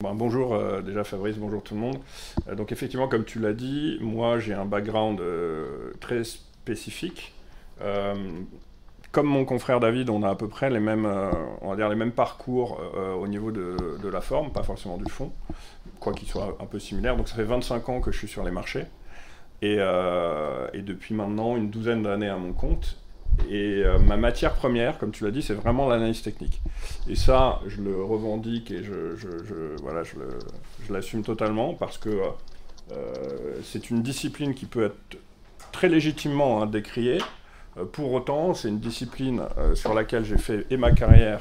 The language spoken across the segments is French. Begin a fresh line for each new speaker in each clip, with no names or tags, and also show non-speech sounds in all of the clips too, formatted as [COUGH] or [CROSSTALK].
bonjour euh, déjà Fabrice, bonjour tout le monde. Euh, donc effectivement, comme tu l'as dit, moi j'ai un background euh, très spécifique. comme mon confrère David, on a à peu près les mêmes, parcours au niveau de, la forme, pas forcément du fond, quoi qu'il soit un peu similaire. Donc ça fait 25 ans que je suis sur les marchés et depuis maintenant une douzaine d'années à mon compte. Et euh, ma matière première, comme tu l'as dit, c'est vraiment l'analyse technique. Et ça, je le revendique et je, voilà, je l'assume totalement parce que euh, c'est une discipline qui peut être très légitimement hein, décriée. Euh, pour autant, c'est une discipline sur laquelle j'ai fait et ma carrière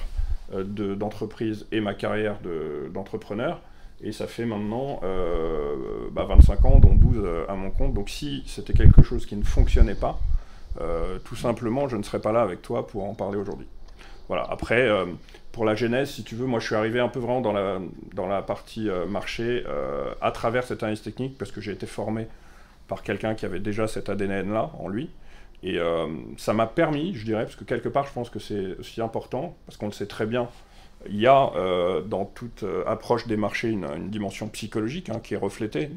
d'entreprise et ma carrière d'entrepreneur. et ça fait maintenant 25 bah, ans, dont 12 à mon compte. Donc si c'était quelque chose qui ne fonctionnait pas, euh, tout simplement, je ne serais pas là avec toi pour en parler aujourd'hui. Voilà. Après, euh, pour la genèse, si tu veux, moi je suis arrivé un peu vraiment dans la, dans la partie euh, marché à travers cette analyse technique parce que j'ai été formé par quelqu'un qui avait déjà cet ADN-là en lui. Et ça m'a permis, je dirais, parce que quelque part je pense que c'est aussi important, parce qu'on le sait très bien, il y a euh, dans toute euh, approche des marchés une, dimension psychologique hein, qui est reflétée,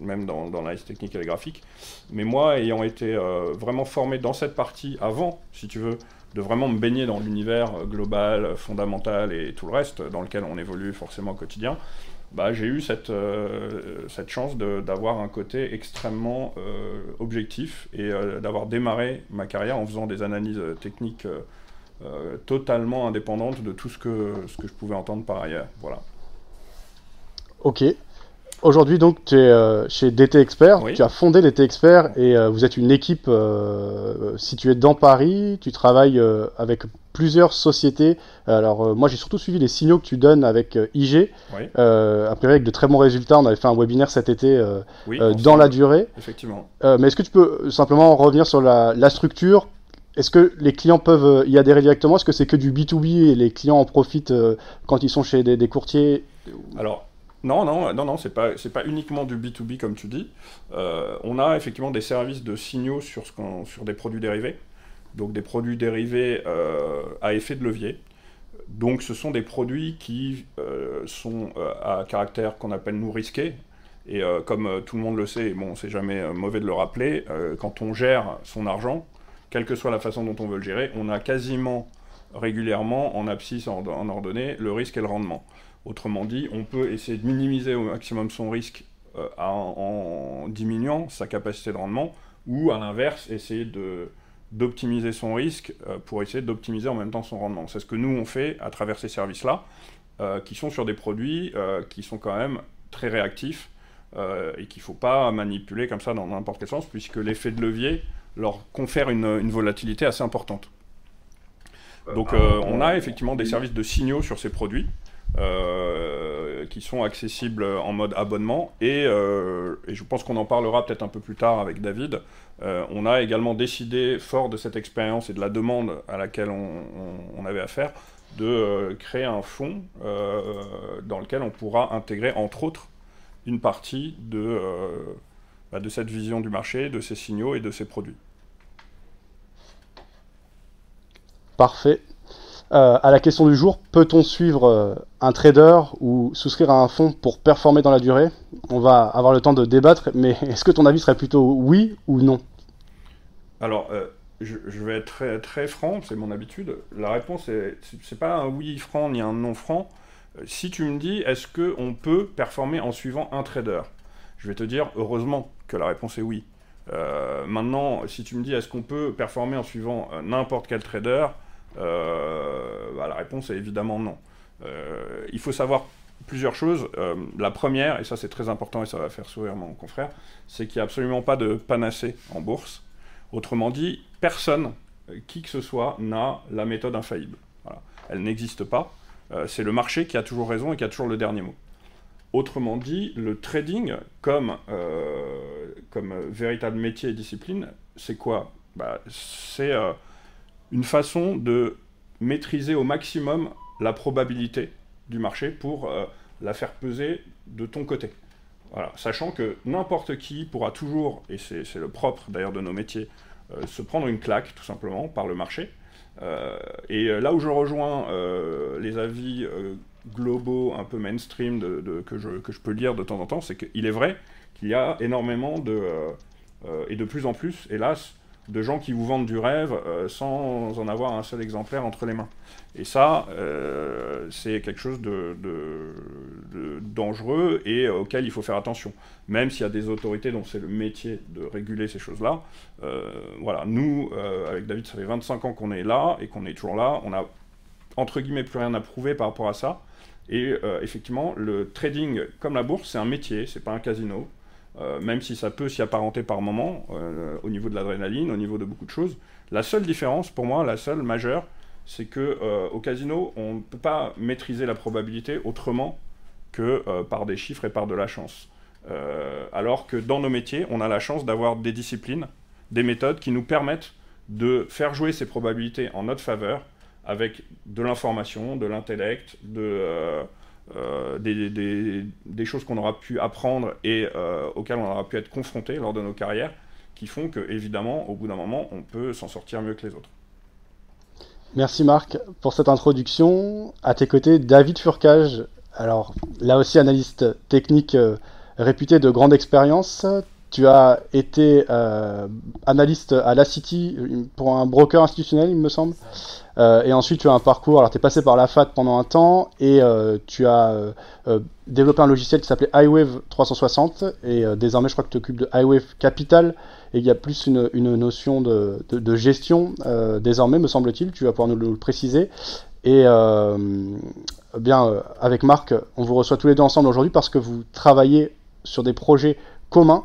même dans, l'analyse technique et graphique. Mais moi, ayant été euh, vraiment formé dans cette partie avant, si tu veux, de vraiment me baigner dans l'univers global, fondamental et tout le reste, dans lequel on évolue forcément au quotidien, bah, j'ai eu cette chance d'avoir un côté extrêmement objectif et d'avoir démarré ma carrière en faisant des analyses techniques euh, totalement indépendante de tout ce que, ce que je pouvais entendre par ailleurs. Voilà.
Ok. Aujourd'hui, donc, tu es euh, chez DT Expert. Tu as fondé DT Expert et euh, vous êtes une équipe située dans Paris. Tu travailles avec plusieurs sociétés. Alors, moi, j'ai surtout suivi les signaux que tu donnes avec IG. Oui. après, avec de très bons résultats. On avait fait un webinaire cet été dans la durée.
Effectivement.
mais est-ce que tu peux simplement revenir sur la, la structure est-ce que les clients peuvent y adhérer directement? Est-ce que c'est que du B2B et les clients en profitent euh, quand ils sont chez des, courtiers?
Alors, non, non, non, non, c'est pas, pas uniquement du B2B comme tu dis. Euh, on a effectivement des services de signaux sur, ce sur des produits dérivés. Donc des produits dérivés euh, à effet de levier. Donc ce sont des produits qui sont à caractère qu'on appelle nous risqués. Et comme tout le monde le sait, bon, c'est jamais mauvais de le rappeler, quand on gère son argent, quelle que soit la façon dont on veut le gérer, on a quasiment régulièrement en abscisse, en, ordonnée, le risque et le rendement. Autrement dit, on peut essayer de minimiser au maximum son risque euh, en, diminuant sa capacité de rendement, ou à l'inverse, essayer d'optimiser son risque euh, pour essayer d'optimiser en même temps son rendement. C'est ce que nous on fait à travers ces services-là, euh, qui sont sur des produits qui sont quand même très réactifs et qu'il ne faut pas manipuler comme ça dans n'importe quel sens, puisque l'effet de levier leur confère une, volatilité assez importante. Donc euh, on a effectivement des services de signaux sur ces produits euh, qui sont accessibles en mode abonnement euh, et, je pense qu'on en parlera peut-être un peu plus tard avec David. on a également décidé, fort de cette expérience et de la demande à laquelle on, avait affaire, de créer un fonds dans lequel on pourra intégrer entre autres une partie de, bah, de cette vision du marché, de ces signaux et de ces produits.
Parfait. Euh, à la question du jour, peut-on suivre euh, un trader ou souscrire à un fonds pour performer dans la durée? On va avoir le temps de débattre, mais [LAUGHS] est-ce que ton avis serait plutôt oui ou non?
Alors, euh, je, vais être très, franc, c'est mon habitude. La réponse, est, c'est pas un oui franc ni un non franc. Si tu me dis, est-ce qu'on peut performer en suivant un trader? Je vais te dire, heureusement que la réponse est oui. maintenant, si tu me dis, est-ce qu'on peut performer en suivant n'importe quel trader? Bah, la réponse est évidemment non. Euh, il faut savoir plusieurs choses. Euh, la première, et ça c'est très important et ça va faire sourire mon confrère, c'est qu'il n'y a absolument pas de panacée en bourse. Autrement dit, personne, qui que ce soit, n'a la méthode infaillible. Elle n'existe pas. c'est le marché qui a toujours raison et qui a toujours le dernier mot. Autrement dit, le trading comme, comme véritable métier et discipline, c'est quoi? Bah, C'est une façon de maîtriser au maximum la probabilité du marché pour euh, la faire peser de ton côté. Sachant que n'importe qui pourra toujours, et c'est le propre d'ailleurs de nos métiers, euh, se prendre une claque tout simplement par le marché. Euh, et là où je rejoins les avis globaux, un peu mainstream que je peux lire de temps en temps, c'est qu'il est vrai qu'il y a énormément de, et de plus en plus, hélas, de gens qui vous vendent du rêve euh, sans en avoir un seul exemplaire entre les mains. Et ça, euh, c'est quelque chose de, dangereux et auquel il faut faire attention. Même s'il y a des autorités dont c'est le métier de réguler ces choses-là. Euh, voilà, nous, avec David, ça fait 25 ans qu'on est là et qu'on est toujours là. On a, entre guillemets, plus rien à prouver par rapport à ça. Et effectivement, le trading, comme la bourse, c'est un métier, c'est pas un casino. Euh, même si ça peut s'y apparenter par moment, euh, au niveau de l'adrénaline, au niveau de beaucoup de choses. La seule différence, pour moi, la seule majeure, c'est que euh, au casino, on ne peut pas maîtriser la probabilité autrement que par des chiffres et par de la chance. alors que dans nos métiers, on a la chance d'avoir des disciplines, des méthodes qui nous permettent de faire jouer ces probabilités en notre faveur avec de l'information, de l'intellect, de euh, des, choses qu'on aura pu apprendre et euh, auxquelles on aura pu être confronté lors de nos carrières, qui font que, évidemment, au bout d'un moment, on peut s'en sortir mieux que les autres.
Merci Marc pour cette introduction. À tes côtés, David Furcage. Alors là aussi, analyste technique euh, réputé de grande expérience. Tu as été analyste à la City pour un broker institutionnel, il me semble. Euh, et ensuite, tu as un parcours. Alors, tu es passé par la FAT pendant un temps et euh, tu as euh, développé un logiciel qui s'appelait iWave 360. Et désormais, je crois que tu t'occupes de iWave Capital. Et il y a plus une, notion de, gestion désormais, me semble-t-il. Tu vas pouvoir nous le préciser. Et bien, avec Marc, on vous reçoit tous les deux ensemble aujourd'hui parce que vous travaillez sur des projets communs.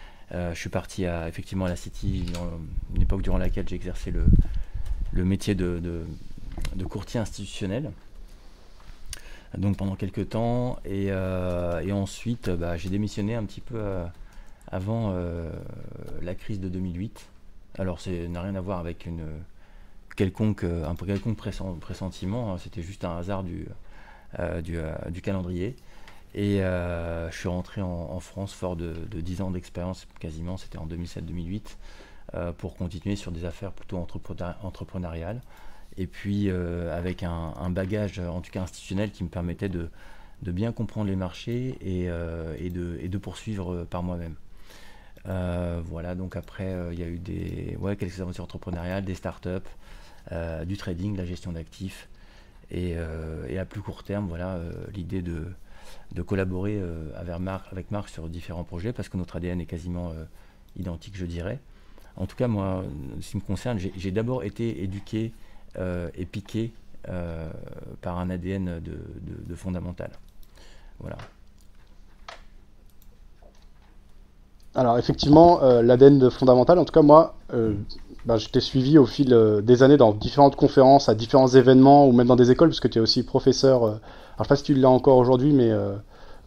je
suis parti à, effectivement à la City, une époque durant laquelle j'ai exercé le, métier de, courtier institutionnel donc pendant quelques temps. Et, et ensuite, bah, j'ai démissionné un petit peu avant euh, la crise de 2008. Alors, ça n'a rien à voir avec une quelconque, un quelconque pressentiment, hein. c'était juste un hasard euh, euh, du, calendrier. Et je suis rentré en, France fort de, 10 ans d'expérience, quasiment, c'était en 2007-2008, pour continuer sur des affaires plutôt entrepreneuriales. Et puis avec un, bagage, en tout cas institutionnel, qui me permettait de, bien comprendre les marchés et, et, de, et de, poursuivre par moi-même. Euh, voilà, donc après, euh, il y a eu des, ouais, quelques aventures entrepreneuriales, des startups, euh, du trading, la gestion d'actifs. Et, et, à plus court terme, voilà, l'idée de, de, collaborer avec Marc, avec, Marc, sur différents projets parce que notre ADN est quasiment identique, je dirais. En tout cas, moi, ce qui me concerne, j'ai d'abord été éduqué et piqué par un ADN de, de fondamental. Voilà.
Alors effectivement, euh, l'ADN de fondamental, en tout cas moi, euh, bah, je t'ai suivi au fil euh, des années dans différentes conférences, à différents événements, ou même dans des écoles, parce que tu es aussi professeur, alors je sais pas si tu l'as encore aujourd'hui, mais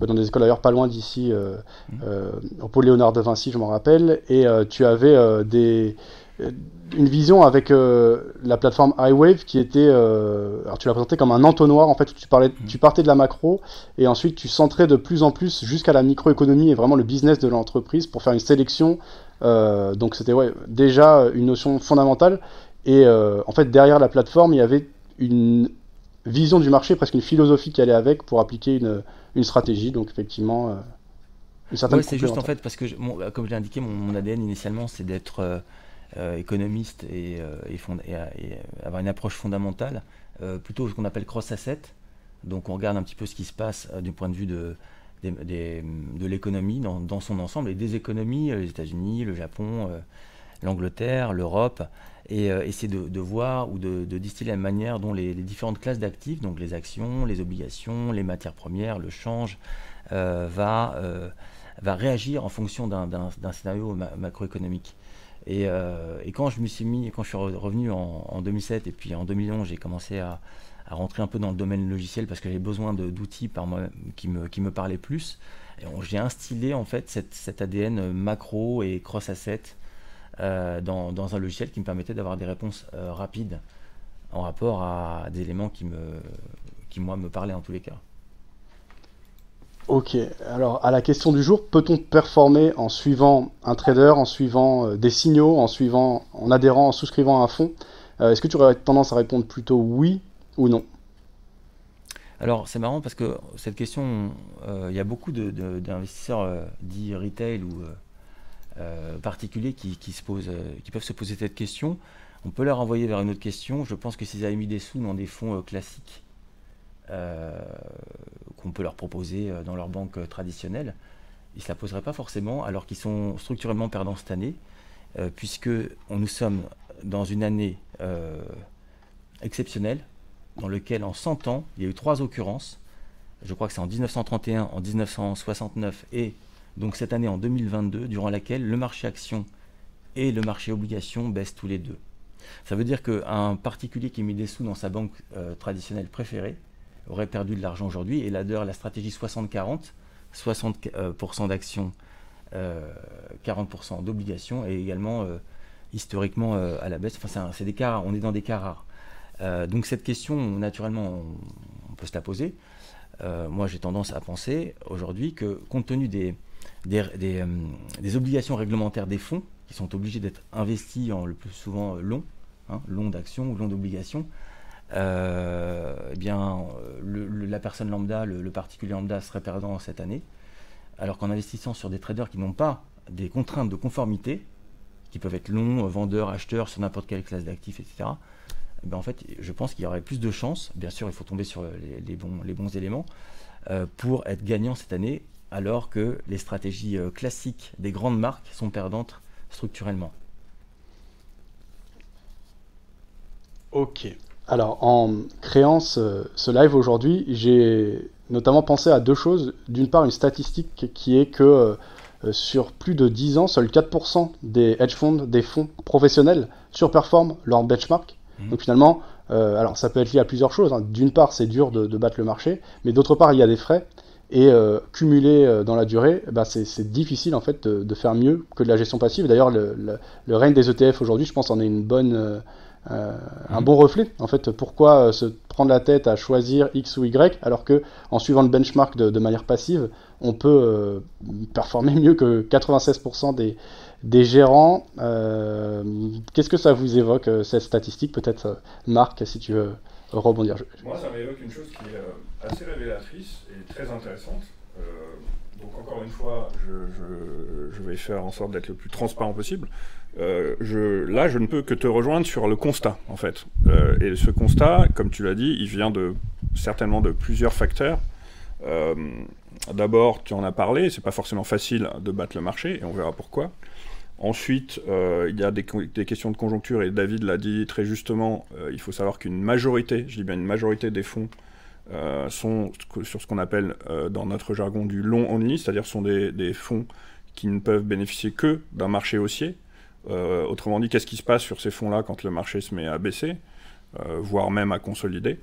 dans des écoles d'ailleurs pas loin d'ici, mmh. au pôle Léonard de Vinci, je m'en rappelle, et tu avais des une vision avec euh, la plateforme iWave qui était, euh, alors tu l'as présenté comme un entonnoir en fait où tu parlais, mm. tu partais de la macro et ensuite tu centrais de plus en plus jusqu'à la microéconomie et vraiment le business de l'entreprise pour faire une sélection. Euh, donc c'était ouais, déjà une notion fondamentale et en fait derrière la plateforme il y avait une vision du marché, presque une philosophie qui allait avec pour appliquer une, une stratégie. Donc effectivement.
une certaine c'est juste en fait parce que, comme je l'ai indiqué, mon, mon, ADN initialement c'est d'être euh, économiste et, euh, et, avoir une approche fondamentale, euh, plutôt ce qu'on appelle cross-asset. Donc on regarde un petit peu ce qui se passe du point de vue de, de l'économie dans, son ensemble et des économies, les États-Unis, le Japon, l'Angleterre, l'Europe, et essayer de, voir ou de, distiller la manière dont les, différentes classes d'actifs, donc les actions, les obligations, les matières premières, le change, va, va réagir en fonction d'un scénario macroéconomique. Euh, et, quand je me suis mis, quand je suis revenu en, 2007 et puis en 2011, j'ai commencé à, à rentrer un peu dans le domaine logiciel parce que j'avais besoin d'outils par moi qui me, qui me parlaient plus. J'ai instillé en fait cet ADN macro et cross-asset euh, dans, dans, un logiciel qui me permettait d'avoir des réponses euh, rapides en rapport à des éléments qui, me, qui, moi, me parlaient en tous les cas.
Ok, alors à la question du jour, peut-on performer en suivant un trader, en suivant euh, des signaux, en suivant, en adhérant, en souscrivant à un fonds? Est-ce que tu aurais tendance à répondre plutôt oui ou non
alors c'est marrant parce que cette question, euh, il y a beaucoup d'investisseurs euh, dits retail ou euh, particuliers qui, peuvent se poser cette question. On peut leur envoyer vers une autre question. Je pense que s'ils avaient mis des sous dans des fonds classiques qu'on peut leur proposer dans leur banque traditionnelle, ils ne se la poseraient pas forcément alors qu'ils sont structurellement perdants cette année, puisque nous sommes dans une année exceptionnelle dans lequel en 100 ans, il y a eu trois occurrences. Je crois que c'est en 1931, en 1969 et donc cette année en 2022, durant laquelle le marché action et le marché obligation baissent tous les deux. Ça veut dire qu'un particulier qui met des sous dans sa banque euh, traditionnelle préférée aurait perdu de l'argent aujourd'hui. Et là, la stratégie 60-40, 60%, d'actions, 40% euh, d'obligations, est également euh, historiquement à la baisse. Enfin, c'est des cas, on est dans des cas rares. Euh, donc cette question, naturellement, on, peut se la poser. Euh, moi, j'ai tendance à penser aujourd'hui que compte tenu des, euh, des, obligations réglementaires des fonds, qui sont obligés d'être investis en le plus souvent long, hein, long d'actions ou long d'obligations, eh bien, la personne lambda, le, particulier lambda serait perdant cette année, alors qu'en investissant sur des traders qui n'ont pas des contraintes de conformité, qui peuvent être longs, vendeurs, acheteurs sur n'importe quelle classe d'actifs, etc., ben, en fait, je pense qu'il y aurait plus de chances, bien sûr, il faut tomber sur les, bons, les bons, éléments, euh, pour être gagnant cette année, alors que les stratégies euh, classiques des grandes marques sont perdantes structurellement.
Ok. Alors, en créant ce, live aujourd'hui, j'ai notamment pensé à deux choses. D'une part, une statistique qui est que euh, sur plus de 10 ans, seuls 4% des hedge funds, des fonds professionnels surperforment leur benchmark. Mhm. Donc finalement, euh, alors ça peut être lié à plusieurs choses. Hein. D'une part, c'est dur de, battre le marché, mais d'autre part, il y a des frais. Et euh, cumulé euh, dans la durée, bah, c'est difficile en fait de, faire mieux que de la gestion passive. D'ailleurs, le, règne des ETF aujourd'hui, je pense, en est une bonne, un mhm. bon reflet. En fait, pourquoi se prendre la tête à choisir X ou Y alors que en suivant le benchmark de, de manière passive, on peut performer [LAUGHS] mieux que 96% des, des gérants. Euh, qu'est-ce que ça vous évoque, euh, cette statistique Peut-être, euh, Marc, si tu veux rebondir?
Moi, ça m'évoque une chose qui est assez révélatrice et très intéressante. donc, encore une fois, je, vais faire en sorte d'être le plus transparent possible. là, je ne peux que te rejoindre sur le constat, en fait. et ce constat, comme tu l'as dit, il vient de, certainement de plusieurs facteurs. D'abord, tu en as parlé, c'est pas forcément facile de battre le marché, et on verra pourquoi. Ensuite, euh, il y a des, questions de conjoncture, et David l'a dit très justement, euh, il faut savoir qu'une majorité, je dis bien une majorité des fonds, euh, sont sur ce qu'on appelle dans notre jargon du long only, c'est-à-dire sont des, fonds qui ne peuvent bénéficier que d'un marché haussier. autrement dit, qu'est-ce qui se passe sur ces fonds-là quand le marché se met à baisser, voire même à consolider?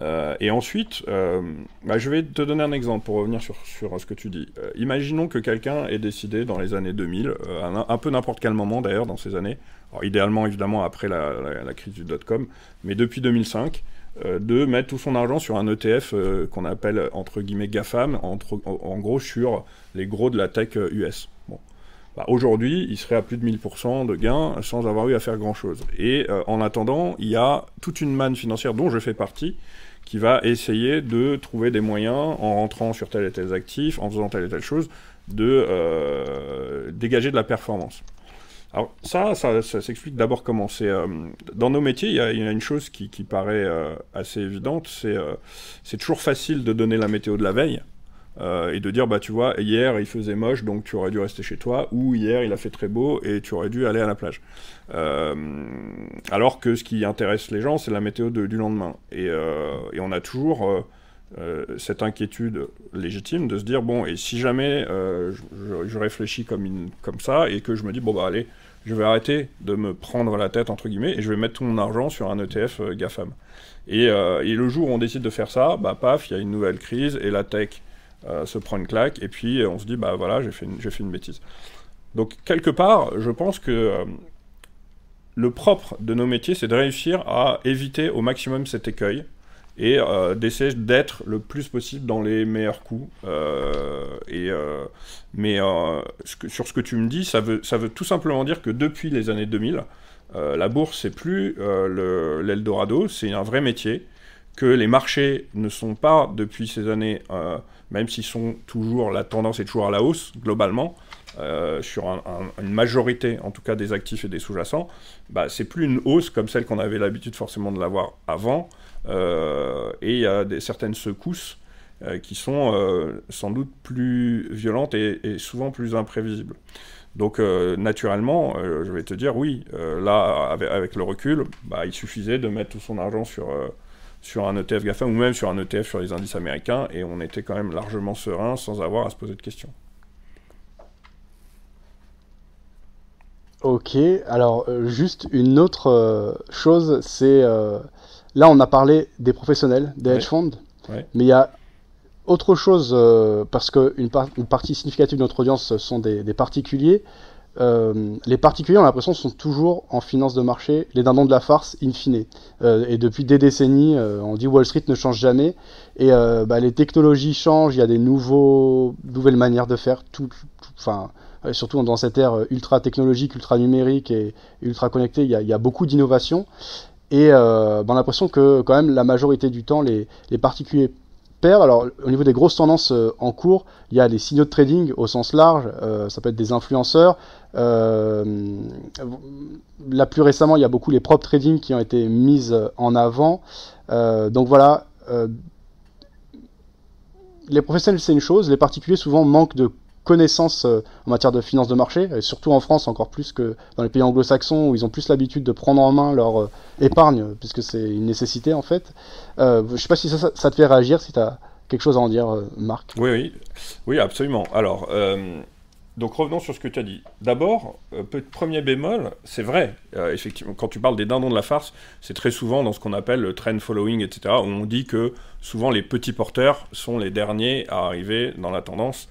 Euh, et ensuite, euh, bah, je vais te donner un exemple pour revenir sur, ce que tu dis. Euh, imaginons que quelqu'un ait décidé dans les années 2000, un, peu n'importe quel moment d'ailleurs dans ces années, idéalement évidemment après la, crise du dot-com, mais depuis 2005, de mettre tout son argent sur un ETF qu'on appelle entre guillemets GAFAM, en, gros sur les gros de la tech US. Bon. Bah, aujourd'hui, il serait à plus de 1000% de gains sans avoir eu à faire grand-chose. Et en attendant, il y a toute une manne financière dont je fais partie, qui va essayer de trouver des moyens, en rentrant sur tel et tel actif, en faisant telle et telle chose, de euh, dégager de la performance. Alors ça, ça, s'explique d'abord comment c'est... Euh, dans nos métiers, il y, a, une chose qui, paraît euh, assez évidente, c'est c'est toujours facile de donner la météo de la veille. Et de dire, bah tu vois, hier il faisait moche, donc tu aurais dû rester chez toi, ou hier il a fait très beau et tu aurais dû aller à la plage. Euh, alors que ce qui intéresse les gens, c'est la météo du lendemain. Et, euh, on a toujours cette inquiétude légitime de se dire bon et si jamais je, réfléchis comme, comme ça et que je me dis bon bah allez je vais arrêter de me prendre la tête, entre guillemets, et je vais mettre tout mon argent sur un ETF euh, GAFAM. Et, euh, et, le jour où on décide de faire ça, bah paf, il y a une nouvelle crise, et la tech euh, se prend une claque, et puis on se dit, bah voilà, j'ai fait, une, fait une bêtise. Donc, quelque part, je pense que le propre de nos métiers, c'est de réussir à éviter au maximum cet écueil, et euh, d'essayer d'être le plus possible dans les meilleurs coups. Euh, et, euh, mais sur ce que tu me dis, ça veut, ça veut tout simplement dire que depuis les années 2000, la bourse, c'est plus l'Eldorado, c'est un vrai métier, que les marchés ne sont pas, depuis ces années, même s'ils sont toujours, la tendance est toujours à la hausse, globalement, sur une majorité en tout cas des actifs et des sous-jacents, bah, c'est plus une hausse comme celle qu'on avait l'habitude forcément de l'avoir avant. Euh, et il y a des, certaines secousses euh, qui sont euh, sans doute plus violentes et, souvent plus imprévisibles. Donc naturellement, je vais te dire oui, là avec, le recul, bah, il suffisait de mettre tout son argent sur, sur un ETF GAFA ou même sur un ETF sur les indices américains et on était quand même largement serein sans avoir à se poser de questions.
Ok, alors juste une autre chose, c'est Là, on a parlé des professionnels, des hedge funds, mais il y a autre chose, euh, parce qu'une une partie significative de notre audience sont des, particuliers. Euh, les particuliers, on a l'impression, sont toujours en finance de marché, les dindons de la farce, in fine. Euh, et depuis des décennies, on dit Wall Street ne change jamais. Et bah, les technologies changent, il y a des nouveaux, nouvelles manières de faire, enfin, surtout dans cette ère ultra technologique, ultra numérique et ultra connectée, il y a, beaucoup d'innovations. Et euh, ben, on a l'impression que quand même la majorité du temps, les, particuliers Alors au niveau des grosses tendances euh, en cours, il y a les signaux de trading au sens large, euh, ça peut être des influenceurs. là plus récemment, il y a beaucoup les prop trading qui ont été mises en avant. donc voilà, les professionnels c'est une chose, les particuliers souvent manquent de connaissances euh, en matière de finances de marché, et surtout en France encore plus que dans les pays anglo-saxons où ils ont plus l'habitude de prendre en main leur euh, épargne, puisque c'est une nécessité en fait. Euh, je ne sais pas si ça, te fait réagir, si tu as quelque chose à en dire, Marc.
Oui, oui, oui, absolument. Alors, donc revenons sur ce que tu as dit. D'abord, premier bémol, c'est vrai, effectivement, quand tu parles des dindons de la farce, c'est très souvent dans ce qu'on appelle le trend following, etc., où on dit que souvent les petits porteurs sont les derniers à arriver dans la tendance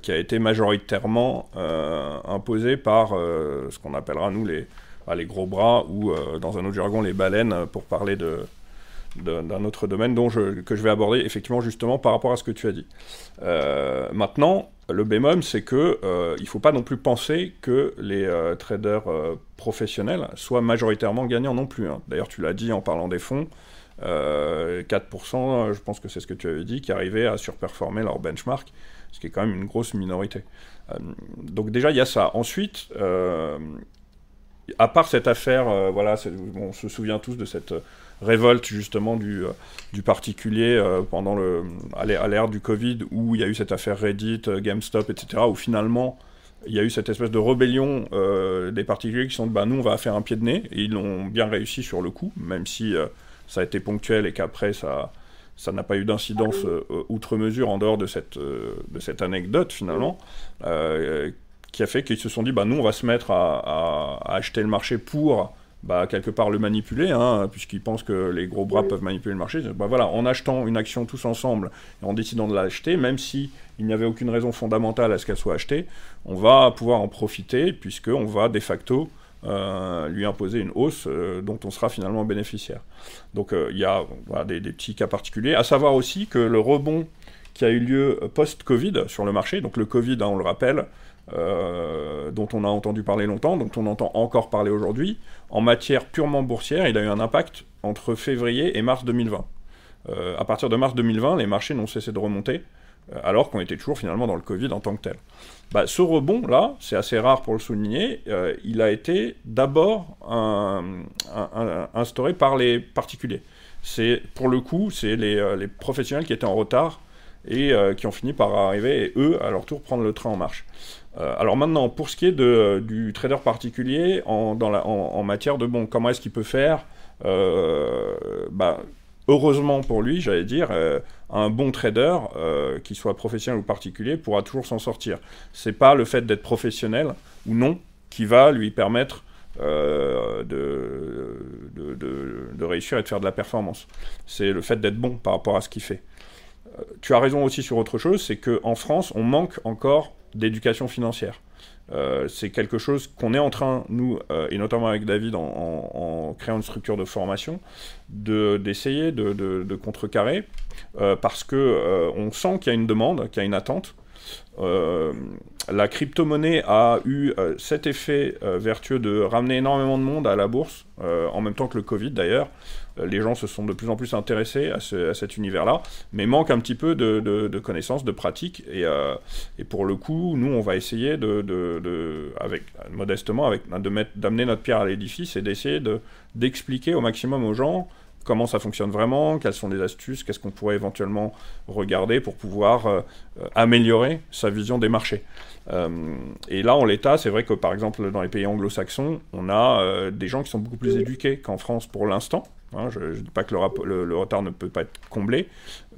qui a été majoritairement euh, imposé par euh, ce qu'on appellera nous les, les gros bras ou dans un autre jargon les baleines pour parler d'un autre domaine dont que je vais aborder effectivement justement par rapport à ce que tu as dit. maintenant, le bémol, c'est que il ne faut pas non plus penser que les traders professionnels soient majoritairement gagnants non plus. Hein. D'ailleurs, tu l'as dit en parlant des fonds, 4%, je pense que c'est ce que tu avais dit, qui arrivaient à surperformer leur benchmark ce qui est quand même une grosse minorité. Euh, donc déjà, il y a ça. Ensuite, euh, à part cette affaire, euh, voilà, on se souvient tous de cette révolte justement du, particulier pendant le, à l'ère du Covid, où il y a eu cette affaire Reddit, GameStop, etc., où finalement il y a eu cette espèce de rébellion des particuliers qui sont dit bah, nous on va faire un pied de nez, et ils l'ont bien réussi sur le coup, même si ça a été ponctuel et qu'après ça ça n'a pas eu d'incidence euh, outre mesure en dehors de cette, euh, de cette anecdote finalement, euh, qui a fait qu'ils se sont dit, bah, nous on va se mettre à, acheter le marché pour bah, quelque part le manipuler, hein, puisqu'ils pensent que les gros bras peuvent manipuler le marché. Bah, voilà, en achetant une action tous ensemble et en décidant de l'acheter, même si il n'y avait aucune raison fondamentale à ce qu'elle soit achetée, on va pouvoir en profiter, puisqu'on va de facto euh, lui imposer une hausse euh, dont on sera finalement bénéficiaire. Donc euh, il y a des, petits cas particuliers. À savoir aussi que le rebond qui a eu lieu post-Covid sur le marché, donc le Covid, hein, on le rappelle, dont on a entendu parler longtemps, dont on entend encore parler aujourd'hui, en matière purement boursière, il a eu un impact entre février et mars 2020. à partir de mars 2020, les marchés n'ont cessé de remonter, alors qu'on était toujours finalement dans le Covid en tant que tel. Bah, ce rebond-là, c'est assez rare pour le souligner, euh, il a été d'abord instauré par les particuliers. C'est Pour le coup, c'est les, euh, professionnels qui étaient en retard et euh, qui ont fini par arriver, et eux, à leur tour, prendre le train en marche. alors maintenant, pour ce qui est de, du trader particulier, en, matière de, bon, comment est-ce qu'il peut faire bah, heureusement pour lui, j'allais dire, un bon trader, qu'il soit professionnel ou particulier, pourra toujours s'en sortir. C'est pas le fait d'être professionnel ou non qui va lui permettre de, de, de, réussir et de faire de la performance. C'est le fait d'être bon par rapport à ce qu'il fait. tu as raison aussi sur autre chose, c'est qu'en France, on manque encore d'éducation financière. Euh, c'est quelque chose qu'on est en train, nous, euh, et notamment avec David, en, créant une structure de formation, d'essayer de, contrecarrer, euh, parce que on sent qu'il y a une demande, qu'il y a une attente. la crypto-monnaie a eu cet effet vertueux de ramener énormément de monde à la bourse, en même temps que le Covid d'ailleurs. Euh, les gens se sont de plus en plus intéressés à, cet univers-là, mais manque un petit peu de, connaissances, de pratiques. Euh, et, pour le coup, nous, on va essayer de, avec, modestement, avec, d'amener notre pierre à l'édifice et d'essayer d'expliquer au maximum aux gens comment ça fonctionne vraiment, quelles sont les astuces, qu'est-ce qu'on pourrait éventuellement regarder pour pouvoir euh, améliorer sa vision des marchés. et là, en l'état, c'est vrai que par exemple, dans les pays anglo-saxons, on a des gens qui sont beaucoup plus éduqués qu'en France pour l'instant, Hein, je ne dis pas que le, retard ne peut pas être comblé,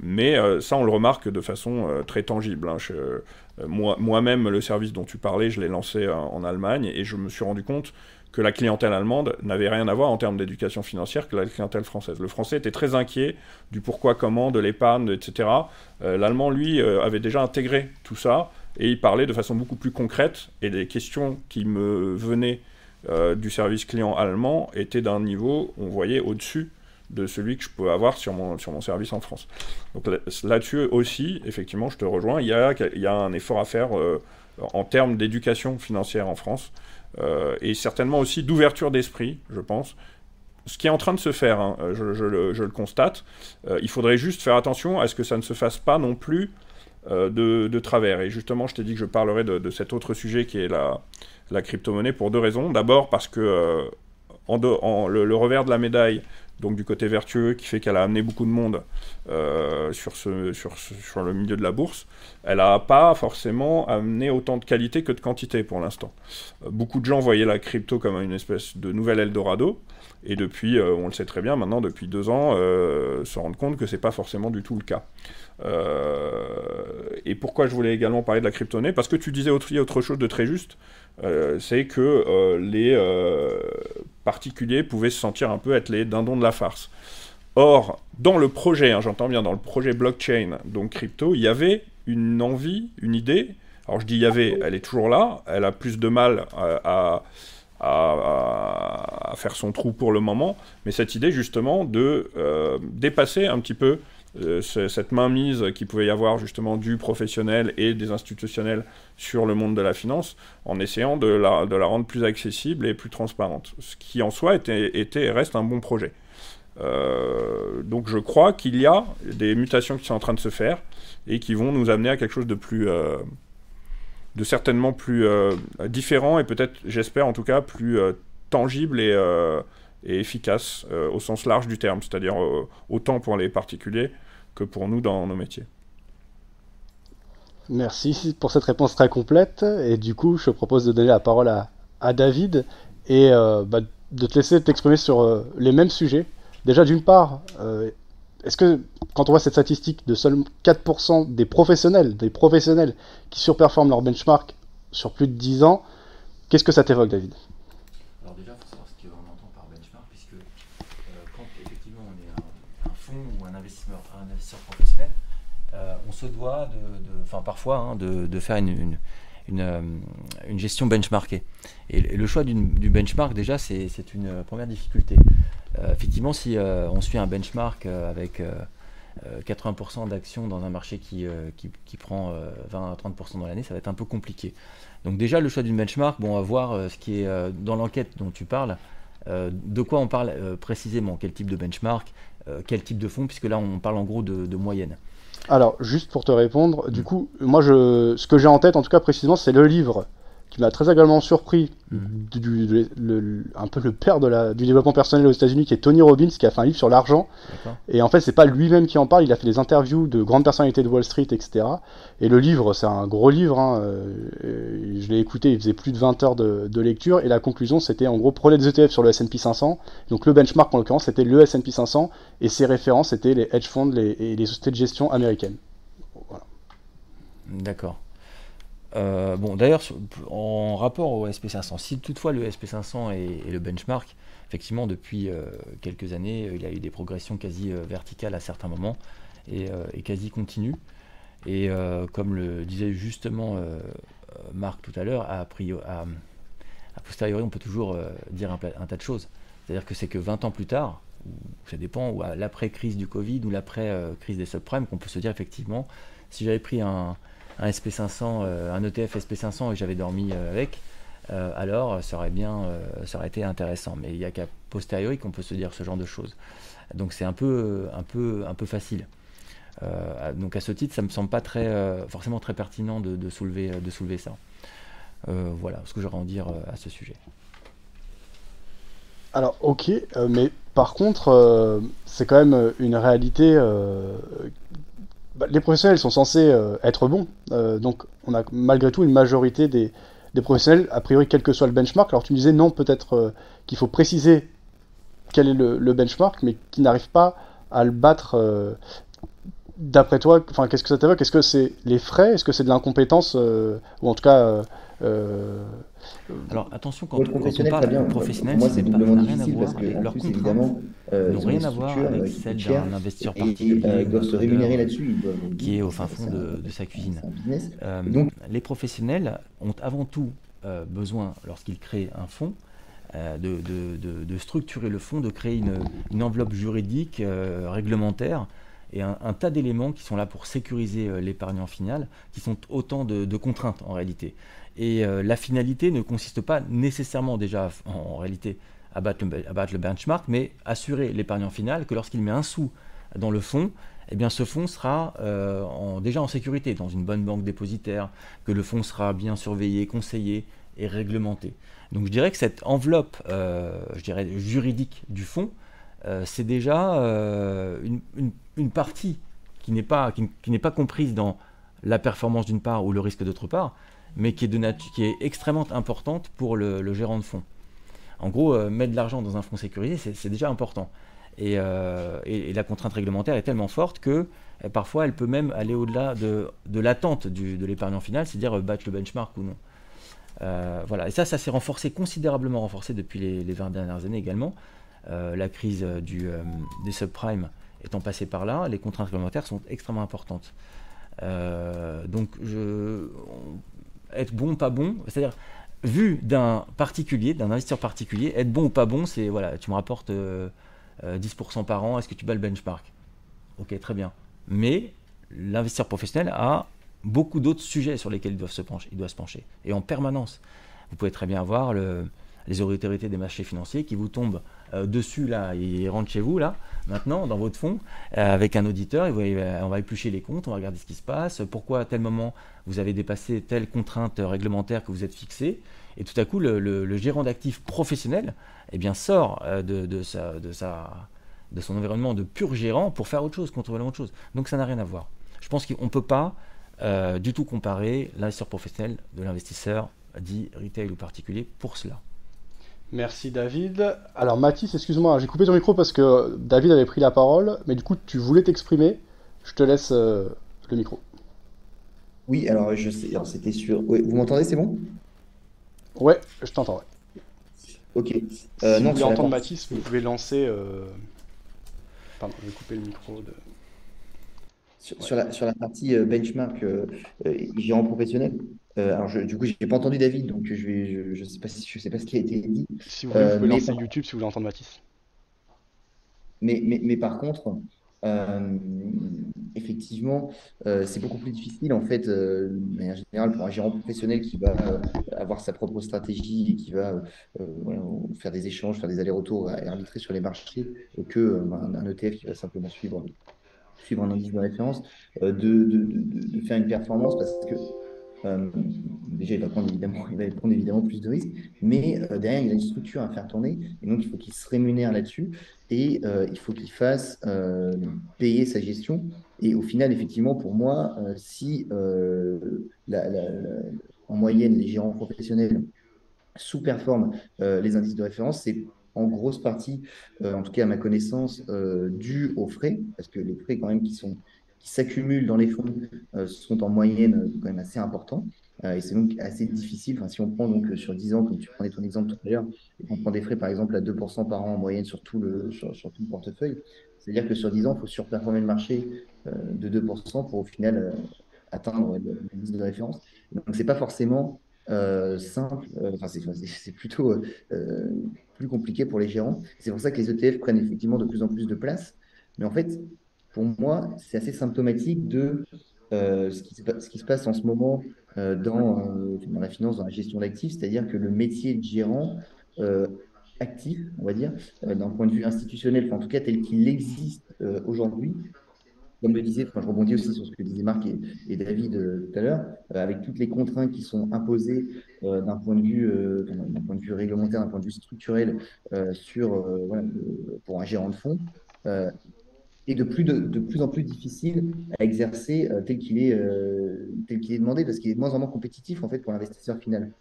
mais euh, ça, on le remarque de façon euh, très tangible. Hein. Euh, moi-même, le service dont tu parlais, je l'ai lancé en Allemagne et je me suis rendu compte que la clientèle allemande n'avait rien à voir en termes d'éducation financière que la clientèle française. Le français était très inquiet du pourquoi, comment, de l'épargne, etc. L'allemand, lui, avait déjà intégré tout ça et il parlait de façon beaucoup plus concrète et des questions qui me venaient euh, du service client allemand était d'un niveau, on voyait, au-dessus de celui que je peux avoir sur mon, sur mon service en France. Donc là-dessus aussi, effectivement, je te rejoins, il y a, il y a un effort à faire euh, en termes d'éducation financière en France, euh, et certainement aussi d'ouverture d'esprit, je pense. Ce qui est en train de se faire, hein, je, le, constate, il faudrait juste faire attention à ce que ça ne se fasse pas non plus de, travers. Et justement, je t'ai dit que je parlerai de, de, cet autre sujet qui est la, la crypto-monnaie pour deux raisons. D'abord parce que euh, le, revers de la médaille, donc du côté vertueux, qui fait qu'elle a amené beaucoup de monde euh, sur, le milieu de la bourse, elle n'a pas forcément amené autant de qualité que de quantité pour l'instant. Euh, beaucoup de gens voyaient la crypto comme une espèce de nouvel Eldorado, et depuis, on le sait très bien maintenant, depuis deux ans, se rendre compte que c'est pas forcément du tout le cas. et pourquoi je voulais également parler de la crypto-monnaie Parce que tu disais autre, chose de très juste. Euh, c'est que euh, les euh, particuliers pouvaient se sentir un peu être les dindons de la farce. Or, dans le projet, hein, j'entends bien, dans le projet blockchain, donc crypto, il y avait une envie, une idée. Alors je dis il y avait, elle est toujours là, elle a plus de mal à, faire son trou pour le moment, mais cette idée justement de dépasser un petit peu euh, cette mainmise qu'il pouvait y avoir justement du professionnel et des institutionnels sur le monde de la finance, en essayant de la, de la rendre plus accessible et plus transparente. Ce qui en soi était, et reste un bon projet. Euh, donc je crois qu'il y a des mutations qui sont en train de se faire et qui vont nous amener à quelque chose de plus, euh, de certainement plus différent et peut-être, j'espère en tout cas, plus tangible et, et efficace au sens large du terme, c'est-à-dire autant pour les particuliers que pour nous dans nos métiers.
Merci pour cette réponse très complète. Et du coup, je propose de donner la parole à, David et euh, bah, de te laisser t'exprimer sur euh, les mêmes sujets. Déjà, d'une part, euh, est-ce que quand on voit cette statistique de seulement 4% des professionnels, des professionnels qui surperforment leur benchmark sur plus de 10 ans, qu'est-ce que ça t'évoque, David?
Se doit, de, enfin parfois, hein, de, faire une, euh, une, gestion benchmarkée. Et, le choix du benchmark, déjà, c'est une première difficulté. Euh, effectivement, si euh, on suit un benchmark avec 80% d'actions dans un marché qui, qui, prend 20 à 30% dans l'année, ça va être un peu compliqué. Donc déjà, le choix d'une benchmark, bon, on va voir ce qui est dans l'enquête dont tu parles. de quoi on parle précisément Quel type de benchmark Quel type de fonds Puisque là, on parle en gros de moyenne.
Alors, juste pour te répondre, du coup, moi, je, ce que j'ai en tête, en tout cas précisément, c'est le livre qui m'a très agréablement surpris, mhm. du, un peu le père de la, du développement personnel aux États-Unis, qui est Tony Robbins, qui a fait un livre sur l'argent. Et en fait, c'est pas lui-même qui en parle, il a fait des interviews de grandes personnalités de Wall Street, etc. Et le livre, c'est un gros livre. Hein, euh, je l'ai écouté, il faisait plus de 20 heures de, de lecture. Et la conclusion, c'était en gros, prenez des ETF sur le S&P 500. Donc le benchmark, en l'occurrence, c'était le S&P 500. Et ses références, c'était les hedge funds et les sociétés de gestion américaines.
D'accord. Euh, bon, d'ailleurs, en rapport au SP500, si toutefois le SP500 est, le benchmark, effectivement, depuis euh, quelques années, il y a eu des progressions quasi euh, verticales à certains moments et, quasi continues. Et comme le disait justement Marc tout à l'heure, à, à, posteriori, on peut toujours dire un, un, tas de choses. C'est-à-dire que c'est que 20 ans plus tard, ou ça dépend, ou à l'après-crise du Covid ou l'après-crise des subprimes, qu'on peut se dire effectivement, si j'avais pris un, un SP500, euh, un ETF SP500 et j'avais dormi euh, avec, euh, alors ça aurait bien, ça aurait été intéressant. Mais il n'y a qu'à posteriori qu'on peut se dire ce genre de choses. Donc c'est un peu, facile. donc à ce titre, ça me semble pas forcément très pertinent de, soulever, de soulever ça. voilà ce que j'aurais à en dire à ce sujet.
Alors ok, mais par contre, c'est quand même une réalité bah, les professionnels sont censés euh, être bons. Euh, donc, on a malgré tout une majorité des, professionnels, a priori, quel que soit le benchmark. Alors, tu me disais non, peut-être euh, qu'il faut préciser quel est le, benchmark, mais qui n'arrive pas à le battre. D'après toi, enfin, qu'est-ce que ça t'évoque? Est-ce que c'est les frais? Est-ce que c'est de l'incompétence Ou en tout cas,
euh, Alors attention, quand, on parle de professionnel, ça n'a rien à voir. avec leur contraintes, euh, n'ont rien à voir avec celle d'un investisseur particulier euh, doivent se rémunérer là-dessus, qui est au fin fond de, sa cuisine. donc, les professionnels ont avant tout besoin, lorsqu'ils créent un fonds, de, de, de, structurer le fonds, de créer une, une enveloppe juridique, réglementaire, et un, tas d'éléments qui sont là pour sécuriser l'épargnant final, qui sont autant de, contraintes en réalité. Et euh, la finalité ne consiste pas nécessairement déjà en, réalité à battre, le, benchmark, mais assurer l'épargnant final que lorsqu'il met un sou dans le fonds, eh bien, ce fonds sera euh, déjà en sécurité dans une bonne banque dépositaire, que le fonds sera bien surveillé, conseillé et réglementé. Donc je dirais que cette enveloppe euh, je dirais, juridique du fonds, c'est déjà une, partie qui n'est pas, qui, pas comprise dans la performance d'une part ou le risque d'autre part, mais qui est, de qui est extrêmement importante pour le, gérant de fonds. En gros, euh, mettre de l'argent dans un fonds sécurisé, c'est déjà important. Euh, et, la contrainte réglementaire est tellement forte que euh, parfois elle peut même aller au-delà de, l'attente de l'épargnant final, c'est-à-dire battre le benchmark ou non. voilà, et ça, ça s'est renforcé, considérablement renforcé depuis les, 20 dernières années également. La crise du, des subprimes étant passée par là, les contraintes réglementaires sont extrêmement importantes. donc, être bon, pas bon, c'est-à-dire vu d'un particulier, d'un investisseur particulier, être bon ou pas bon, c'est voilà, tu me rapportes 10% euh, euh, par an, est-ce que tu bats le benchmark? Ok, très bien. Mais l'investisseur professionnel a beaucoup d'autres sujets sur lesquels il doit se pencher, il doit se pencher, et en permanence. Vous pouvez très bien voir le, les autorités des marchés financiers qui vous tombent euh, dessus, là, ils rentrent chez vous, là, maintenant, dans votre fonds, euh, avec un auditeur, euh, on va éplucher les comptes, on va regarder ce qui se passe, pourquoi à tel moment vous avez dépassé telle contrainte réglementaire que vous êtes fixé, et tout à coup, le, gérant d'actifs professionnel eh bien, sort de, de, sa, de son environnement de pur gérant pour faire autre chose, contrôler autre chose. Donc ça n'a rien à voir. Je pense qu'on ne peut pas du tout comparer l'investisseur professionnel de l'investisseur dit retail ou particulier pour cela.
Merci David. Alors Mathis, excuse-moi, j'ai coupé ton micro parce que David avait pris la parole, mais du coup tu voulais t'exprimer. Je te laisse euh, le micro.
Oui, alors je sais, c'était sûr. vous m'entendez, c'est bon?
Ouais, je t'entends.
Ok.
Euh, si non, vous voulez entendre Mathis, vous pouvez lancer. Euh, pardon, je vais couper le micro de.
Sur, la, sur la partie benchmark gérant professionnel, euh, alors, du coup, je n'ai pas entendu David, donc je ne je, sais, pas si, je sais pas ce qui a été dit.
Si vous voulez, vous pouvez euh, lancer YouTube si vous voulez entendre Mathis.
Mais, mais, mais par contre, euh, effectivement, c'est beaucoup plus difficile en fait, de manière générale, pour un gérant professionnel qui va avoir sa propre stratégie et qui va faire des échanges, faire des allers-retours et arbitrer sur les marchés, que un, ETF qui va simplement suivre, suivre un indice de référence, de, de, de, faire une performance parce que déjà, il va, prendre évidemment, [LAUGHS] il va prendre évidemment plus de risques, mais derrière, il a une structure à faire tourner, et donc il faut qu'il se rémunère là-dessus, et il faut qu'il fasse payer sa gestion. Et au final, effectivement, pour moi, si en moyenne, les gérants professionnels sous-performent les indices de référence, c'est en grosse partie, en tout cas à ma connaissance, dû aux frais, parce que les frais quand même qui sont s'accumulent dans les fonds euh, sont en moyenne euh, quand même assez importants. Euh, et c'est donc assez difficile. Si on prend donc sur 10 ans, comme tu prenais ton exemple tout à l'heure, qu'on prend des frais par exemple à 2% par an en moyenne sur tout le, sur, tout le portefeuille, c'est-à-dire que sur 10 ans, il faut surperformer le marché de 2% pour au final atteindre le de référence. Donc, ce n'est pas forcément simple, enfin, c'est plutôt plus compliqué pour les gérants. C'est pour ça que les ETF prennent effectivement de plus en plus de place. Mais en fait, pour moi, c'est assez symptomatique de euh, ce, qui se, passe en ce moment euh, dans, euh, dans, la finance, dans la gestion d'actifs, c'est-à-dire que le métier de gérant actif, on va dire, d'un point de vue institutionnel, en tout cas tel qu'il existe aujourd'hui, comme le disait, enfin, je rebondis aussi sur ce que disaient Marc et, David tout à l'heure, avec toutes les contraintes qui sont imposées d'un point de vue, de vue réglementaire, d'un point de vue structurel, sur pour un gérant de fonds et de plus, de, plus en plus difficile à exercer euh, tel qu'il est, euh, est demandé, parce qu'il est de moins en moins compétitif en fait pour l'investisseur final.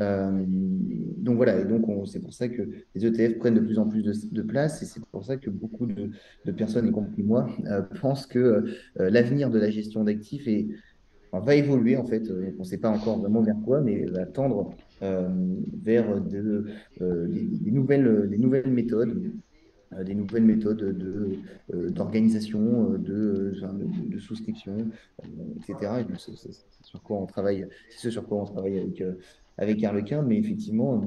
Euh, donc voilà, c'est pour ça que les ETF prennent de plus en plus de, place, et c'est pour ça que beaucoup de, personnes, y compris moi, pensent que l'avenir de la gestion d'actifs va évoluer en fait. on ne sait pas encore vraiment vers quoi, mais va tendre vers de, des, nouvelles, des nouvelles méthodes des nouvelles méthodes euh, d'organisation, de, de, souscription, etc. Et c'est sur quoi on travaille, ce sur quoi on travaille avec, euh, avec Arlequin, mais effectivement,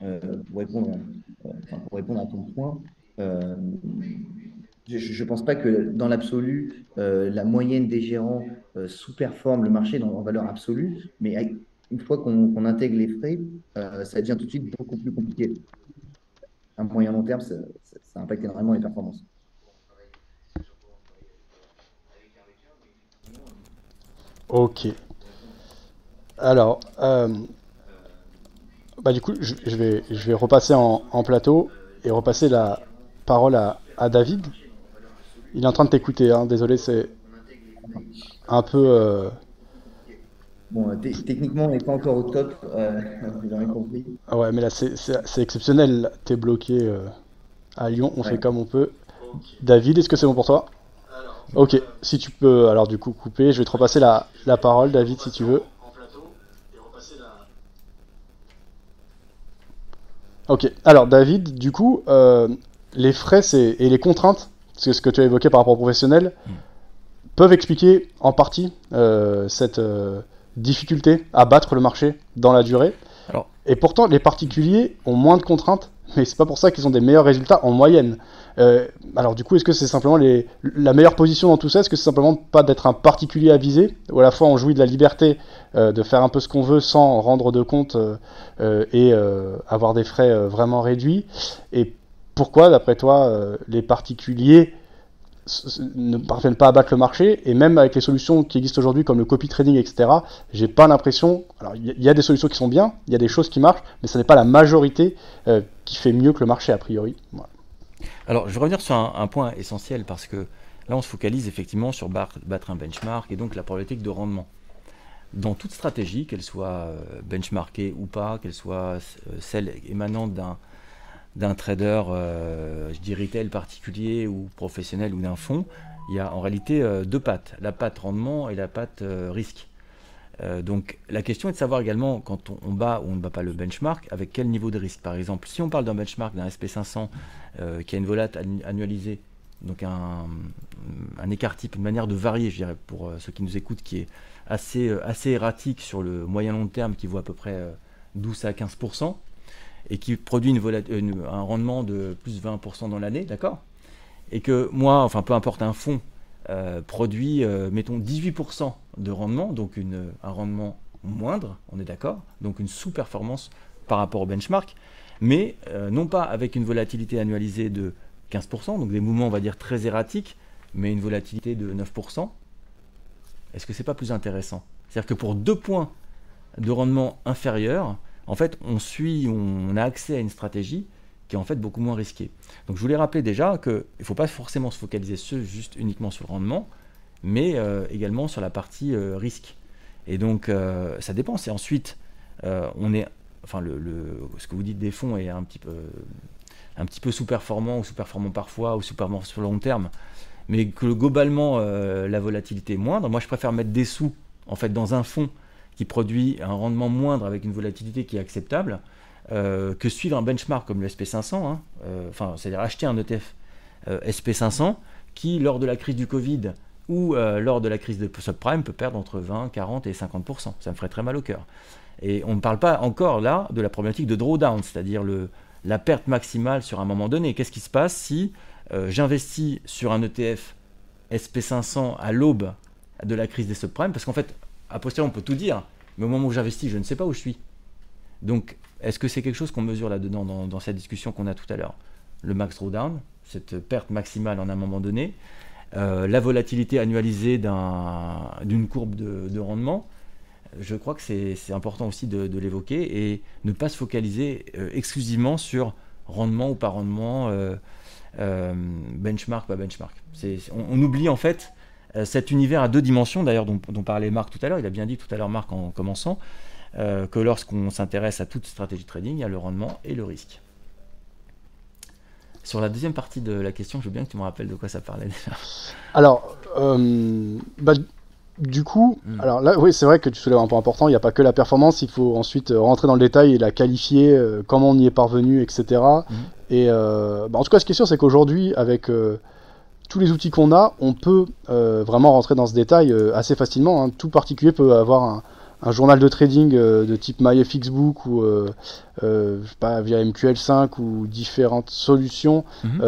pour, répondre à, pour répondre à ton point, je ne pense pas que dans l'absolu, la moyenne des gérants sous-performe le marché dans, en valeur absolue, mais une fois qu'on intègre les frais, ça devient tout de suite beaucoup plus compliqué à moyen long terme, ça, impacte énormément les performances.
Ok. Alors, euh, bah du coup, je, vais, je vais repasser en, plateau et repasser la parole à, David. Il est en train de t'écouter, hein. désolé, c'est un peu... Euh,
Bon, techniquement, on n'est pas encore au top, euh, [LAUGHS] vous avez compris.
Ah ouais, mais là, c'est exceptionnel. Tu es bloqué euh, à Lyon, on fait comme on peut. David, est-ce que c'est bon pour toi? Ok, si tu peux, alors du coup, couper. Je vais te repasser la, la parole, David, si tu veux. Ok, alors David, du coup, euh, les frais et les contraintes, c'est ce que tu as évoqué par rapport aux professionnels, hmm. peuvent expliquer en partie cette difficulté à battre le marché dans la durée. Et pourtant, les particuliers ont moins de contraintes, mais c'est pas pour ça qu'ils ont des meilleurs résultats en moyenne. Euh, alors du coup, est-ce que c'est simplement les... la meilleure position dans tout ça? Est-ce que c'est simplement pas d'être un particulier avisé Ou à la fois on jouit de la liberté euh, de faire un peu ce qu'on veut sans rendre de compte euh, et avoir des frais vraiment réduits? Et pourquoi, d'après toi, les particuliers ne parviennent pas à battre le marché, et même avec les solutions qui existent aujourd'hui comme le copy trading, etc., j'ai pas l'impression. Alors, il y, a des solutions qui sont bien, il y a des choses qui marchent, mais ce n'est pas la majorité euh, qui fait mieux que le marché a priori.
Alors, je vais revenir sur un, point essentiel parce que là, on se focalise effectivement sur battre un benchmark et donc la problématique de rendement. Dans toute stratégie, qu'elle soit euh, benchmarkée ou pas, qu'elle soit euh, celle émanante d'un d'un trader, euh, je dis retail particulier ou professionnel ou d'un fonds, il y a en réalité euh, deux pattes, la patte rendement et la patte euh, risque. donc la question est de savoir également quand on, bat ou on ne bat pas le benchmark, avec quel niveau de risque. Par exemple, si on parle d'un benchmark d'un SP500 qui a une volate annualisée, donc un, un, écart type, une manière de varier, je dirais, pour ceux qui nous écoutent, qui est assez, assez erratique sur le moyen long terme, qui vaut à peu près 12 à 15%, et qui produit un rendement de plus de 20% dans l'année, d'accord? Et que moi, enfin peu importe un fonds, euh, produit, euh, mettons, 18% de rendement, donc une, un rendement moindre, on est d'accord, donc une sous-performance par rapport au benchmark, mais euh, non pas avec une volatilité annualisée de 15%, donc des mouvements, on va dire, très erratiques, mais une volatilité de 9%. Est-ce que c'est pas plus intéressant? C'est-à-dire que pour deux points de rendement inférieur, en fait, on suit, on a accès à une stratégie qui est en fait beaucoup moins risquée. Donc je voulais rappeler déjà qu'il ne faut pas forcément se focaliser juste uniquement sur le rendement, mais euh, également sur la partie euh, risque. Et donc euh, ça dépend. C'est ensuite, on est, enfin ce que vous dites des fonds est un petit peu, un petit peu sous-performant ou sous-performant parfois ou sous-performant sur le long terme, mais que globalement la volatilité est moindre. Moi je préfère mettre des sous en fait dans un fonds qui produit un rendement moindre avec une volatilité qui est acceptable, euh, que suivre un benchmark comme le SP500, hein, euh, enfin, c'est-à-dire acheter un ETF euh, SP500 qui, lors de la crise du Covid ou lors de la crise de subprime, peut perdre entre 20, 40 et 50%. Ça me ferait très mal au cœur. Et on ne parle pas encore là de la problématique de drawdown, c'est-à-dire la perte maximale sur un moment donné. Qu'est-ce qui se passe si j'investis sur un ETF SP500 à l'aube de la crise des subprimes? Parce qu'en fait, à posteriori, on peut tout dire, mais au moment où j'investis, je ne sais pas où je suis. Donc, est-ce que c'est quelque chose qu'on mesure là-dedans dans, cette discussion qu'on a tout à l'heure? Le max drawdown, cette perte maximale en un moment donné, euh, la volatilité annualisée d'une courbe de, rendement, je crois que c'est important aussi de, l'évoquer et ne pas se focaliser euh, exclusivement sur rendement ou pas rendement, euh, benchmark, pas benchmark. On, oublie en fait cet univers à deux dimensions, d'ailleurs, dont, parlait Marc tout à l'heure, il a bien dit tout à l'heure Marc en commençant, euh, que lorsqu'on s'intéresse à toute stratégie trading, il y a le rendement et le risque. Sur la deuxième partie de la question, je veux bien que tu me rappelles de quoi ça parlait déjà.
Alors, euh, bah, du coup, hmm. alors là, oui, c'est vrai que tu soulèves un point important. Il n'y a pas que la performance, il faut ensuite rentrer dans le détail et la qualifier, comment on y est parvenu, etc. Et hmm. bah, en tout cas, ce qui est sûr, c'est qu'aujourd'hui, avec tous les outils qu'on a, on peut euh, vraiment rentrer dans ce détail euh, assez facilement. Hein. Tout particulier peut avoir un, journal de trading euh, de type MyFXBook ou pas, via MQL5 ou différentes solutions. Mhm.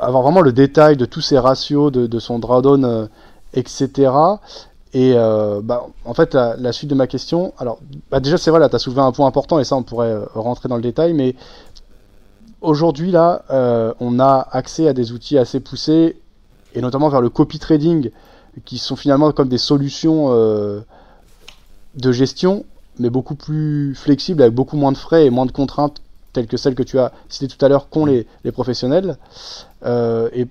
avoir vraiment le détail de tous ces ratios, de, son drawdown, etc. Et bah, en fait, la, suite de ma question, alors bah, déjà c'est vrai, là tu as soulevé un point important et ça on pourrait rentrer dans le détail, mais aujourd'hui, là, euh, on a accès à des outils assez poussés, et notamment vers le copy trading, qui sont finalement comme des solutions euh, de gestion, mais beaucoup plus flexibles, avec beaucoup moins de frais et moins de contraintes, telles que celles que tu as citées tout à l'heure, qu'ont les, professionnels. Euh, et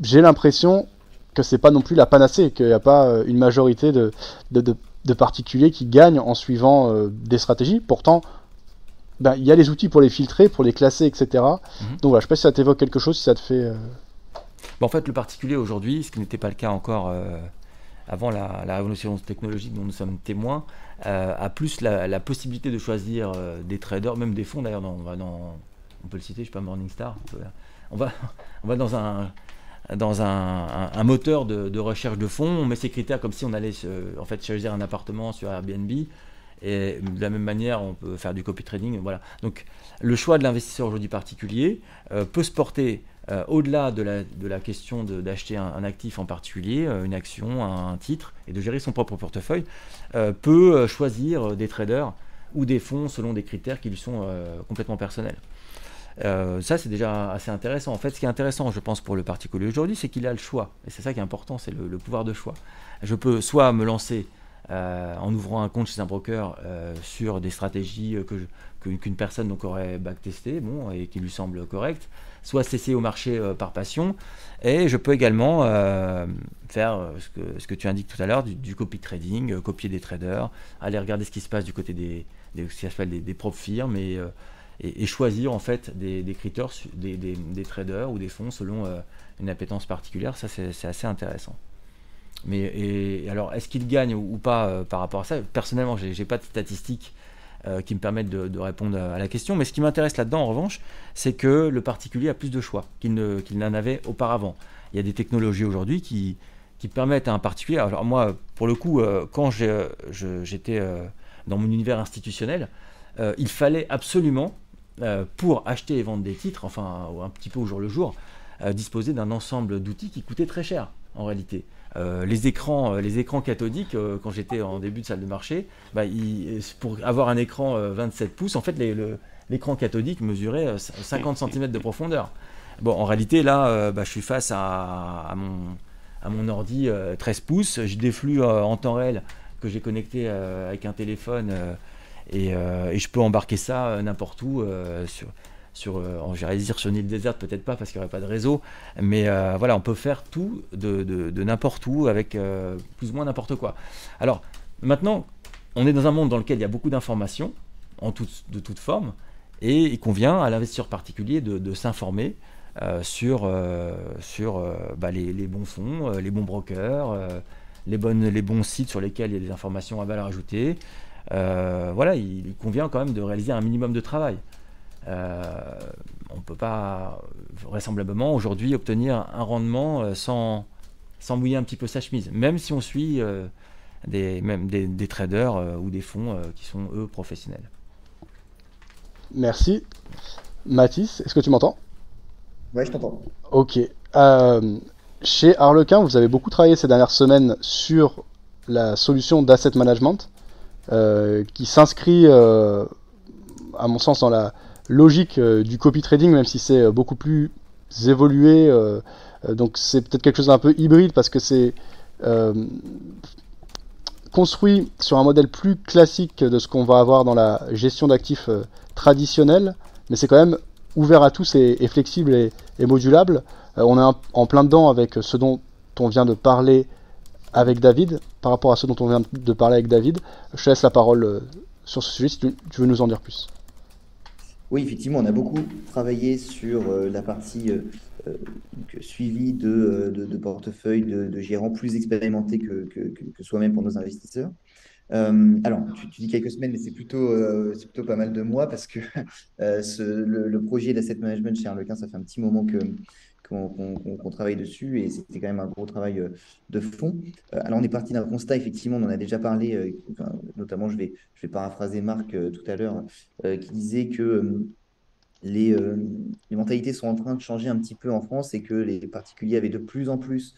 j'ai l'impression que c'est pas non plus la panacée, qu'il n'y a pas une majorité de, de, particuliers qui gagnent en suivant des stratégies. Pourtant, ben, il y a les outils pour les filtrer, pour les classer, etc. Mhm. Donc voilà, je sais pas si ça t'évoque quelque chose, si ça te fait. Euh,
en fait, le particulier aujourd'hui, ce qui n'était pas le cas encore euh, avant la, révolution technologique dont nous sommes témoins, euh, a plus la, possibilité de choisir des traders, même des fonds d'ailleurs. On va dans, on peut le citer, je sais pas, Morningstar. On va, [LAUGHS] on va dans un dans un, moteur de, recherche de fonds, on met ses critères comme si on allait en fait choisir un appartement sur Airbnb. Et de la même manière, on peut faire du copy trading. Voilà. Donc, le choix de l'investisseur aujourd'hui particulier euh, peut se porter euh, au-delà de la, question d'acheter un, actif en particulier, euh, une action, un, titre, et de gérer son propre portefeuille, peut choisir des traders ou des fonds selon des critères qui lui sont complètement personnels. ça, c'est déjà assez intéressant. En fait, ce qui est intéressant, je pense, pour le particulier aujourd'hui, c'est qu'il a le choix. Et c'est ça qui est important, c'est le, pouvoir de choix. Je peux soit me lancer euh, en ouvrant un compte chez un broker euh, sur des stratégies euh, qu'une personne donc aurait backtesté bon, et qui lui semble correctes, soit cesser au marché par passion, et je peux également faire ce que, ce que tu indiques tout à l'heure, du, copy trading, copier des traders, aller regarder ce qui se passe du côté des, ce des, propres firmes et, et, choisir en fait des, des critères, des, des, traders ou des fonds selon une appétence particulière. Ça, c'est assez intéressant. Mais alors, est-ce qu'il gagne ou, pas euh, par rapport à ça? Personnellement, je n'ai pas de statistiques euh, qui me permettent de, répondre à la question. Mais ce qui m'intéresse là-dedans, en revanche, c'est que le particulier a plus de choix qu'il n'en avait auparavant. Il y a des technologies aujourd'hui qui, qui, permettent à un particulier. Alors, moi, pour le coup, euh, quand j'étais dans mon univers institutionnel, il fallait absolument, pour acheter et vendre des titres, enfin, un petit peu au jour le jour, disposer d'un ensemble d'outils qui coûtaient très cher en réalité. Euh, les, écrans, euh, les écrans cathodiques, euh, quand j'étais en début de salle de marché, bah, pour avoir un écran 27 pouces, en fait, l'écran cathodique mesurait 50 cm de profondeur. Bon, en réalité, là, bah, je suis face à, mon, ordi 13 pouces, je déflue en temps réel que j'ai connecté avec un téléphone et, et, je peux embarquer ça n'importe où sur, sur, euh, j'irais dire sur une île déserte, peut-être pas parce qu'il n'y aurait pas de réseau, mais euh, voilà, on peut faire tout de, n'importe où avec euh, plus ou moins n'importe quoi. Alors maintenant, on est dans un monde dans lequel il y a beaucoup d'informations de toute forme, et il convient à l'investisseur particulier de, s'informer sur, sur bah, les, bons fonds, les bons brokers, les bons sites sur lesquels il y a des informations à valeur ajoutée. voilà, il convient quand même de réaliser un minimum de travail. Euh, on ne peut pas vraisemblablement aujourd'hui obtenir un rendement euh, sans, sans mouiller un petit peu sa chemise, même si on suit euh, des, même des, traders ou des fonds qui sont eux professionnels.
Merci. Mathis, est-ce que tu m'entends?
Oui, je t'entends.
Ok. chez Harlequin, vous avez beaucoup travaillé ces dernières semaines sur la solution d'asset management qui s'inscrit, à mon sens, dans la, logique euh, du copy trading, même si c'est euh, beaucoup plus évolué. Euh, donc c'est peut-être quelque chose d'un peu hybride parce que c'est construit sur un modèle plus classique de ce qu'on va avoir dans la gestion d'actifs traditionnelle, mais c'est quand même ouvert à tous et, flexible et, modulable. on est en plein dedans avec ce dont on vient de parler avec David, par rapport à ce dont on vient de parler avec David. Je te laisse la parole sur ce sujet si tu veux nous en dire plus.
Oui, effectivement, on a beaucoup travaillé sur euh, la partie euh, euh, suivi de, de, portefeuille de, gérants plus expérimentés que, soi-même pour nos investisseurs. alors, tu, dis quelques semaines, mais c'est plutôt, pas mal de mois parce que [LAUGHS] le, projet d'asset management chez Arlequin, ça fait un petit moment que, qu'on travaille dessus et c'était quand même un gros travail euh, de fond. Euh, alors on est parti d'un constat, effectivement, on en a déjà parlé, euh, notamment je vais, je vais paraphraser Marc tout à l'heure, qui disait que les, les, mentalités sont en train de changer un petit peu en France et que les particuliers avaient de plus en plus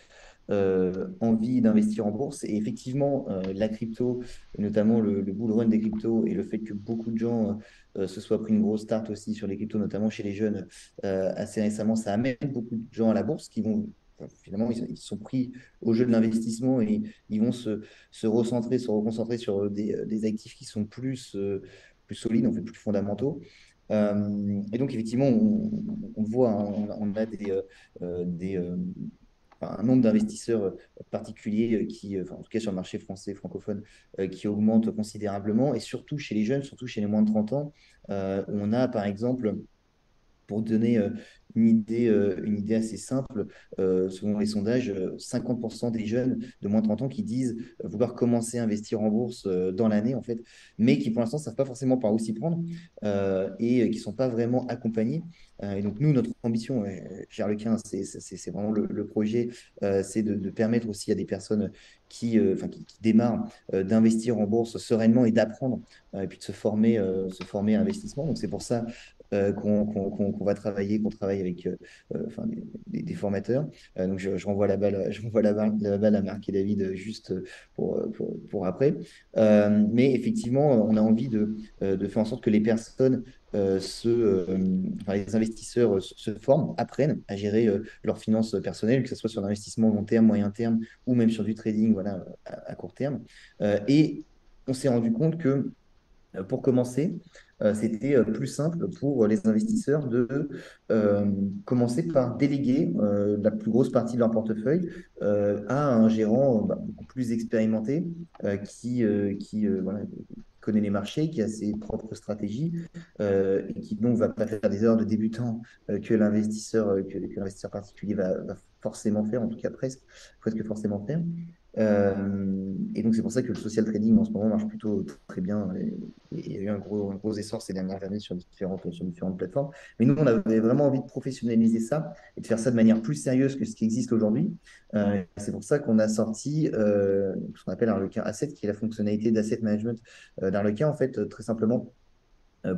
envie d'investir en bourse. Et effectivement, la crypto, notamment le, le, bull run des cryptos et le fait que beaucoup de gens se soient pris une grosse start aussi sur les cryptos, notamment chez les jeunes assez récemment, ça amène beaucoup de gens à la bourse qui vont finalement, ils, sont pris au jeu de l'investissement et ils vont se, se, recentrer, se reconcentrer sur des, des actifs qui sont plus, plus solides, en fait, plus fondamentaux. et donc, effectivement, on, voit, hein, on, a des, un nombre d'investisseurs euh, particuliers euh, qui, euh, en tout cas sur le marché français francophone, qui augmente considérablement, et surtout chez les jeunes, surtout chez les moins de 30 ans. on a par exemple pour donner euh, une idée, euh, une idée assez simple, euh, selon les sondages, 50% des jeunes de moins de 30 ans qui disent vouloir commencer à investir en bourse dans l'année, en fait, mais qui pour l'instant ne savent pas forcément par où s'y prendre et qui ne sont pas vraiment accompagnés. et donc, nous, notre ambition, chez Arlequin, c'est vraiment le, projet, c'est de, permettre aussi à des personnes qui, qui, démarrent d'investir en bourse sereinement et d'apprendre, et puis de se former, se former à l'investissement. Donc, c'est pour ça euh, qu'on va travailler, qu'on travaille avec euh, euh, enfin, des, formateurs. donc je, renvoie la balle, je renvoie la balle, à Marc et David juste pour, pour, après. mais effectivement, on a envie de, de, faire en sorte que les personnes se, enfin, les investisseurs se, forment, apprennent à gérer leurs finances personnelles, que ce soit sur l'investissement long terme, moyen terme ou même sur du trading voilà, à court terme. et on s'est rendu compte que pour commencer, euh, c'était euh, plus simple pour les investisseurs de euh, commencer par déléguer la plus grosse partie de leur portefeuille à un gérant bah, beaucoup plus expérimenté qui, connaît les marchés, qui a ses propres stratégies et qui donc va pas faire des erreurs de débutant que l'investisseur particulier va, forcément faire, en tout cas presque forcément faire. Euh, et donc, c'est pour ça que le social trading en ce moment marche plutôt très bien. Il y a eu un gros, un essor ces dernières années sur différentes, plateformes. Mais nous, on avait vraiment envie de professionnaliser ça et de faire ça de manière plus sérieuse que ce qui existe aujourd'hui. Euh, c'est pour ça qu'on a sorti euh, ce qu'on appelle Arlequin Asset, qui est la fonctionnalité d'asset management d'Arlequin. En fait, très simplement,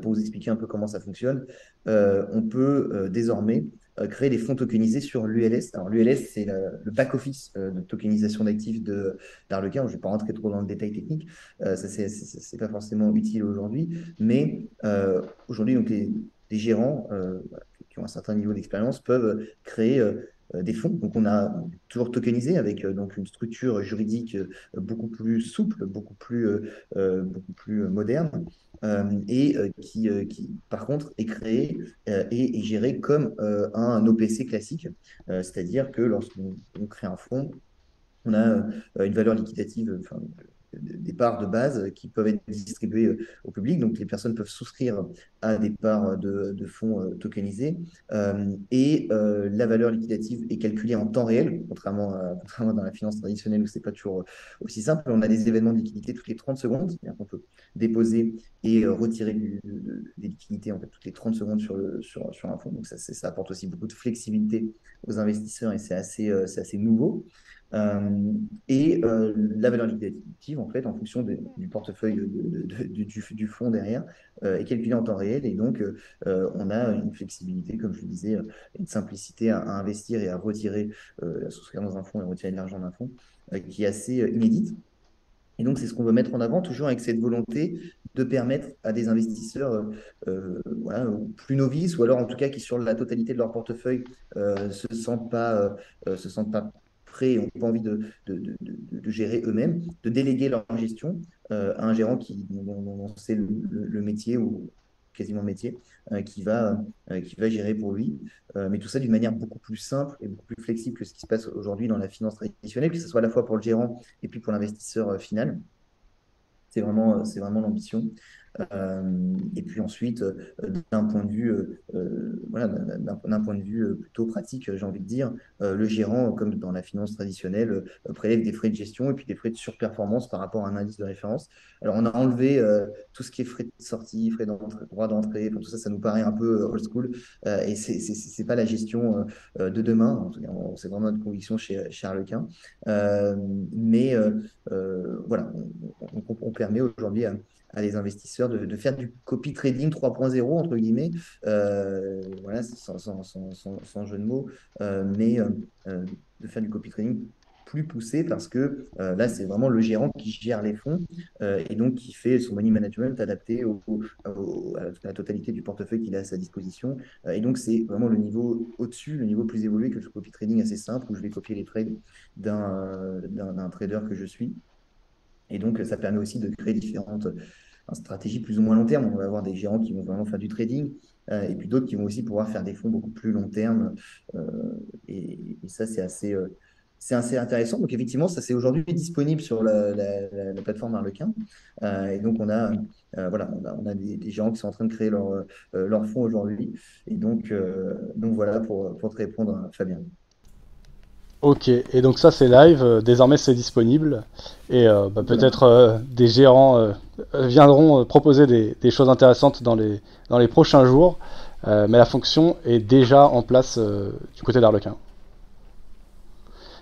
pour vous expliquer un peu comment ça fonctionne, on peut désormais euh, créer des fonds tokenisés sur l'ULS. Alors l'ULS, c'est le, back-office euh, de tokenisation d'actifs d'Arlequin. Je ne vais pas rentrer trop dans le détail technique, euh, ça c'est pas forcément utile aujourd'hui, mais aujourd'hui, donc les, gérants qui ont un certain niveau d'expérience peuvent créer des fonds. Donc, on a toujours tokenisé avec donc une structure juridique beaucoup plus souple, beaucoup plus, beaucoup plus moderne, et qui, qui, par contre, est créé et est géré comme un OPC classique. C'est-à-dire que lorsqu'on crée un fonds, on a une valeur liquidative, des parts de base qui peuvent être distribuées euh, au public. Donc, les personnes peuvent souscrire à des parts de, fonds euh, tokenisés. Euh, et la valeur liquidative est calculée en temps réel, contrairement à, [LAUGHS] contrairement dans la finance traditionnelle où ce n'est pas toujours aussi simple. On a des événements de liquidité toutes les 30 secondes. C'est-à-dire peut déposer et retirer des liquidités en fait, toutes les 30 secondes sur, le, sur, sur un fonds. Donc, ça, apporte aussi beaucoup de flexibilité aux investisseurs et c'est assez, c'est assez nouveau. Euh, et euh, la valeur liquidative, en fait, en fonction du portefeuille du, du, fonds derrière, euh, est calculée en temps réel. Et donc, on a une flexibilité, comme je le disais, une simplicité à, investir et à retirer, à souscrire dans un fonds et retirer de l'argent d'un fonds, qui est assez inédite. Et donc, c'est ce qu'on veut mettre en avant, toujours avec cette volonté de permettre à des investisseurs plus novices, ou alors en tout cas qui, sur la totalité de leur portefeuille, ne se sentent pas, se sentent pas et n'ont pas envie de, gérer eux-mêmes, de déléguer leur gestion euh, à un gérant qui, sait le, métier ou quasiment le métier, euh, qui, va, euh, qui va gérer pour lui. mais tout ça d'une manière beaucoup plus simple et beaucoup plus flexible que ce qui se passe aujourd'hui dans la finance traditionnelle, que ce soit à la fois pour le gérant et puis pour l'investisseur final. C'est vraiment, c'est vraiment l'ambition. Euh, et puis ensuite, euh, d'un point de vue, euh, voilà, d'un point de vue plutôt pratique, j'ai envie de dire, le gérant, comme dans la finance traditionnelle, prélève des frais de gestion et puis des frais de surperformance par rapport à un indice de référence. Alors, on a enlevé tout ce qui est frais de sortie, frais d'entrée, droit d'entrée, tout ça, ça nous paraît un peu old school. et c'est pas la gestion de demain. C'est vraiment notre conviction chez, chez Harlequin. mais voilà, on, on permet aujourd'hui à à des investisseurs de, faire du copy trading 3.0, entre guillemets, euh, voilà, sans, sans, jeu de mots, euh, mais euh, de faire du copy trading plus poussé parce que là, c'est vraiment le gérant qui gère les fonds et donc qui fait son money management adapté au, à la totalité du portefeuille qu'il a à sa disposition. et donc, c'est vraiment le niveau au-dessus, le niveau plus évolué que le copy trading assez simple où je vais copier les trades d'un trader que je suis. Et donc, ça permet aussi de créer différentes stratégies plus ou moins long terme. On va avoir des gérants qui vont vraiment faire du trading euh, et puis d'autres qui vont aussi pouvoir faire des fonds beaucoup plus long terme. Euh, et, ça, c'est assez, euh, assez intéressant. Donc, effectivement, ça c'est aujourd'hui disponible sur la, plateforme Arlequin. et donc, on a, voilà, on a, des, gérants qui sont en train de créer leur, fonds aujourd'hui. Et donc, donc voilà pour, pour te répondre, Fabien.
Ok, et donc ça c'est live, désormais c'est disponible, et bah, peut-être des gérants viendront proposer des, choses intéressantes dans les, prochains jours, mais la fonction est déjà en place du côté d'Arlequin.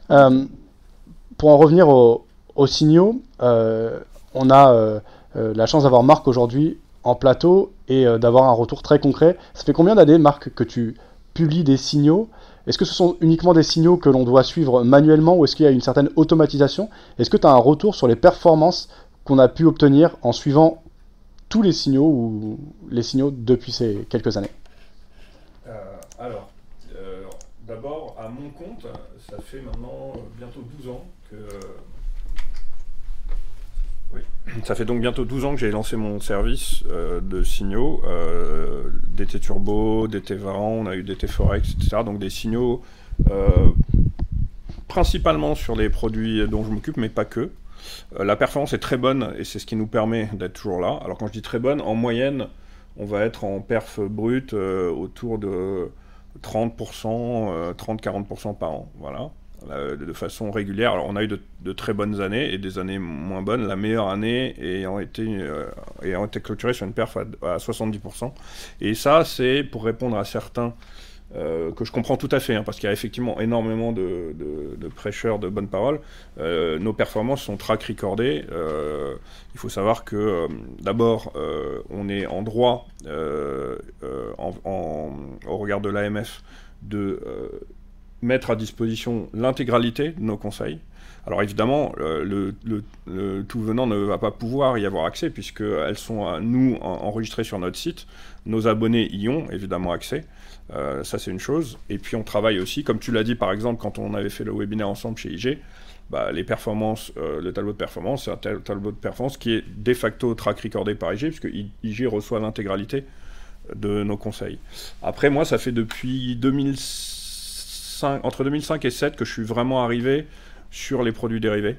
pour en revenir aux signaux, on a la chance d'avoir Marc aujourd'hui en plateau et d'avoir un retour très concret. Ça fait combien d'années, Marc, que tu publies des signaux? Est-ce que ce sont uniquement des signaux que l'on doit suivre manuellement ou est-ce qu'il y a une certaine automatisation? Est-ce que tu as un retour sur les performances qu'on a pu obtenir en suivant tous les signaux ou les signaux depuis ces quelques années
euh, Alors, euh, d'abord, à mon compte, ça fait maintenant bientôt 12 ans que ça fait donc bientôt 12 ans que j'ai lancé mon service euh, de signaux, euh, DT Turbo, DT Varan, on a eu DT Forex, etc. Donc des signaux euh, principalement sur les produits dont je m'occupe, mais pas que. La performance est très bonne et c'est ce qui nous permet d'être toujours là. Alors quand je dis très bonne, en moyenne, on va être en perf brut autour de 30%, 30-40% par an. Voilà de façon régulière. Alors on a eu de, très bonnes années et des années moins bonnes. La meilleure année ayant été, euh, ayant été clôturée sur une perf à, 70%. Et ça, c'est pour répondre à certains euh, que je comprends tout à fait, hein, parce qu'il y a effectivement énormément de, de, prêcheurs de bonnes paroles. Euh, nos performances sont track recordées. il faut savoir que d'abord, on est en droit, au regard de l'AMF, de mettre à disposition l'intégralité de nos conseils. Alors évidemment, le, tout venant ne va pas pouvoir y avoir accès puisqu'elles sont, nous, enregistrées sur notre site. Nos abonnés y ont évidemment accès. Euh, ça, c'est une chose. Et puis, on travaille aussi, comme tu l'as dit, par exemple, quand on avait fait le webinaire ensemble chez IG, bah, les performances, euh, le tableau de performance, c'est un tableau de performance qui est de facto track recordé par IG, puisque IG reçoit l'intégralité de nos conseils. Après, moi, ça fait depuis 2005, entre 2005 et 2007 que je suis vraiment arrivé sur les produits dérivés.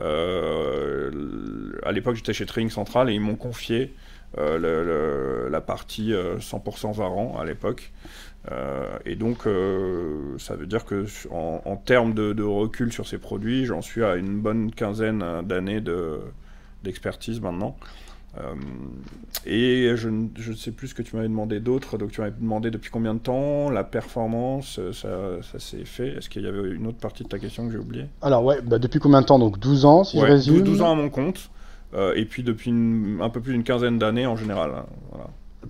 Euh, à l'époque, j'étais chez Trading Central et ils m'ont confié euh, la partie 100% Varan à l'époque. Euh, et donc, euh, ça veut dire que en, termes de, recul sur ces produits, j'en suis à une bonne quinzaine d'années d'expertise maintenant. et je ne sais plus ce que tu m'avais demandé d'autre. Donc, tu m'avais demandé depuis combien de temps, la performance, ça, s'est fait. Est-ce qu'il y avait une autre partie de ta question que j'ai oubliée?
Alors, ouais, bah, depuis combien de temps? Donc, 12 ans, si je résume
12 ans à mon compte. Euh, et puis depuis un peu plus d'une quinzaine d'années en général. Hein,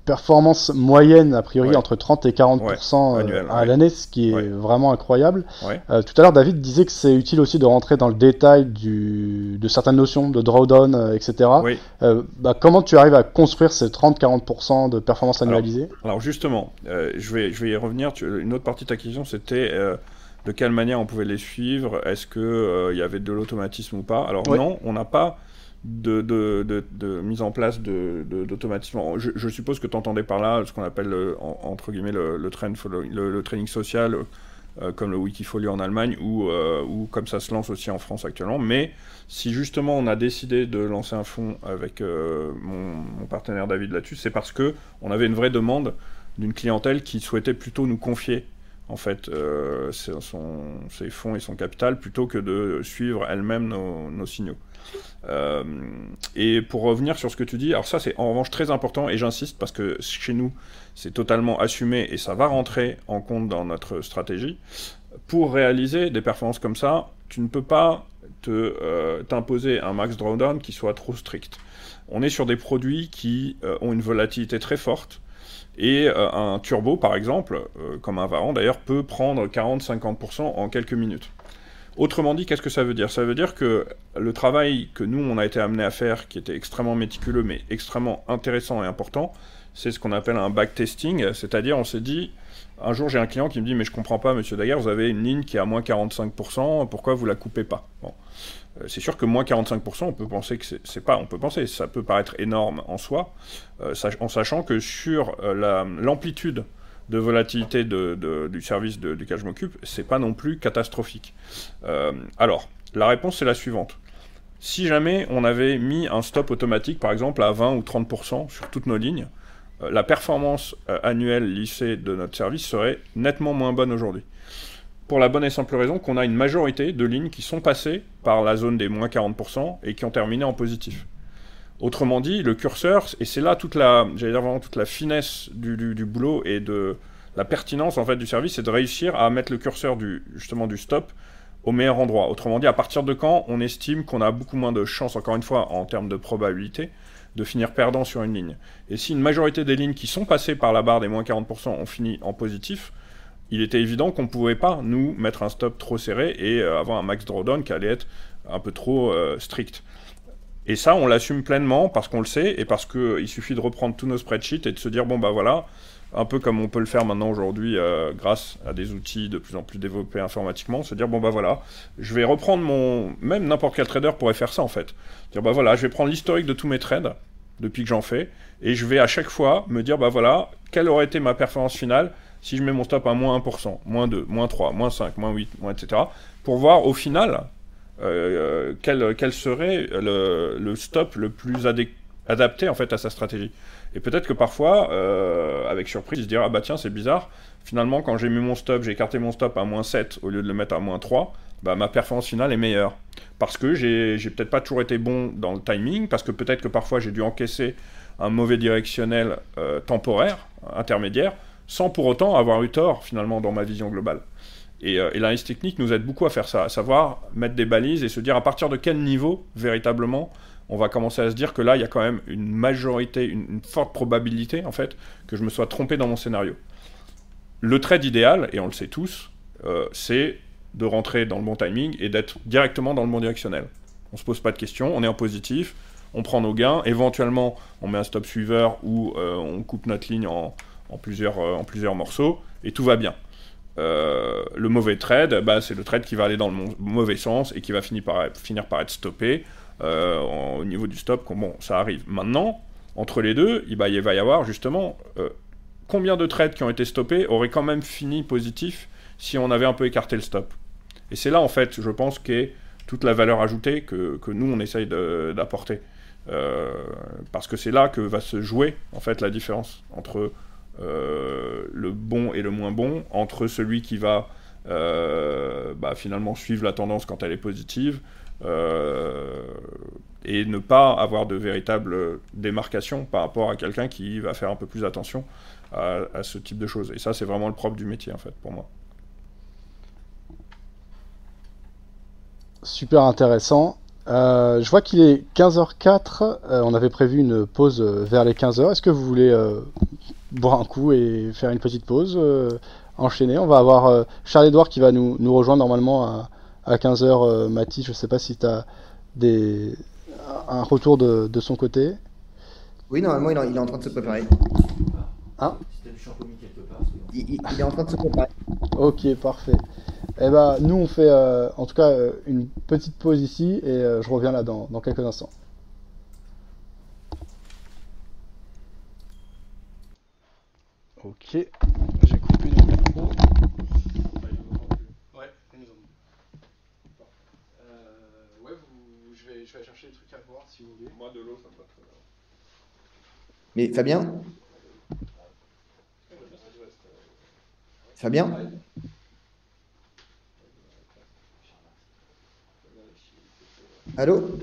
performance moyenne, a priori, entre 30 et 40% euh, à l'année, ce qui est vraiment incroyable. Euh, tout à l'heure, David disait que c'est utile aussi de rentrer dans le détail du... de certaines notions, de drawdown, etc. Bah, comment tu arrives à construire ces 30-40% de performance annualisée?
alors, justement, je, vais, je vais y revenir. Une autre partie de ta question, c'était de quelle manière on pouvait les suivre? Est-ce qu'il y avait de l'automatisme ou pas? Alors non, on n'a pas de, mise en place d'automatisme. Je, suppose que tu entendais par là ce qu'on appelle, entre guillemets, le, le, le, training social, euh, comme le Wikifolio en Allemagne, ou, euh, comme ça se lance aussi en France actuellement. Mais si justement on a décidé de lancer un fonds avec euh, mon, partenaire David là-dessus, c'est parce que on avait une vraie demande d'une clientèle qui souhaitait plutôt nous confier en fait ses, fonds et son capital plutôt que de suivre elle-même nos signaux. Euh, et pour revenir sur ce que tu dis, alors ça c'est en revanche très important et j'insiste parce que chez nous c'est totalement assumé et ça va rentrer en compte dans notre stratégie. Pour réaliser des performances comme ça, tu ne peux pas euh, t'imposer un max drawdown qui soit trop strict. On est sur des produits qui euh, ont une volatilité très forte et un turbo par exemple, comme un Varan d'ailleurs, peut prendre 40-50% en quelques minutes. Autrement dit, qu'est-ce que ça veut dire? Ça veut dire que le travail que nous, on a été amené à faire, qui était extrêmement méticuleux, mais extrêmement intéressant et important, c'est ce qu'on appelle un backtesting, c'est-à-dire on s'est dit, un jour j'ai un client qui me dit, mais je comprends pas, monsieur Daguerre, vous avez une ligne qui est à moins 45%, pourquoi vous la coupez pas? Bon. Euh, c'est sûr que moins 45%, on peut penser que c'est pas, on peut penser, ça peut paraître énorme en soi, euh, en sachant que sur euh, l'amplitude de volatilité du service de, duquel je m'occupe, c'est pas non plus catastrophique. Euh, alors, la réponse c'est la suivante. Si jamais on avait mis un stop automatique, par exemple, à 20 ou 30% sur toutes nos lignes, euh, la performance euh, annuelle lissée de notre service serait nettement moins bonne aujourd'hui. Pour la bonne et simple raison qu'on a une majorité de lignes qui sont passées par la zone des moins 40% et qui ont terminé en positif. Autrement dit, le curseur, et c'est là toute la, j'allais dire vraiment toute la finesse du, boulot et de la pertinence en fait du service, c'est de réussir à mettre le curseur du, justement du stop au meilleur endroit. Autrement dit, à partir de quand on estime qu'on a beaucoup moins de chances, encore une fois, en termes de probabilité, de finir perdant sur une ligne? Et si une majorité des lignes qui sont passées par la barre des moins 40% ont fini en positif, il était évident qu'on ne pouvait pas, nous, mettre un stop trop serré et euh, avoir un max drawdown qui allait être un peu trop euh, strict. Et ça, on l'assume pleinement parce qu'on le sait et parce qu'il suffit de reprendre tous nos spreadsheets et de se dire, bon, bah voilà, un peu comme on peut le faire maintenant aujourd'hui euh, grâce à des outils de plus en plus développés informatiquement, se dire, bon, bah voilà, je vais reprendre mon... Même n'importe quel trader pourrait faire ça en fait. Dire, bah voilà, je vais prendre l'historique de tous mes trades depuis que j'en fais et je vais à chaque fois me dire, bah voilà, quelle aurait été ma performance finale si je mets mon stop à moins 1%, moins 2, moins 3, moins 5, moins 8, moins etc. pour voir au final euh, quel, serait le, stop le plus adapté en fait à sa stratégie. Et peut-être que parfois, euh, avec surprise, il se dira ah bah tiens c'est bizarre. Finalement quand j'ai mis mon stop, j'ai écarté mon stop à moins 7 au lieu de le mettre à moins 3, bah, ma performance finale est meilleure. Parce que j'ai peut-être pas toujours été bon dans le timing, parce que peut-être que parfois j'ai dû encaisser un mauvais directionnel euh, temporaire, intermédiaire, sans pour autant avoir eu tort finalement dans ma vision globale. Et, euh, l'analyse technique nous aide beaucoup à faire ça, à savoir mettre des balises et se dire à partir de quel niveau, véritablement, on va commencer à se dire que là, il y a quand même une majorité, une, forte probabilité, en fait, que je me sois trompé dans mon scénario. Le trade idéal, et on le sait tous, c'est de rentrer dans le bon timing et d'être directement dans le bon directionnel. On se pose pas de questions, on est en positif, on prend nos gains, éventuellement on met un stop suiveur ou on coupe notre ligne en plusieurs morceaux et tout va bien. Le mauvais trade, bah, c'est le trade qui va aller dans le mauvais sens et qui va finir par, être stoppé au niveau du stop. Bon, ça arrive. Maintenant, entre les deux, il va y avoir justement combien de trades qui ont été stoppés auraient quand même fini positif si on avait un peu écarté le stop. Et c'est là, en fait, je pense, qu'est toute la valeur ajoutée que, nous, on essaye d'apporter. Euh, parce que c'est là que va se jouer, en fait, la différence entre euh, le bon et le moins bon, entre celui qui va euh, bah, finalement suivre la tendance quand elle est positive, et ne pas avoir de véritable démarcation par rapport à quelqu'un qui va faire un peu plus attention à, ce type de choses. Et ça, c'est vraiment le propre du métier, en fait, pour moi.
Super intéressant. Euh, je vois qu'il est 15h04. Euh, on avait prévu une pause vers les 15h. Est-ce que vous voulez euh, boire un coup et faire une petite pause Enchaîner. On va avoir Charles-Edouard qui va nous, nous, rejoindre normalement à, à 15h. Mathis, je ne sais pas si tu as des, un retour de, de, son côté.
Oui, normalement, il est en train de se préparer.
Hein?
Il, il, est en train de se préparer.
Ok, parfait. Eh ben, nous, on fait euh, en tout cas euh, une petite pause ici et euh, je reviens là dans, dans quelques instants. Ok, j'ai coupé le micro. Ouais, euh, ouais vous, je, vais, je vais aller chercher des trucs à boire si vous voulez. Moi, de l'eau, ça me va très bien.
Mais Fabien? Fabien? Allô?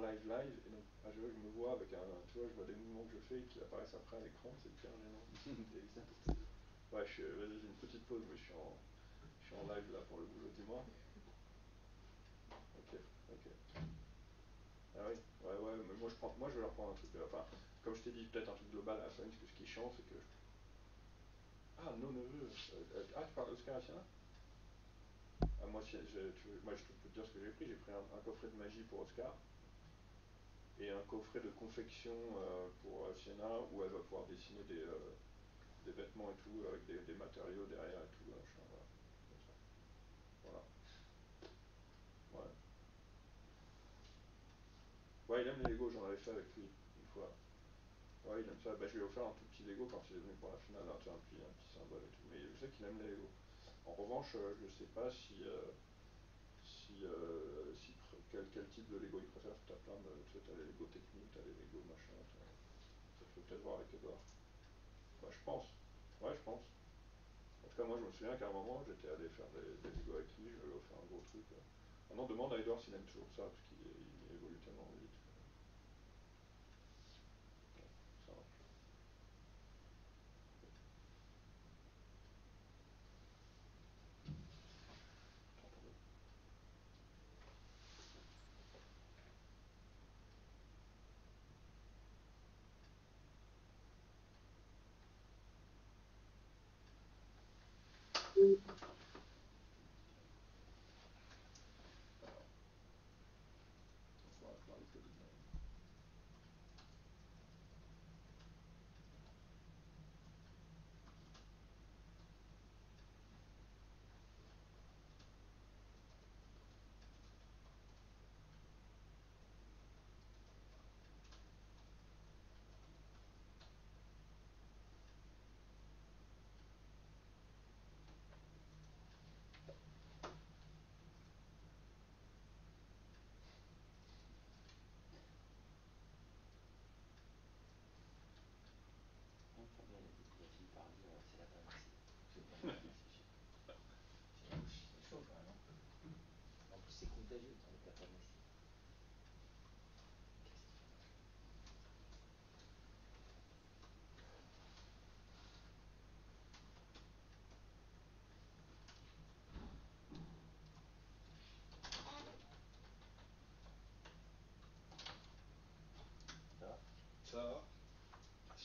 Live live, et donc à je me vois avec un, tu vois, je vois des mouvements que je fais qui apparaissent après à l'écran, c'est hyper gênant. [LAUGHS] ouais, je j'ai une petite pause, mais je suis en, je suis en live là pour le boulot, dis-moi. Ok, ok. Ah oui, ouais, ouais, mais moi je, prends, moi je vais leur prendre un truc, euh, enfin, comme je t'ai dit, peut-être un truc global à la fin, parce que ce qui est chiant, c'est que. Ah, nos neveux. Euh, ah, tu parles d'Oscar Asiana ah, moi, je, je, moi, je peux te dire ce que j'ai pris. J'ai pris un, un coffret de magie pour Oscar et un coffret de confection euh, pour euh, Sienna où elle va pouvoir dessiner des, euh, des vêtements et tout avec des, des, matériaux derrière et tout. Voilà. voilà. Ouais. Ouais, il aime les Lego, j'en avais fait avec lui une fois. Ouais, il aime ça. Bah, je lui ai offert un tout petit Lego quand il est venu pour la finale, un, petit, un petit symbole et tout. Mais je sais qu'il aime les Lego. En revanche, je ne sais pas si, si quel, quel, type de Lego il préfère. Tu as plein de. Tu as les Lego techniques, tu as les Lego machin. Ça faut peut-être voir avec Edouard. Bah, je pense. Ouais, je pense. En tout cas, moi, je me souviens qu'à un moment, j'étais allé faire des, Lego avec lui, je lui ai offert un gros truc. Maintenant, demande à Edouard s'il aime toujours ça, parce qu'il évolue tellement vite.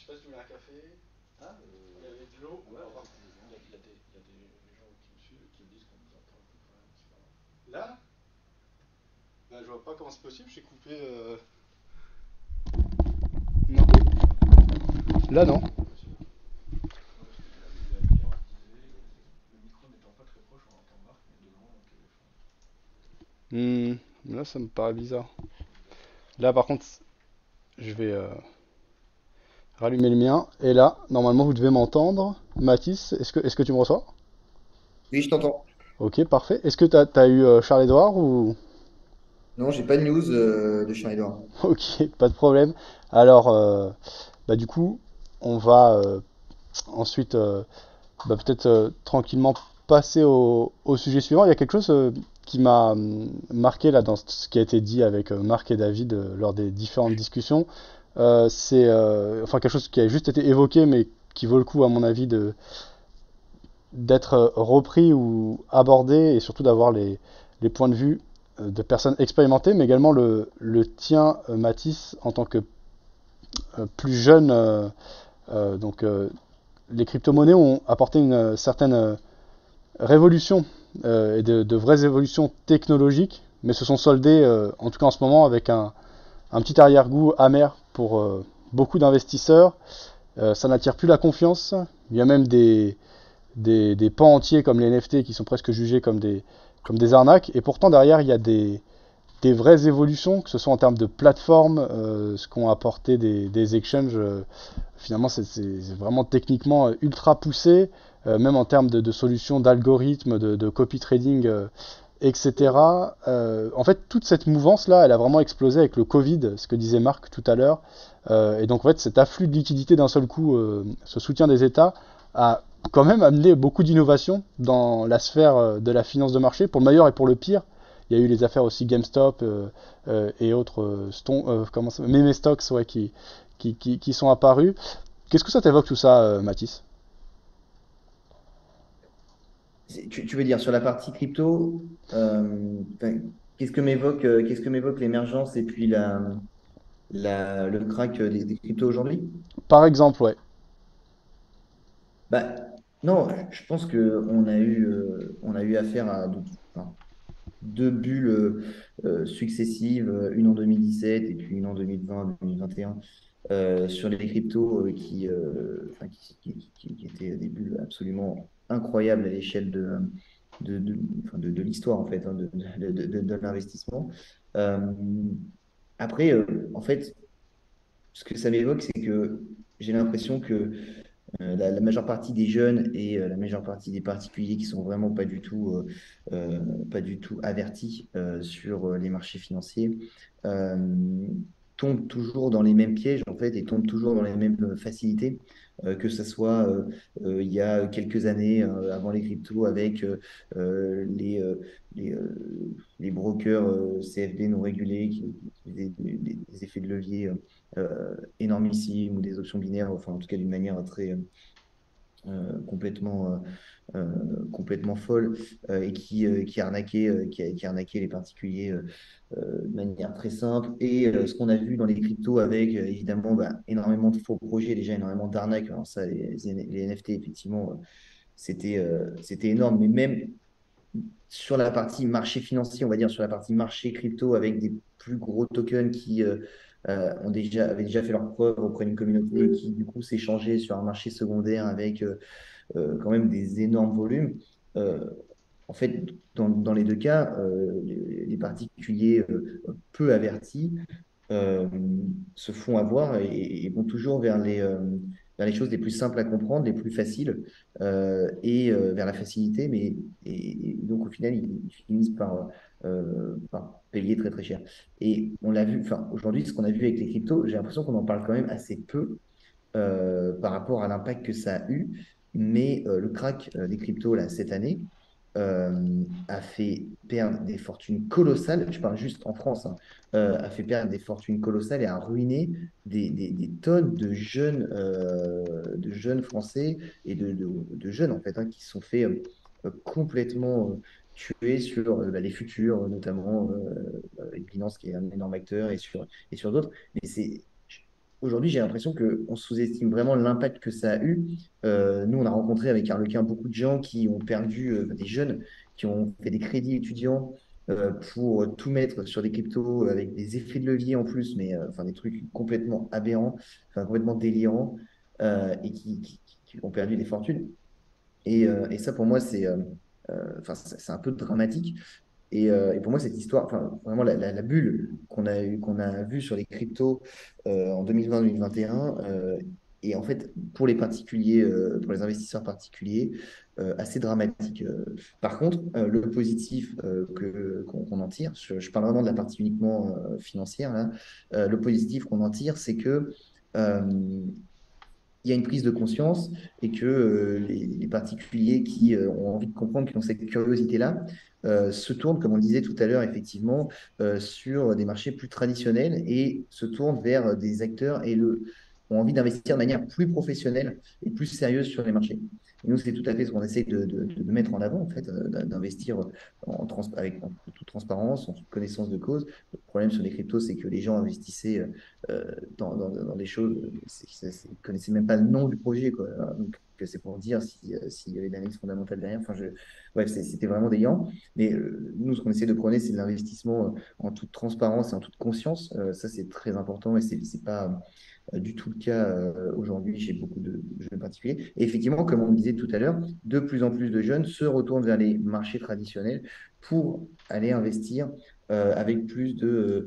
Sais pas si tu un café. Ah, euh, il y avait de l'eau. Ouais, il, y a, il, y a des, il y a des gens qui me suivent qui me disent qu'on nous entend un peu quand même. Là? Ben, Je vois pas comment c'est possible, j'ai coupé. Euh...
Non. Là, non. Hmm, là, ça me paraît bizarre. Là, par contre, je vais. Euh rallumer le mien. Et là, normalement, vous devez m'entendre. Mathis, est-ce que, est que tu me reçois?
Oui, je t'entends.
Ok, parfait. Est-ce que tu as, eu euh, Charles-Edouard ou...
Non, j'ai pas de news euh, de Charles-Edouard. [LAUGHS]
Ok, pas de problème. Alors, euh, bah, du coup, on va ensuite bah, peut-être tranquillement passer au, au, sujet suivant. Il y a quelque chose qui m'a hum, marqué là dans ce qui a été dit avec Marc et David lors des différentes discussions. Euh, c'est euh, enfin quelque chose qui a juste été évoqué, mais qui vaut le coup, à mon avis, de d'être repris ou abordé et surtout d'avoir les, les, points de vue euh, de personnes expérimentées, mais également le, tien, Mathis, en tant que plus jeune. donc, les crypto-monnaies ont apporté une certaine révolution et de, vraies évolutions technologiques, mais se sont soldées, en tout cas en ce moment, avec un, petit arrière-goût amer pour euh, beaucoup d'investisseurs. Euh, ça n'attire plus la confiance. Il y a même des, pans entiers comme les NFT qui sont presque jugés comme des, comme des arnaques. Et pourtant, derrière, il y a des, vraies évolutions, que ce soit en termes de plateforme, euh, ce qu'ont apporté des, exchanges. finalement, c'est vraiment techniquement ultra poussé, même en termes de, solutions d'algorithmes, de, de, copy trading etc. Euh, en fait, toute cette mouvance-là, elle a vraiment explosé avec le Covid, ce que disait Marc tout à l'heure. Euh, et donc, en fait, cet afflux de liquidités d'un seul coup, euh, ce soutien des États, a quand même amené beaucoup d'innovation dans la sphère de la finance de marché, pour le meilleur et pour le pire. Il y a eu les affaires aussi GameStop et autres Stone, comment ça, Stocks ouais, qui, qui, qui, qui sont apparus. Qu'est-ce que ça t'évoque tout ça, Mathis?
Tu, veux dire sur la partie crypto, euh, qu'est-ce que m'évoque euh, qu'est-ce que m'évoque l'émergence et puis la, la, le crack des, cryptos aujourd'hui?
Par exemple, ouais.
Bah, non, je pense que on a eu, euh, on a eu affaire à deux, bulles successives, une en 2017 et puis une en 2020-2021, sur les cryptos qui, qui, qui, étaient des bulles absolument incroyable à l'échelle de, de, de, de, l'histoire, en fait, hein, de, l'investissement. Euh, après, euh, en fait, ce que ça m'évoque, c'est que j'ai l'impression que euh, la, majeure partie des jeunes et la majeure partie des particuliers qui sont vraiment pas du tout, pas du tout avertis sur les marchés financiers tombent toujours dans les mêmes pièges en fait et tombent toujours dans les mêmes facilités. Euh, que ce soit euh, euh, il y a quelques années avant les cryptos avec les, les, brokers CFD non régulés des, des, effets de levier énormissimes ou des options binaires, enfin en tout cas d'une manière très complètement complètement folle et qui, qui, arnaquait, qui, qui les particuliers de manière très simple. Et ce qu'on a vu dans les cryptos avec évidemment bah, énormément de faux projets, déjà énormément d'arnaques. Alors ça, les, les, NFT, effectivement, c'était c'était énorme. Mais même sur la partie marché financier, on va dire sur la partie marché crypto avec des plus gros tokens qui ont déjà, avaient déjà fait leur preuve auprès d'une communauté qui du coup s'échangeait sur un marché secondaire avec quand même des énormes volumes. En fait, dans, les deux cas, euh, les, particuliers euh, peu avertis euh, se font avoir et, vont toujours vers les, les choses les plus simples à comprendre, les plus faciles, et vers la facilité, mais et, donc au final, ils, finissent par, payer très très cher. Et on l'a vu, enfin aujourd'hui, ce qu'on a vu avec les cryptos, j'ai l'impression qu'on en parle quand même assez peu par rapport à l'impact que ça a eu. mais le crack des cryptos là, cette année, a fait perdre des fortunes colossales, je parle juste en France, hein, a fait perdre des fortunes colossales et a ruiné des, tonnes de jeunes, de jeunes Français et de, jeunes en fait, hein, qui sont fait complètement tuer sur bah, les futurs, notamment avec Binance qui est un énorme acteur et sur, et sur d'autres. Mais c'est aujourd'hui, j'ai l'impression qu'on sous-estime vraiment l'impact que ça a eu. Euh, nous, on a rencontré avec Arlequin beaucoup de gens qui ont perdu, euh, des jeunes, qui ont fait des crédits étudiants euh, pour tout mettre sur des cryptos avec des effets de levier en plus, mais enfin des trucs complètement aberrants, complètement délirants, et qui, ont perdu des fortunes. Et, et ça, pour moi, c'est c'est un peu dramatique. Euh, et, pour moi, cette histoire, vraiment la, bulle qu'on a, a vue sur les cryptos euh, en 2020-2021 euh, est en fait pour les particuliers, pour les investisseurs particuliers, assez dramatique. Par contre, le positif qu'on, en tire, je, parle vraiment de la partie uniquement financière, là, le positif qu'on en tire, c'est que il y a une prise de conscience et que les, particuliers qui ont envie de comprendre, qui ont cette curiosité-là, euh, se tournent, comme on le disait tout à l'heure, effectivement, euh, sur des marchés plus traditionnels et se tournent vers des acteurs et ont envie d'investir de manière plus professionnelle et plus sérieuse sur les marchés. Et nous, c'est tout à fait ce qu'on essaie de, mettre en avant, en fait, euh, d'investir en, avec toute transparence, en toute connaissance de cause. Le problème sur les cryptos, c'est que les gens investissaient dans, dans, des choses, ils ne connaissaient même pas le nom du projet. Quoi. Donc, c'est pour dire s'il y avait une analyse fondamentale derrière. Enfin, bref, c'était vraiment déliant. Mais euh, nous, ce qu'on essaie de prôner, c'est l'investissement euh, en toute transparence et en toute conscience. Euh, ça, c'est très important et c'est pas du tout le cas aujourd'hui chez beaucoup de, jeunes particuliers. Et effectivement, comme on le disait tout à l'heure, de plus en plus de jeunes se retournent vers les marchés traditionnels pour aller investir avec plus de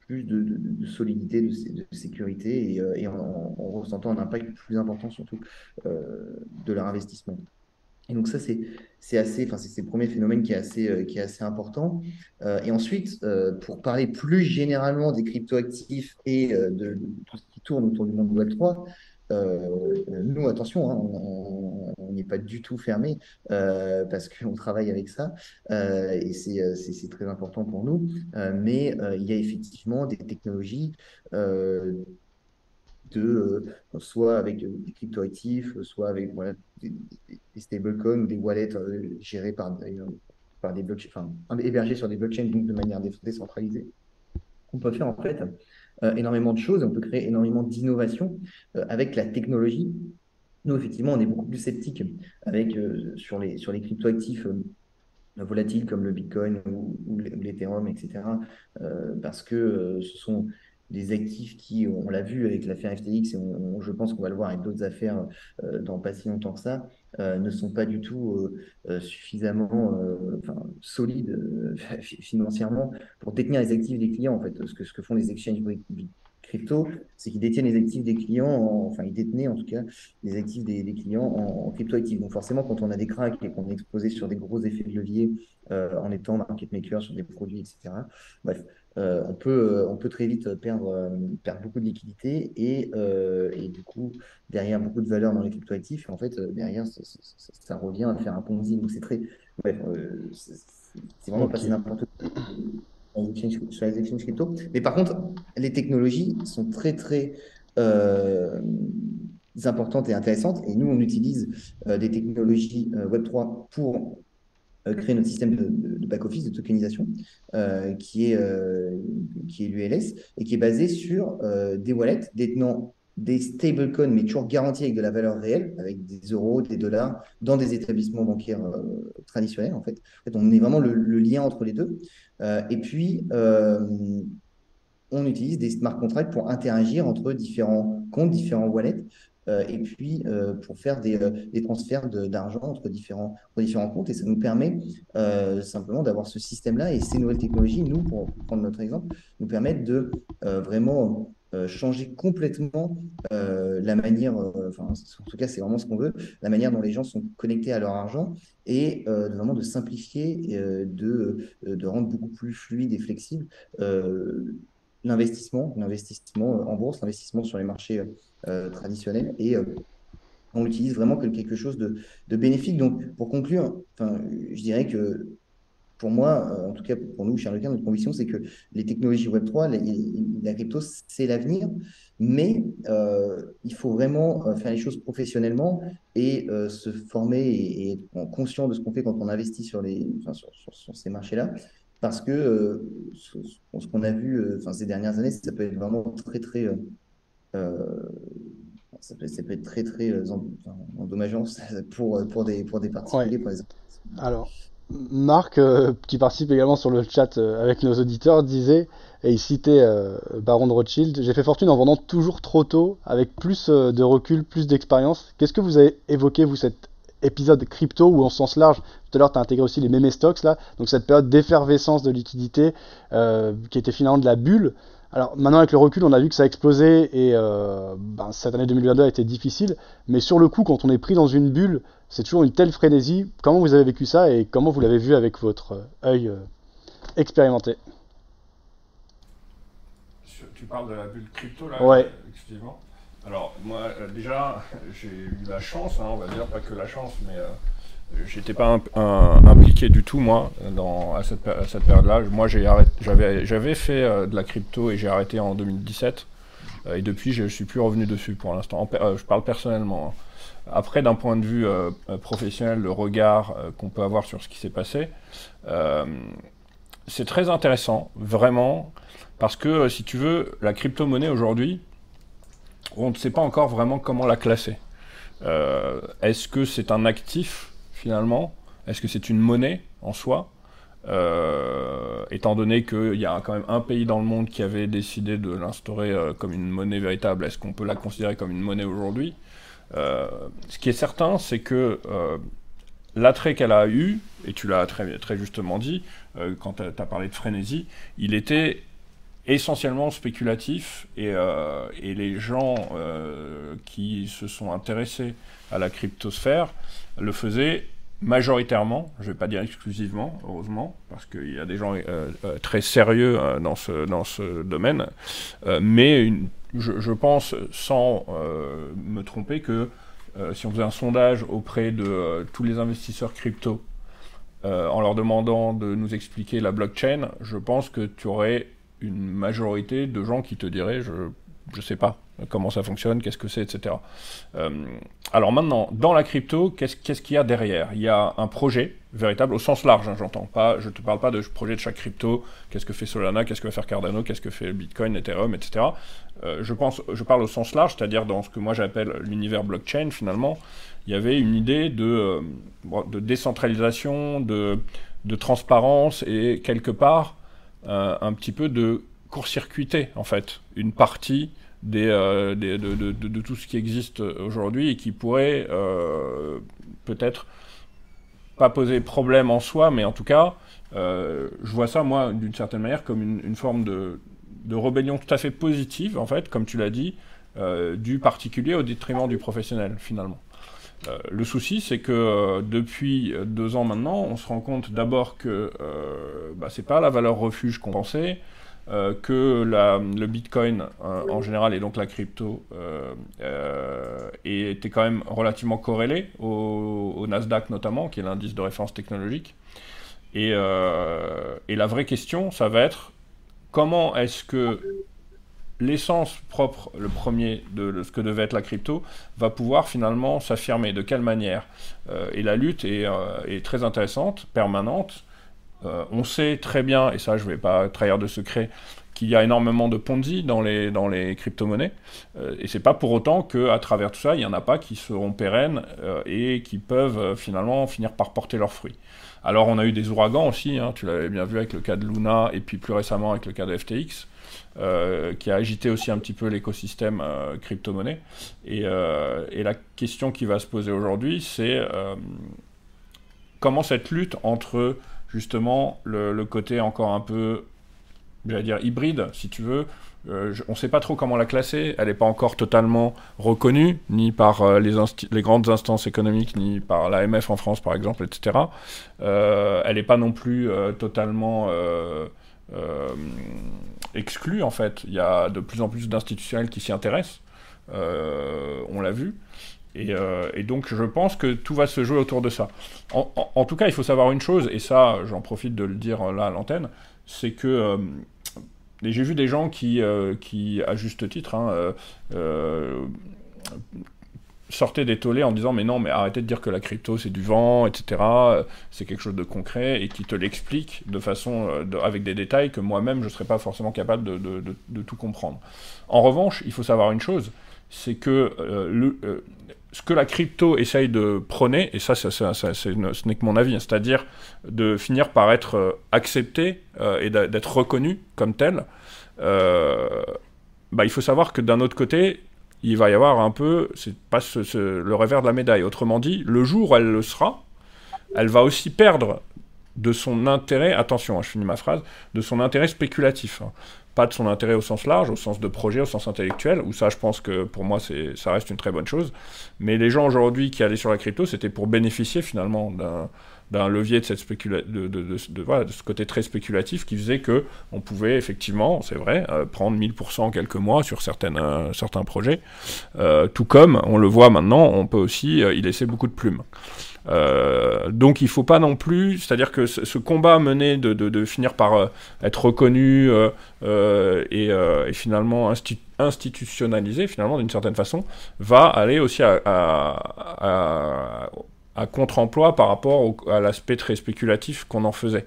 plus de, solidité, de, sécurité et, en, ressentant un impact plus important surtout de leur investissement. Et donc ça, c'est assez, enfin c'est le premier phénomène qui est assez, euh, qui est assez important. Euh, et ensuite, euh, pour parler plus généralement des cryptoactifs et de, tout ce qui tourne autour du monde Web 3, nous, attention, hein, on n'est pas du tout fermé parce qu'on travaille avec ça et c'est très important pour nous. mais il y a effectivement des technologies de euh, soit avec euh, des cryptoactifs, soit avec des, stablecoins ou des wallets euh, gérés par, par des blockchains, enfin, hébergés sur des blockchains, donc de manière décentralisée. On peut faire en fait énormément de choses, on peut créer énormément d'innovations avec la technologie. Nous, effectivement, on est beaucoup plus sceptiques avec, sur, les, sur les cryptoactifs volatiles comme le Bitcoin ou, ou l'Ethereum, etc. parce que ce sont des actifs qui, on l'a vu avec l'affaire FTX, et je pense qu'on va le voir avec d'autres affaires euh, dans pas si longtemps que ça, euh, ne sont pas du tout euh, suffisamment solides financièrement pour détenir les actifs des clients. En fait, ce que, ce que font les exchanges crypto, c'est qu'ils détiennent les actifs des clients, enfin ils détenaient en tout cas les actifs des, clients en, crypto-actifs. Donc forcément, quand on a des cracks et qu'on est exposé sur des gros effets de levier en étant market maker sur des produits, etc. Bref, euh, on, peut, euh, on peut très vite perdre, euh, perdre beaucoup de liquidités et, et, du coup, derrière beaucoup de valeur dans les cryptoactifs, en fait, derrière, ça, revient à faire un ponzi. Donc, c'est très. C'est vraiment passer n'importe quoi sur les exchanges crypto. Mais par contre, les technologies sont très, très importantes et intéressantes. Et nous, on utilise des technologies Web3 pour créer notre système de, back-office, de tokenisation, euh, qui est, euh, qui est l'ULS, et qui est basé sur des wallets détenant des stablecoins, mais toujours garantis avec de la valeur réelle, avec des euros, des dollars, dans des établissements bancaires traditionnels, en fait. On est vraiment le, lien entre les deux. et puis, on utilise des smart contracts pour interagir entre différents comptes, différents wallets, euh, et puis euh, pour faire des, euh, transferts d'argent entre différents, comptes. Et ça nous permet simplement d'avoir ce système-là et ces nouvelles technologies, nous, pour prendre notre exemple, nous permettent de vraiment changer complètement la manière, enfin, en tout cas, c'est vraiment ce qu'on veut, la manière dont les gens sont connectés à leur argent et vraiment de simplifier, de, de rendre beaucoup plus fluide et flexible l'investissement, l'investissement en bourse, l'investissement sur les marchés euh, traditionnels et euh, on l'utilise vraiment comme quelque chose de, bénéfique. Donc, pour conclure, je dirais que pour moi, euh, en tout cas pour nous, chez Arlequin, notre conviction, c'est que les technologies Web3, la crypto, c'est l'avenir, mais euh, il faut vraiment euh, faire les choses professionnellement et se former et, être conscient de ce qu'on fait quand on investit sur, les, sur, ces marchés-là. Parce que ce, qu'on a vu ces dernières années, ça peut être vraiment très, très. ça, peut, être très, très endommageant pour, pour, des, pour des particuliers, pour
Alors, Marc, euh, qui participe également sur le chat euh, avec nos auditeurs, disait, et il citait euh, Baron de Rothschild, j'ai fait fortune en vendant toujours trop tôt, avec plus de recul, plus d'expérience. Qu'est-ce que vous avez évoqué, vous, cet épisode crypto, ou en sens large, tout à l'heure tu as intégré aussi les meme stocks, là, donc cette période d'effervescence de liquidité, qui était finalement de la bulle. Alors maintenant avec le recul, on a vu que ça a explosé et ben, cette année 2022 a été difficile, mais sur le coup, quand on est pris dans une bulle, c'est toujours une telle frénésie. Comment vous avez vécu ça et comment vous l'avez vu avec votre euh, œil euh, expérimenté?
Tu parles de la bulle crypto là?
Ouais.
Alors moi euh, déjà j'ai eu la chance, hein, on va dire pas que la chance, mais j'étais pas impliqué du tout moi dans, à cette, période-là. Moi j'avais fait de la crypto et j'ai arrêté en 2017 et depuis je suis plus revenu dessus pour l'instant. je parle personnellement. Hein. Après, d'un point de vue euh, euh, professionnel, le regard euh, qu'on peut avoir sur ce qui s'est passé, c'est très intéressant, vraiment, parce que si tu veux, la crypto-monnaie aujourd'hui, on ne sait pas encore vraiment comment la classer. Est-ce que c'est un actif finalement? Est-ce que c'est une monnaie en soi? Étant donné qu'il y a quand même un pays dans le monde qui avait décidé de l'instaurer comme une monnaie véritable, est-ce qu'on peut la considérer comme une monnaie aujourd'hui? Euh, ce qui est certain, c'est que euh, l'attrait qu'elle a eu, et tu l'as très, justement dit, euh, quand tu as parlé de frénésie, il était essentiellement spéculatif et, et les gens qui se sont intéressés à la cryptosphère le faisaient majoritairement, je ne vais pas dire exclusivement, heureusement, parce qu'il y a des gens très sérieux dans, ce, dans ce domaine, mais je, pense, sans euh, me tromper, que euh, si on faisait un sondage auprès de euh, tous les investisseurs crypto, en leur demandant de nous expliquer la blockchain, je pense que tu aurais une majorité de gens qui te diraient je ne sais pas comment ça fonctionne, qu'est-ce que c'est, etc. Euh, alors maintenant, dans la crypto, qu'est-ce qu'il y a derrière? Il y a un projet véritable, au sens large, hein, j'entends pas, je te parle pas de projet de chaque crypto, qu'est-ce que fait Solana, qu'est-ce que va faire Cardano, qu'est-ce que fait Bitcoin, Ethereum, etc. Euh, je, pense, je parle au sens large, c'est-à-dire dans ce que moi j'appelle l'univers blockchain, finalement, il y avait une idée de, euh, de décentralisation, de, de, transparence et quelque part un petit peu de court-circuiter, en fait, une partie euh, de, tout ce qui existe aujourd'hui et qui pourrait euh, peut-être pas poser problème en soi, mais en tout cas, euh, je vois ça, moi, d'une certaine manière, comme une, forme de, rébellion tout à fait positive, en fait, comme tu l'as dit, du particulier au détriment du professionnel, finalement. Le souci, c'est que depuis deux ans maintenant, on se rend compte d'abord que bah, c'est pas la valeur refuge qu'on pensait, euh, que le Bitcoin euh, en général et donc la crypto euh, était quand même relativement corrélé au, Nasdaq notamment, qui est l'indice de référence technologique. Et, la vraie question, ça va être comment est-ce que l'essence propre, le premier de, ce que devait être la crypto, va pouvoir finalement s'affirmer. De quelle manière? Et la lutte est, est, très intéressante, permanente, euh, on sait très bien, et ça je ne vais pas trahir de secret, qu'il y a énormément de Ponzi dans les, dans les crypto-monnaies. Euh, et c'est pas pour autant qu'à travers tout ça, il n'y en a pas qui seront pérennes euh, et qui peuvent finalement finir par porter leurs fruits. Alors on a eu des ouragans aussi, hein, tu l'avais bien vu avec le cas de Luna et puis plus récemment avec le cas de FTX. Qui a agité aussi un petit peu l'écosystème crypto-monnaie. Et, et, la question qui va se poser aujourd'hui, c'est comment cette lutte entre justement le, côté encore un peu, j'allais dire, hybride, si tu veux. Euh, on ne sait pas trop comment la classer, elle n'est pas encore totalement reconnue, ni par euh, les, grandes instances économiques, ni par l'AMF en France, par exemple, etc. Euh, elle n'est pas non plus totalement exclue, en fait. Il y a de plus en plus d'institutionnels qui s'y intéressent, on l'a vu. Et, donc je pense que tout va se jouer autour de ça. En, tout cas, il faut savoir une chose, et ça j'en profite de le dire là à l'antenne, c'est que j'ai vu des gens qui, qui à juste titre, hein, sortaient des tollés en disant mais non mais arrêtez de dire que la crypto c'est du vent etc c'est quelque chose de concret et qui te l'explique de façon avec des détails que moi-même je serais pas forcément capable de, tout comprendre. En revanche il faut savoir une chose c'est que euh, euh, ce que la crypto essaye de prôner, et ça, ce n'est que mon avis, hein, c'est-à-dire de finir par être euh, accepté et d'être reconnu comme tel, bah, il faut savoir que d'un autre côté, il va y avoir un peu, c'est pas le revers de la médaille. Autrement dit, le jour où elle le sera, elle va aussi perdre de son intérêt, attention, hein, je finis ma phrase, de son intérêt spéculatif. Hein pas de son intérêt au sens large, au sens de projet, au sens intellectuel, où ça, je pense que pour moi, ça reste une très bonne chose. Mais les gens aujourd'hui qui allaient sur la crypto, c'était pour bénéficier finalement d'un levier de, cette spécula de, de, ce côté très spéculatif qui faisait que on pouvait effectivement, c'est vrai, euh, prendre 1000% en quelques mois sur certaines, euh, certains projets. Euh, tout comme, on le voit maintenant, on peut aussi y laisser beaucoup de plumes. Donc il faut pas non plus, c'est-à-dire que ce, combat mené de, finir par être reconnu et, finalement institutionnalisé, finalement d'une certaine façon, va aller aussi à contre-emploi par rapport à l'aspect très spéculatif qu'on en faisait.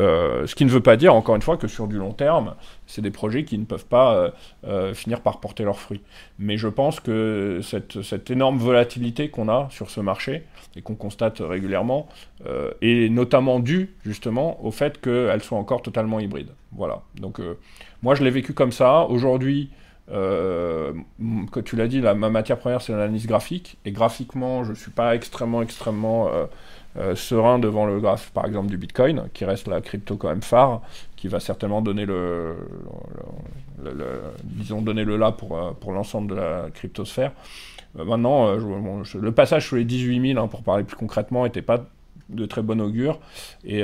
Euh, ce qui ne veut pas dire, encore une fois, que sur du long terme, c'est des projets qui ne peuvent pas euh, euh, finir par porter leurs fruits. Mais je pense que cette, cette énorme volatilité qu'on a sur ce marché et qu'on constate régulièrement est notamment due justement au fait qu'elle soit encore totalement hybride. Voilà. Donc moi, je l'ai vécu comme ça. Aujourd'hui, que tu l'as dit, ma matière première, c'est l'analyse graphique. Et graphiquement, je ne suis pas extrêmement, extrêmement euh, serein devant le graphe, par exemple, du Bitcoin, qui reste la crypto quand même phare, qui va certainement donner le, disons donner le là pour, euh, pour l'ensemble de la cryptosphère. Euh, maintenant, le passage sous les 18 000, hein, pour parler plus concrètement, n'était pas de très bon augure. Et,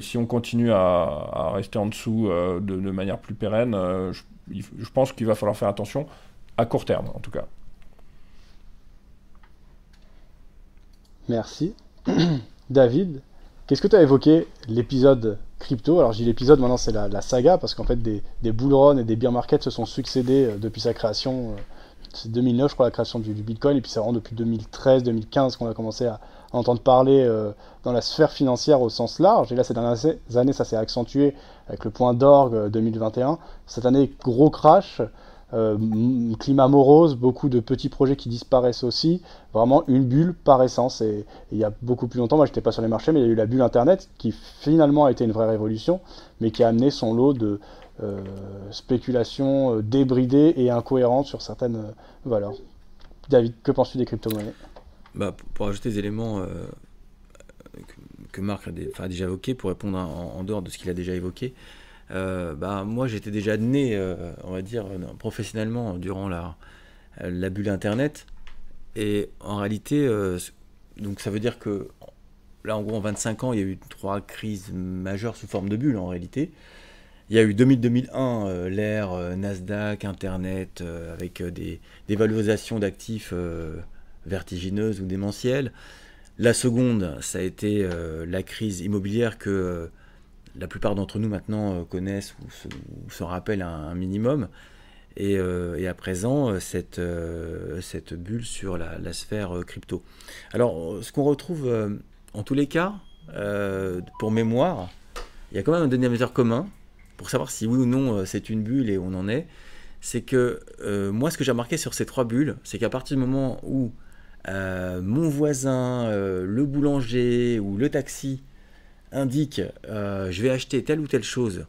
si on continue à, rester en dessous de, manière plus pérenne, je, je pense qu'il va falloir faire attention, à court terme en tout cas.
Merci. [CLEARS THROAT] David, qu'est-ce que tu as évoqué l'épisode crypto? Alors, j'ai l'épisode, maintenant c'est la, saga, parce qu'en fait, des, des et des bear markets se sont succédés euh, depuis sa création. Euh, c'est 2009, je crois, la création du, Bitcoin, et puis c'est vraiment depuis 2013-2015 qu'on a commencé à, entendre parler euh, dans la sphère financière au sens large. Et là, ces dernières années, ça s'est accentué avec le point d'orgue 2021. Cette année, gros crash. Euh, climat morose, beaucoup de petits projets qui disparaissent aussi, vraiment une bulle par essence. Et, il y a beaucoup plus longtemps, moi j'étais pas sur les marchés, mais il y a eu la bulle Internet qui finalement a été une vraie révolution, mais qui a amené son lot de euh, spéculations euh, débridées et incohérentes sur certaines valeurs. David, que penses-tu des crypto-monnaies?
Bah, pour, ajouter des éléments que, Marc a, déjà évoqués, pour répondre en dehors de ce qu'il a déjà évoqué, euh, bah, moi j'étais déjà né, euh, on va dire, professionnellement durant la, bulle Internet. Et en réalité, euh, donc ça veut dire que là, en gros, en 25 ans, il y a eu trois crises majeures sous forme de bulles en réalité. Il y a eu 2000-2001, l'ère Nasdaq, Internet, avec des, des valorisations d'actifs vertigineuses ou démentielles. La seconde, ça a été la crise immobilière que la plupart d'entre nous maintenant euh, connaissent ou se, rappellent un, minimum. Euh, et, à présent, euh, cette, cette bulle sur la, sphère crypto. Alors, ce qu'on retrouve en tous les cas, pour mémoire, il y a quand même un dénominateur commun pour savoir si oui ou non c'est une bulle et on en est. C'est que moi, ce que j'ai remarqué sur ces trois bulles, c'est qu'à partir du moment où mon voisin, le boulanger ou le taxi indique euh, je vais acheter telle ou telle chose,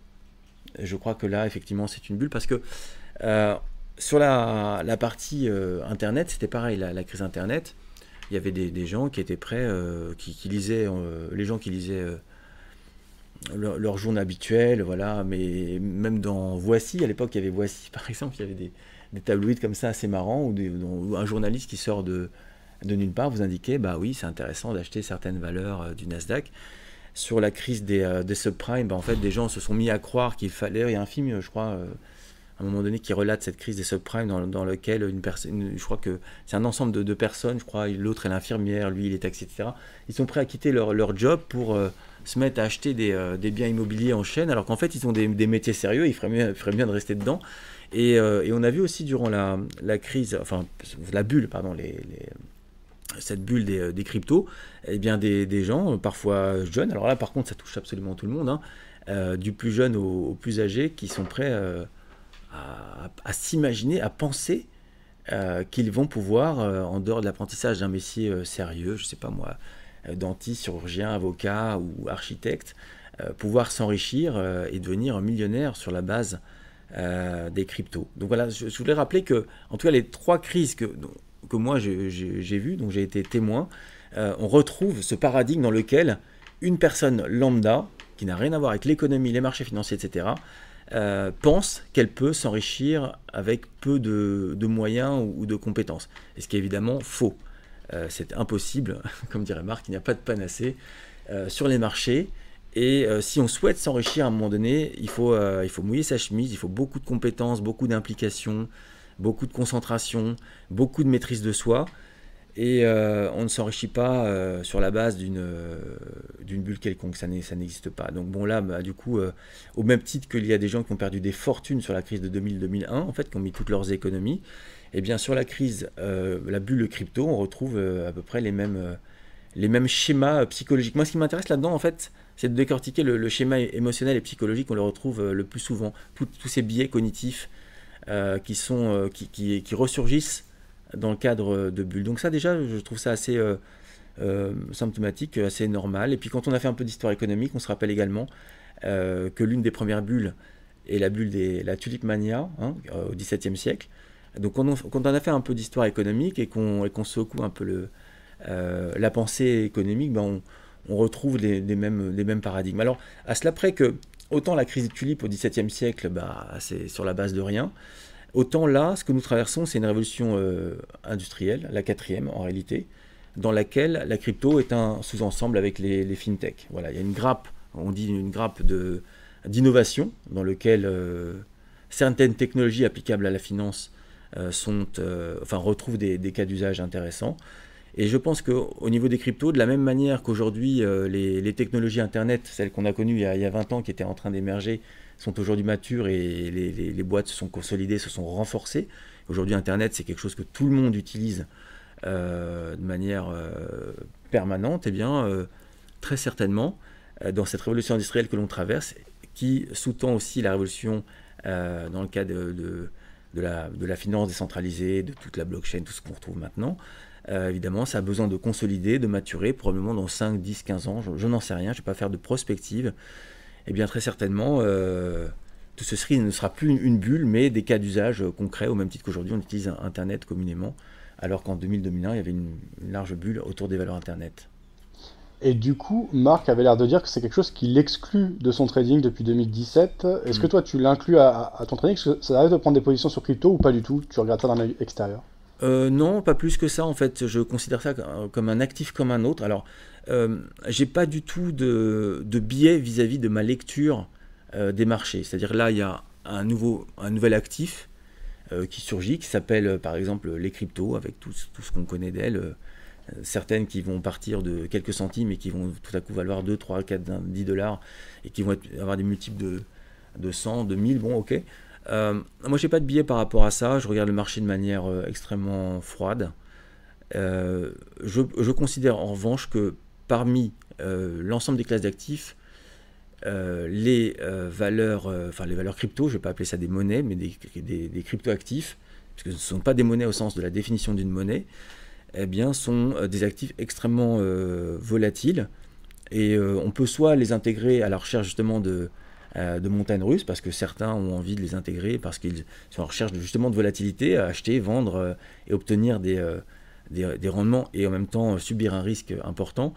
je crois que là, effectivement, c'est une bulle parce que euh, sur la, partie euh, Internet, c'était pareil, la, crise Internet, il y avait des, gens qui étaient prêts, qui, lisaient, les gens qui lisaient leur, leur, journal voilà, mais même dans Voici, à l'époque, il y avait Voici, [LAUGHS] par exemple, il y avait des, des tabloïds comme ça assez marrants, ou, un journaliste qui sort de, de nulle part vous indiquait, bah oui, c'est intéressant d'acheter certaines valeurs du Nasdaq sur la crise des, euh, des subprimes, bah, en fait, des gens se sont mis à croire qu'il fallait. Il y a un film, je crois, euh, à un moment donné qui relate cette crise des subprimes dans, dans laquelle une personne, je crois que c'est un ensemble de, personnes, je crois, l'autre est l'infirmière, lui il est taxi, etc. Ils sont prêts à quitter leur, leur job pour euh, se mettre à acheter des, euh, des, biens immobiliers en chaîne, alors qu'en fait ils ont des, des, métiers sérieux, il ferait bien, ferait bien de rester dedans. Et, euh, et, on a vu aussi durant la, la, crise, enfin la bulle, pardon, les cette bulle des, des, cryptos, eh bien des, gens, parfois jeunes, alors là par contre ça touche absolument tout le monde, hein, du plus jeune au, plus âgé, qui sont prêts à, s'imaginer, à penser euh, qu'ils vont pouvoir, euh, en dehors de l'apprentissage d'un métier euh, sérieux, je ne sais pas moi, dentiste, chirurgien, avocat ou architecte, pouvoir s'enrichir et devenir millionnaire sur la base des cryptos. Donc voilà, je, voulais rappeler que, en tout cas, les trois crises que, que moi j'ai vues, dont j'ai été témoin, on retrouve ce paradigme dans lequel une personne lambda, qui n'a rien à voir avec l'économie, les marchés financiers, etc., euh, pense qu'elle peut s'enrichir avec peu de, moyens ou, de compétences. Et ce qui est évidemment faux. Euh, c'est impossible, [LAUGHS] comme dirait Marc, il n'y a pas de panacée euh, sur les marchés. Et si on souhaite s'enrichir à un moment donné, il faut, il faut mouiller sa chemise, il faut beaucoup de compétences, beaucoup d'implications, beaucoup de concentration, beaucoup de maîtrise de soi. Et euh, on ne s'enrichit pas euh, sur la base d'une euh, d'une bulle quelconque, ça n'existe pas. Donc bon là, bah, du coup, au même titre qu'il y a des gens qui ont perdu des fortunes sur la crise de 2000-2001, en fait, qui ont mis toutes leurs économies, et eh bien sur la crise, la bulle crypto, on retrouve à peu près les mêmes, les mêmes schémas psychologiques. Moi, ce qui m'intéresse là-dedans, en fait, c'est de décortiquer le, schéma émotionnel et psychologique, on le retrouve le plus souvent, tous ces biais cognitifs qui, sont, qui, qui, qui ressurgissent dans le cadre de bulles. Donc ça déjà, je trouve ça assez euh, euh, symptomatique, assez normal. Et puis quand on a fait un peu d'histoire économique, on se rappelle également euh, que l'une des premières bulles est la bulle de la tulipe mania hein, au XVIIe siècle. Donc quand on, a fait un peu d'histoire économique et qu'on secoue un peu le, la pensée économique, ben on, retrouve les, mêmes, les mêmes paradigmes. Alors à cela près que autant la crise des tulipes au XVIIe siècle, bah, c'est sur la base de rien. Autant là, ce que nous traversons, c'est une révolution euh, industrielle, la quatrième en réalité, dans laquelle la crypto est un sous-ensemble avec les, les fintech. Voilà, il y a une grappe, on dit une grappe d'innovation dans lequel euh, certaines technologies applicables à la finance euh, sont, enfin, retrouvent des, cas d'usage intéressants. Et je pense qu'au niveau des cryptos, de la même manière qu'aujourd'hui, les, technologies Internet, celles qu'on a connues il y a, il y a, 20 ans, qui étaient en train d'émerger, sont aujourd'hui matures et les, boîtes se sont consolidées, se sont renforcées. Aujourd'hui, Internet, c'est quelque chose que tout le monde utilise euh, de manière euh, permanente. Et eh bien, euh, très certainement, dans cette révolution industrielle que l'on traverse, qui sous-tend aussi la révolution dans le cas de, de, la, finance décentralisée, de toute la blockchain, tout ce qu'on retrouve maintenant, évidemment, ça a besoin de consolider, de maturer, probablement dans 5, 10, 15 ans, je, je n'en sais rien, je ne vais pas faire de prospective, eh bien très certainement, euh, tout ceci ne sera plus une, bulle, mais des cas d'usage concrets, au même titre qu'aujourd'hui on utilise Internet communément, alors qu'en 2000-2001, il y avait une, large bulle autour des valeurs Internet.
Et du coup, Marc avait l'air de dire que c'est quelque chose qui l'exclut de son trading depuis 2017. Est-ce que mm. toi, tu l'inclus à, ton trading? Est-ce que ça arrive de prendre des positions sur crypto ou pas du tout? Tu regardes ça d'un œil extérieur
euh, non, pas plus que ça en fait. Je considère ça comme un actif comme un autre. Alors, euh, j'ai pas du tout de, biais vis-à-vis de ma lecture euh, des marchés. C'est-à-dire là, il y a un, nouvel actif euh, qui surgit, qui s'appelle par exemple les cryptos, avec tout, ce qu'on connaît d'elles. certaines qui vont partir de quelques centimes et qui vont tout à coup valoir 2, 3, 4, 10 dollars et qui vont avoir des multiples de, de 100, de 1000, bon ok. Moi, j'ai pas de biais par rapport à ça. Je regarde le marché de manière extrêmement froide. je, je, considère en revanche que parmi euh, l'ensemble des classes d'actifs, euh, les euh, valeurs, enfin les valeurs crypto, je ne vais pas appeler ça des monnaies, mais des, des, que ce ne sont pas des monnaies au sens de la définition d'une monnaie, eh bien, sont des actifs extrêmement volatiles. Et on peut soit les intégrer à la recherche justement de, de montagnes russes, parce que certains ont envie de les intégrer, parce qu'ils sont en recherche de, justement de volatilité, à acheter, vendre et obtenir des, des, rendements et en même temps subir un risque important.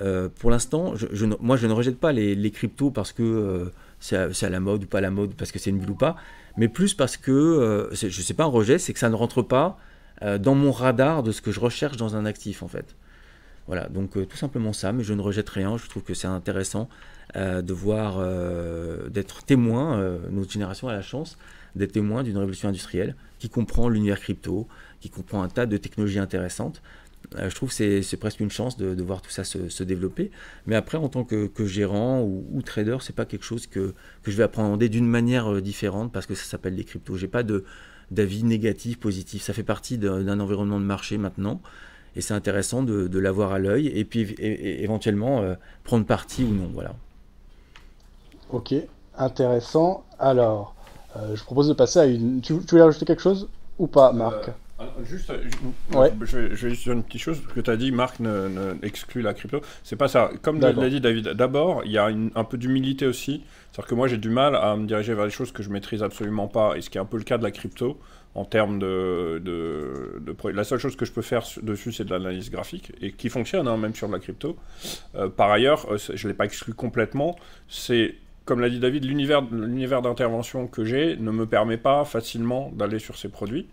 Euh, pour l'instant, je, moi je ne rejette pas les, cryptos parce que euh, c'est à, la mode ou pas à la mode, parce que c'est une bulle ou pas, mais plus parce que, euh, je ne sais pas un rejet, c'est que ça ne rentre pas dans mon radar de ce que je recherche dans un actif en fait. Voilà, donc tout simplement ça, mais je ne rejette rien, je trouve que c'est intéressant de voir, d'être témoin, notre génération a la chance d'être témoin d'une révolution industrielle qui comprend l'univers crypto, qui comprend un tas de technologies intéressantes. Euh, je trouve que c'est presque une chance de, voir tout ça se, développer. Mais après, en tant que, gérant ou, ou trader, c'est pas quelque chose que, que je vais appréhender d'une manière euh, différente parce que ça s'appelle des cryptos. J'ai pas d'avis négatif, positif. Ça fait partie d'un environnement de marché maintenant. Et c'est intéressant de, l'avoir à l'œil et puis éventuellement euh, prendre parti ou non. Voilà.
Ok, intéressant. Alors, je propose de passer à une. Tu, tu voulais rajouter quelque chose ou pas, Marc
Juste, euh, je, vais, juste dire une petite chose, parce que tu as dit Marc ne, exclut la crypto. C'est pas ça. Comme l'a dit David, d'abord, il y a un peu d'humilité aussi. C'est-à-dire que moi, j'ai du mal à me diriger vers des choses que je maîtrise absolument pas, et ce qui est un peu le cas de la crypto en termes de, de, La seule chose que je peux faire dessus, c'est de l'analyse graphique, et qui fonctionne, hein, même sur de la crypto. Euh, par ailleurs, euh, je ne l'ai pas exclu complètement. C'est comme l'a dit David, l'univers d'intervention que j'ai ne me permet pas facilement d'aller sur ces produits.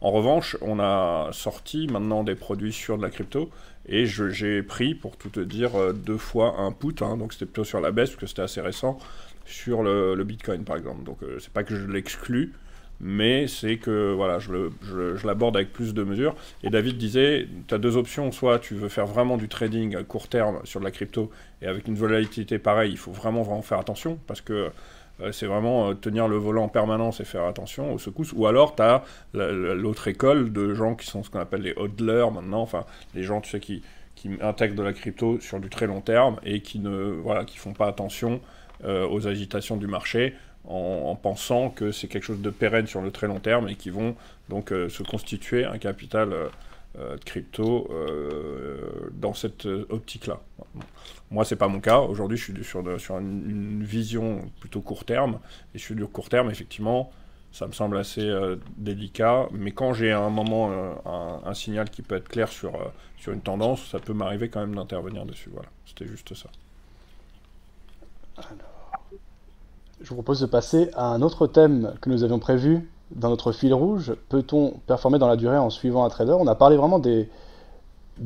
En revanche, on a sorti maintenant des produits sur de la crypto et j'ai pris, pour tout te dire, euh, deux fois un put, hein, donc c'était plutôt sur la baisse parce que c'était assez récent, sur le, Bitcoin par exemple. Donc euh, c'est pas que je l'exclus, mais c'est que voilà, je, l'aborde avec plus de mesures. Et David disait, tu as deux options, soit tu veux faire vraiment du trading à court terme sur de la crypto, et avec une volatilité pareille, il faut vraiment, vraiment faire attention, parce que euh, c'est vraiment euh, tenir le volant en permanence et faire attention aux secousses. Ou alors, tu as l'autre école de gens qui sont ce qu'on appelle les hodlers maintenant, enfin, les gens, tu sais, qui, intègrent de la crypto sur du très long terme et qui ne voilà, qui font pas attention euh, aux agitations du marché en, pensant que c'est quelque chose de pérenne sur le très long terme et qui vont donc se constituer un capital de crypto dans cette optique-là. Moi, c'est pas mon cas. Aujourd'hui, je suis sur, une, vision plutôt court terme. Et sur du court terme, effectivement, ça me semble assez euh, délicat. Mais quand j'ai un moment, euh, un, signal qui peut être clair sur, euh, sur une tendance, ça peut m'arriver quand même d'intervenir dessus. Voilà, c'était juste ça.
Alors, je vous propose de passer à un autre thème que nous avions prévu dans notre fil rouge. Peut-on performer dans la durée en suivant un trader? On a parlé vraiment des,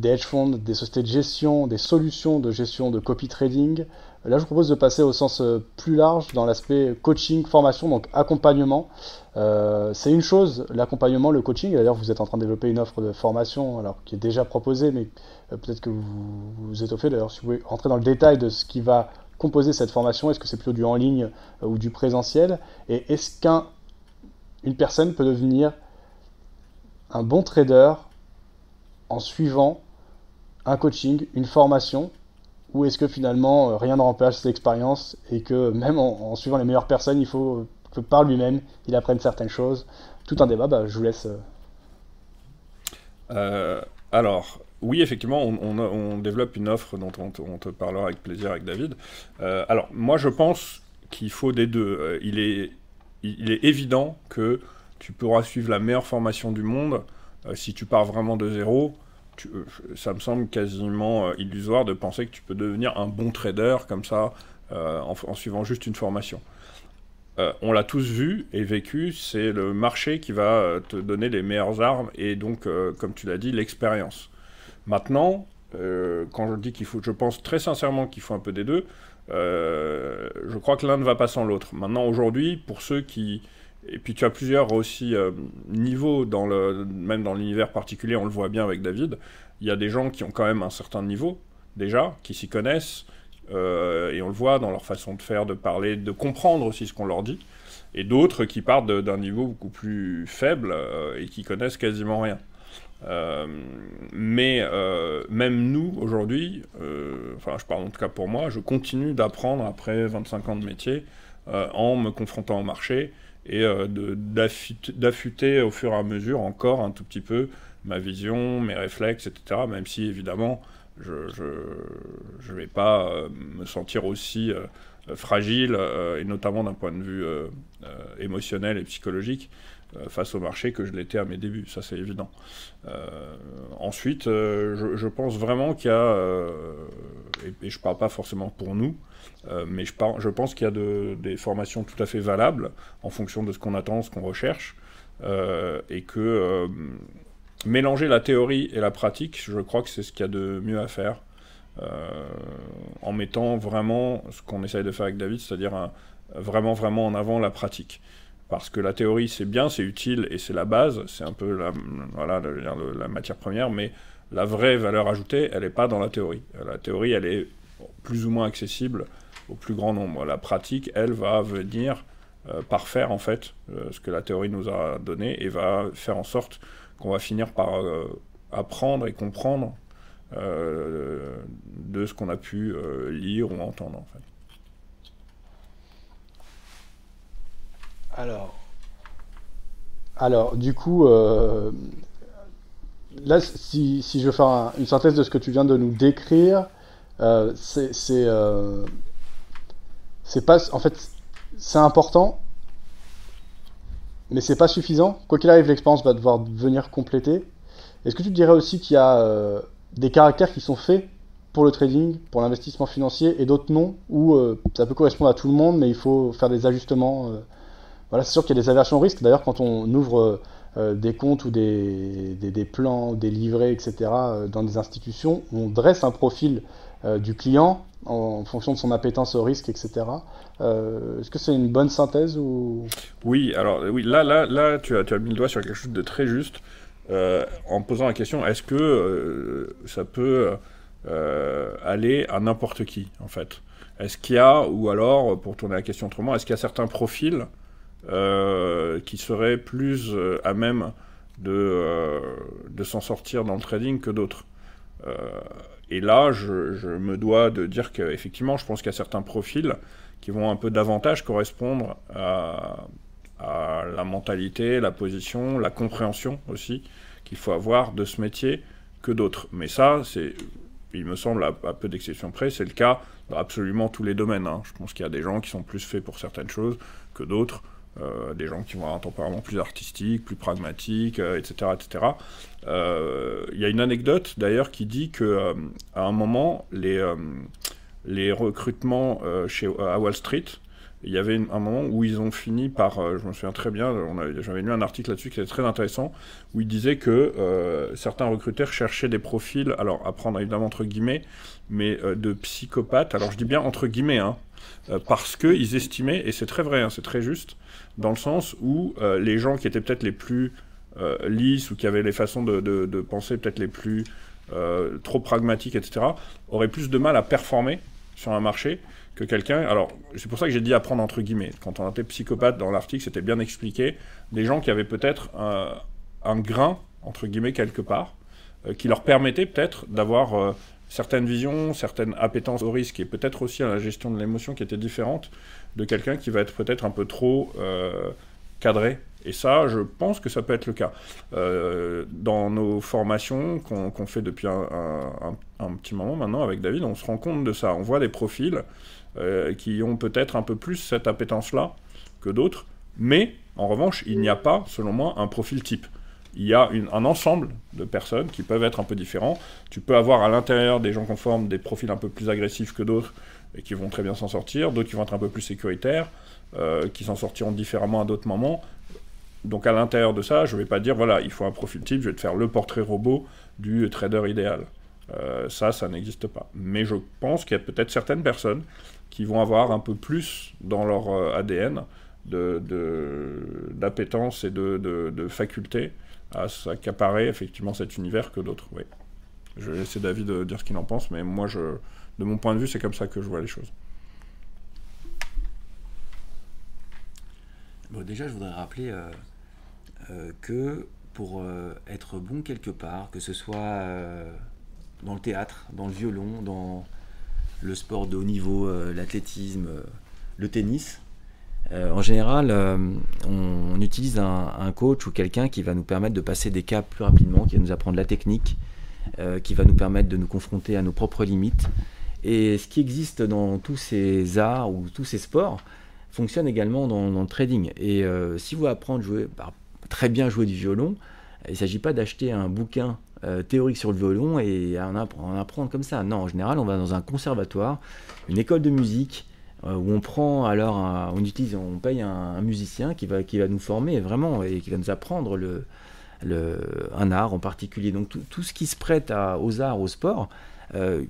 hedge funds, des sociétés de gestion, des solutions de gestion de copy trading. Là, je vous propose de passer au sens euh, plus large dans l'aspect coaching, formation, donc accompagnement. Euh, c'est une chose, l'accompagnement, le coaching. D'ailleurs, vous êtes en train de développer une offre de formation alors, qui est déjà proposée, mais euh, peut-être que vous vous étoffez. D'ailleurs, si vous pouvez rentrer dans le détail de ce qui va composer cette formation, est-ce que c'est plutôt du en ligne ou du présentiel Et est-ce qu'une personne peut devenir un bon trader en suivant un coaching, une formation Ou est-ce que finalement euh, rien ne remplace cette expérience et que même en, suivant les meilleures personnes, il faut que par lui-même il apprenne certaines choses? Tout un débat, bah, je vous laisse. Euh.
Euh, alors, oui, effectivement, on, développe une offre dont on te, parlera avec plaisir avec David. alors, moi, je pense qu'il faut des deux. il, est, il est évident que tu pourras suivre la meilleure formation du monde euh, si tu pars vraiment de zéro, euh, ça me semble quasiment euh, illusoire de penser que tu peux devenir un bon trader comme ça en, suivant juste une formation. on l'a tous vu et vécu, c'est le marché qui va te donner les meilleures armes et donc, comme tu l'as dit, l'expérience. Maintenant, quand je dis qu'il faut, je pense très sincèrement qu'il faut un peu des deux. je crois que l'un ne va pas sans l'autre. Maintenant, aujourd'hui, pour ceux qui et puis tu as plusieurs aussi euh, niveaux, dans le, même dans l'univers particulier, on le voit bien avec David. Il y a des gens qui ont quand même un certain niveau, déjà, qui s'y connaissent, euh, et on le voit dans leur façon de faire, de parler, de comprendre aussi ce qu'on leur dit, et d'autres qui partent d'un niveau beaucoup plus faible euh, et qui connaissent quasiment rien. Mais même nous, aujourd'hui, enfin je parle en tout cas pour moi, je continue d'apprendre après 25 ans de métier en me confrontant au marché, et euh, d'affûter au fur et à mesure encore un tout petit peu ma vision, mes réflexes, etc. Même si évidemment je ne vais pas euh, me sentir aussi euh, fragile, et notamment d'un point de vue émotionnel et psychologique, face au marché que je l'étais à mes débuts, ça c'est évident. ensuite, je, pense vraiment qu'il y a, et, je ne parle pas forcément pour nous, euh, mais je, je pense qu'il y a des formations tout à fait valables en fonction de ce qu'on attend, ce qu'on recherche, euh, et que euh, mélanger la théorie et la pratique, je crois que c'est ce qu'il y a de mieux à faire, en mettant vraiment ce qu'on essaye de faire avec David, c'est-à-dire vraiment, vraiment en avant la pratique. Parce que la théorie c'est bien, c'est utile et c'est la base, c'est un peu la, matière première, mais la vraie valeur ajoutée, elle n'est pas dans la théorie. La théorie, elle est plus ou moins accessible au plus grand nombre. La pratique, elle, va venir euh, parfaire en fait euh, ce que la théorie nous a donné et va faire en sorte qu'on va finir par euh, apprendre et comprendre de ce qu'on a pu lire ou entendre en fait.
Alors, du coup, là, si, je veux faire une synthèse de ce que tu viens de nous décrire, c'est c'est pas en fait c'est important mais c'est pas suffisant. Quoi qu'il arrive l'expérience va devoir venir compléter. Est-ce que tu dirais aussi qu'il y a euh, des caractères qui sont faits pour le trading pour l'investissement financier et d'autres non? Euh, ça peut correspondre à tout le monde mais il faut faire des ajustements euh. Voilà c'est sûr qu'il y a des aversions au risque. D'ailleurs quand on ouvre des comptes ou des, des, plans des livrets etc dans des institutions on dresse un profil du client en fonction de son appétence au risque, etc. Euh, est-ce que c'est une bonne synthèse ou?
Oui, alors oui, là, là, là, tu as, tu as mis le doigt sur quelque chose de très juste euh, en posant la question est-ce que euh, ça peut aller à n'importe qui, en fait? Est-ce qu'il y a, ou alors, pour tourner la question autrement, est-ce qu'il y a certains profils qui seraient plus à même de, de s'en sortir dans le trading que d'autres et là, je, me dois de dire qu'effectivement, je pense qu'il y a certains profils qui vont un peu davantage correspondre à, la mentalité, la position, la compréhension aussi qu'il faut avoir de ce métier que d'autres. Mais ça, c'est, il me semble, à, peu d'exceptions près, c'est le cas dans absolument tous les domaines. Hein. Je pense qu'il y a des gens qui sont plus faits pour certaines choses que d'autres. Euh, des gens qui vont un tempérament plus artistique, plus pragmatique, etc., etc. Il y a une anecdote d'ailleurs qui dit que euh, à un moment, les, euh, les recrutements chez, à Wall Street, il y avait un moment où ils ont fini par, je me souviens très bien, j'avais lu un article là-dessus qui était très intéressant, où il disait que certains recruteurs cherchaient des profils, alors à prendre évidemment entre guillemets, mais de psychopathes, alors je dis bien entre guillemets, hein, parce qu'ils estimaient, et c'est très vrai, hein, c'est très juste, dans le sens où euh, les gens qui étaient peut-être les plus euh, lisses ou qui avaient les façons de, penser peut-être les plus euh, trop pragmatiques, etc., auraient plus de mal à performer sur un marché que quelqu'un. Alors, c'est pour ça que j'ai dit apprendre entre guillemets. Quand on était psychopathe dans l'article, c'était bien expliqué. Des gens qui avaient peut-être un, grain, entre guillemets, quelque part, qui leur permettait peut-être d'avoir certaines visions, certaines appétences au risque et peut-être aussi à la gestion de l'émotion qui étaient différentes de quelqu'un qui va être peut-être un peu trop euh, cadré. Et ça, je pense que ça peut être le cas. Euh, dans nos formations qu'on fait depuis un, petit moment maintenant avec David, on se rend compte de ça. On voit des profils euh, qui ont peut-être un peu plus cette appétence-là que d'autres, mais en revanche, il n'y a pas, selon moi, un profil type il y a un ensemble de personnes qui peuvent être un peu différents. Tu peux avoir à l'intérieur des gens conformes des profils un peu plus agressifs que d'autres et qui vont très bien s'en sortir, d'autres qui vont être un peu plus sécuritaires, euh, qui s'en sortiront différemment à d'autres moments. Donc à l'intérieur de ça, je ne vais pas dire, voilà, il faut un profil type, je vais te faire le portrait robot du trader idéal. Euh, ça, ça n'existe pas. Mais je pense qu'il y a peut-être certaines personnes qui vont avoir un peu plus dans leur euh, ADN d'appétence de, et de, de facultés à s'accaparer effectivement cet univers que d'autres. Oui. Je vais laisser David euh, dire ce qu'il en pense, mais moi, je, de mon point de vue, c'est comme ça que je vois les choses.
Bon, déjà, je voudrais rappeler euh, euh, que pour être bon quelque part, que ce soit dans le théâtre, dans le violon, dans le sport de haut niveau, l'athlétisme, le tennis, euh, en général, euh, on, utilise un, coach ou quelqu'un qui va nous permettre de passer des caps plus rapidement, qui va nous apprendre la technique, euh, qui va nous permettre de nous confronter à nos propres limites. Et ce qui existe dans tous ces arts ou tous ces sports fonctionne également dans, le trading. Et si vous apprenez à jouer, bah, très bien jouer du violon, il ne s'agit pas d'acheter un bouquin théorique sur le violon et en apprendre comme ça. Non, en général, on va dans un conservatoire, une école de musique, où on prend alors, on utilise, on paye un, musicien qui va, qui va nous former vraiment et qui va nous apprendre le, un art en particulier. Donc tout, ce qui se prête aux arts, au sport, euh,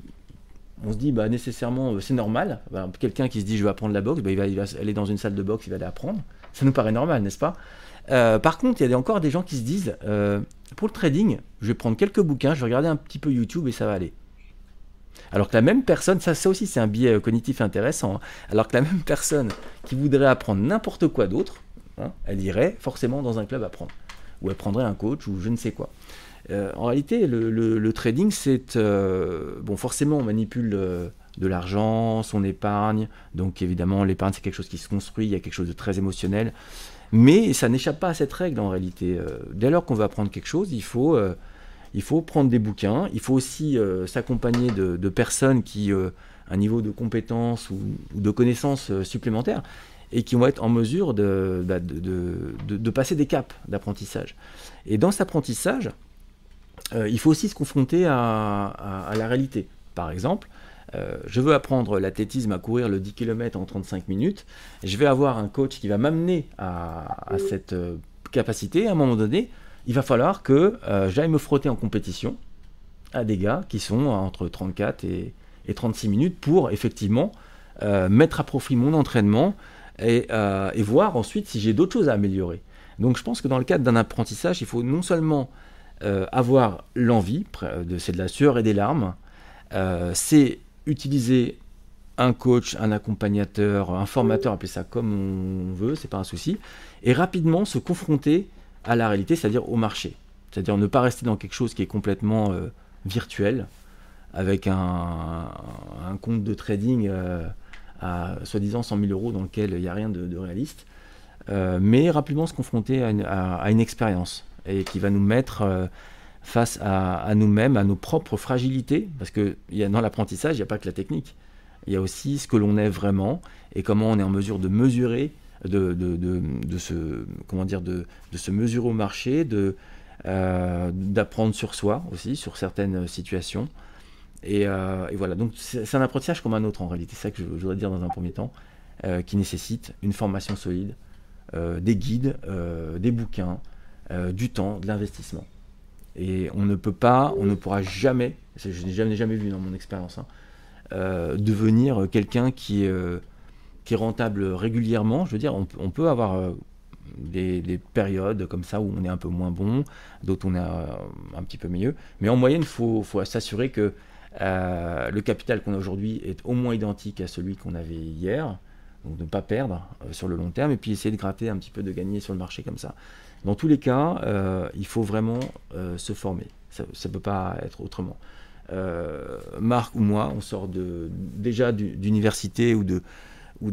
on se dit bah, nécessairement c'est normal. Bah, quelqu'un qui se dit je vais apprendre la boxe, bah, il, va, il, va, aller dans une salle de boxe, il va aller apprendre. Ça nous paraît normal, n'est-ce pas? Par contre, il y a encore des gens qui se disent, pour le trading, je vais prendre quelques bouquins, je vais regarder un petit peu YouTube et ça va aller. Alors que la même personne, ça, ça aussi c'est un biais cognitif intéressant, hein. alors que la même personne qui voudrait apprendre n'importe quoi d'autre, hein, elle irait forcément dans un club apprendre. Ou elle prendrait un coach ou je ne sais quoi. Euh, en réalité, le, trading, c'est... Euh, bon, forcément, on manipule euh, de l'argent, son épargne. Donc évidemment, l'épargne, c'est quelque chose qui se construit, il y a quelque chose de très émotionnel. Mais ça n'échappe pas à cette règle en réalité. dès lors qu'on veut apprendre quelque chose, il faut, il faut prendre des bouquins, il faut aussi s'accompagner de, personnes qui ont un niveau de compétence ou, de connaissances supplémentaires et qui vont être en mesure de, bah, de passer des caps d'apprentissage. Et dans cet apprentissage, euh, il faut aussi se confronter à, la réalité. Par exemple, euh, je veux apprendre l'athlétisme à courir le 10 km en 35 minutes. Je vais avoir un coach qui va m'amener à, cette euh, capacité. À un moment donné, il va falloir que j'aille me frotter en compétition à des gars qui sont entre 34 et, 36 minutes pour effectivement mettre à profit mon entraînement et, et voir ensuite si j'ai d'autres choses à améliorer. Donc je pense que dans le cadre d'un apprentissage, il faut non seulement euh, avoir l'envie, c'est de la sueur et des larmes, euh, c'est utiliser un coach, un accompagnateur, un formateur, appelez ça comme on veut, c'est pas un souci, et rapidement se confronter à la réalité, c'est-à-dire au marché. C'est-à-dire ne pas rester dans quelque chose qui est complètement euh, virtuel, avec un, compte de trading à soi-disant 100 000 euros dans lequel il n'y a rien de, réaliste, mais rapidement se confronter à une expérience et qui va nous mettre euh, face à, nous-mêmes, à nos propres fragilités, parce que dans l'apprentissage, il n'y a pas que la technique, il y a aussi ce que l'on est vraiment et comment on est en mesure de mesurer, de, de, de, se, comment dire, de, se mesurer au marché, de, euh, d'apprendre sur soi aussi, sur certaines situations. Et, euh, voilà, donc c'est, un apprentissage comme un autre en réalité, c'est ça que je, voudrais dire dans un premier temps, qui nécessite une formation solide, des guides, des bouquins, euh, du temps, de l'investissement. Et on ne peut pas, on ne pourra jamais, je n'ai jamais, jamais vu dans mon expérience, hein, euh, devenir quelqu'un qui, euh, rentable régulièrement. Je veux dire, on, peut avoir des, périodes comme ça où on est un peu moins bon, d'autres on est un, petit peu mieux. Mais en moyenne, il faut, s'assurer que le capital qu'on a aujourd'hui est au moins identique à celui qu'on avait hier. Donc ne pas perdre sur le long terme et puis essayer de gratter un petit peu de gagner sur le marché comme ça. Dans tous les cas, euh, il faut vraiment euh, se former. Ça ne peut pas être autrement. Euh, Marc ou moi, on sort de, déjà d'université ou de ou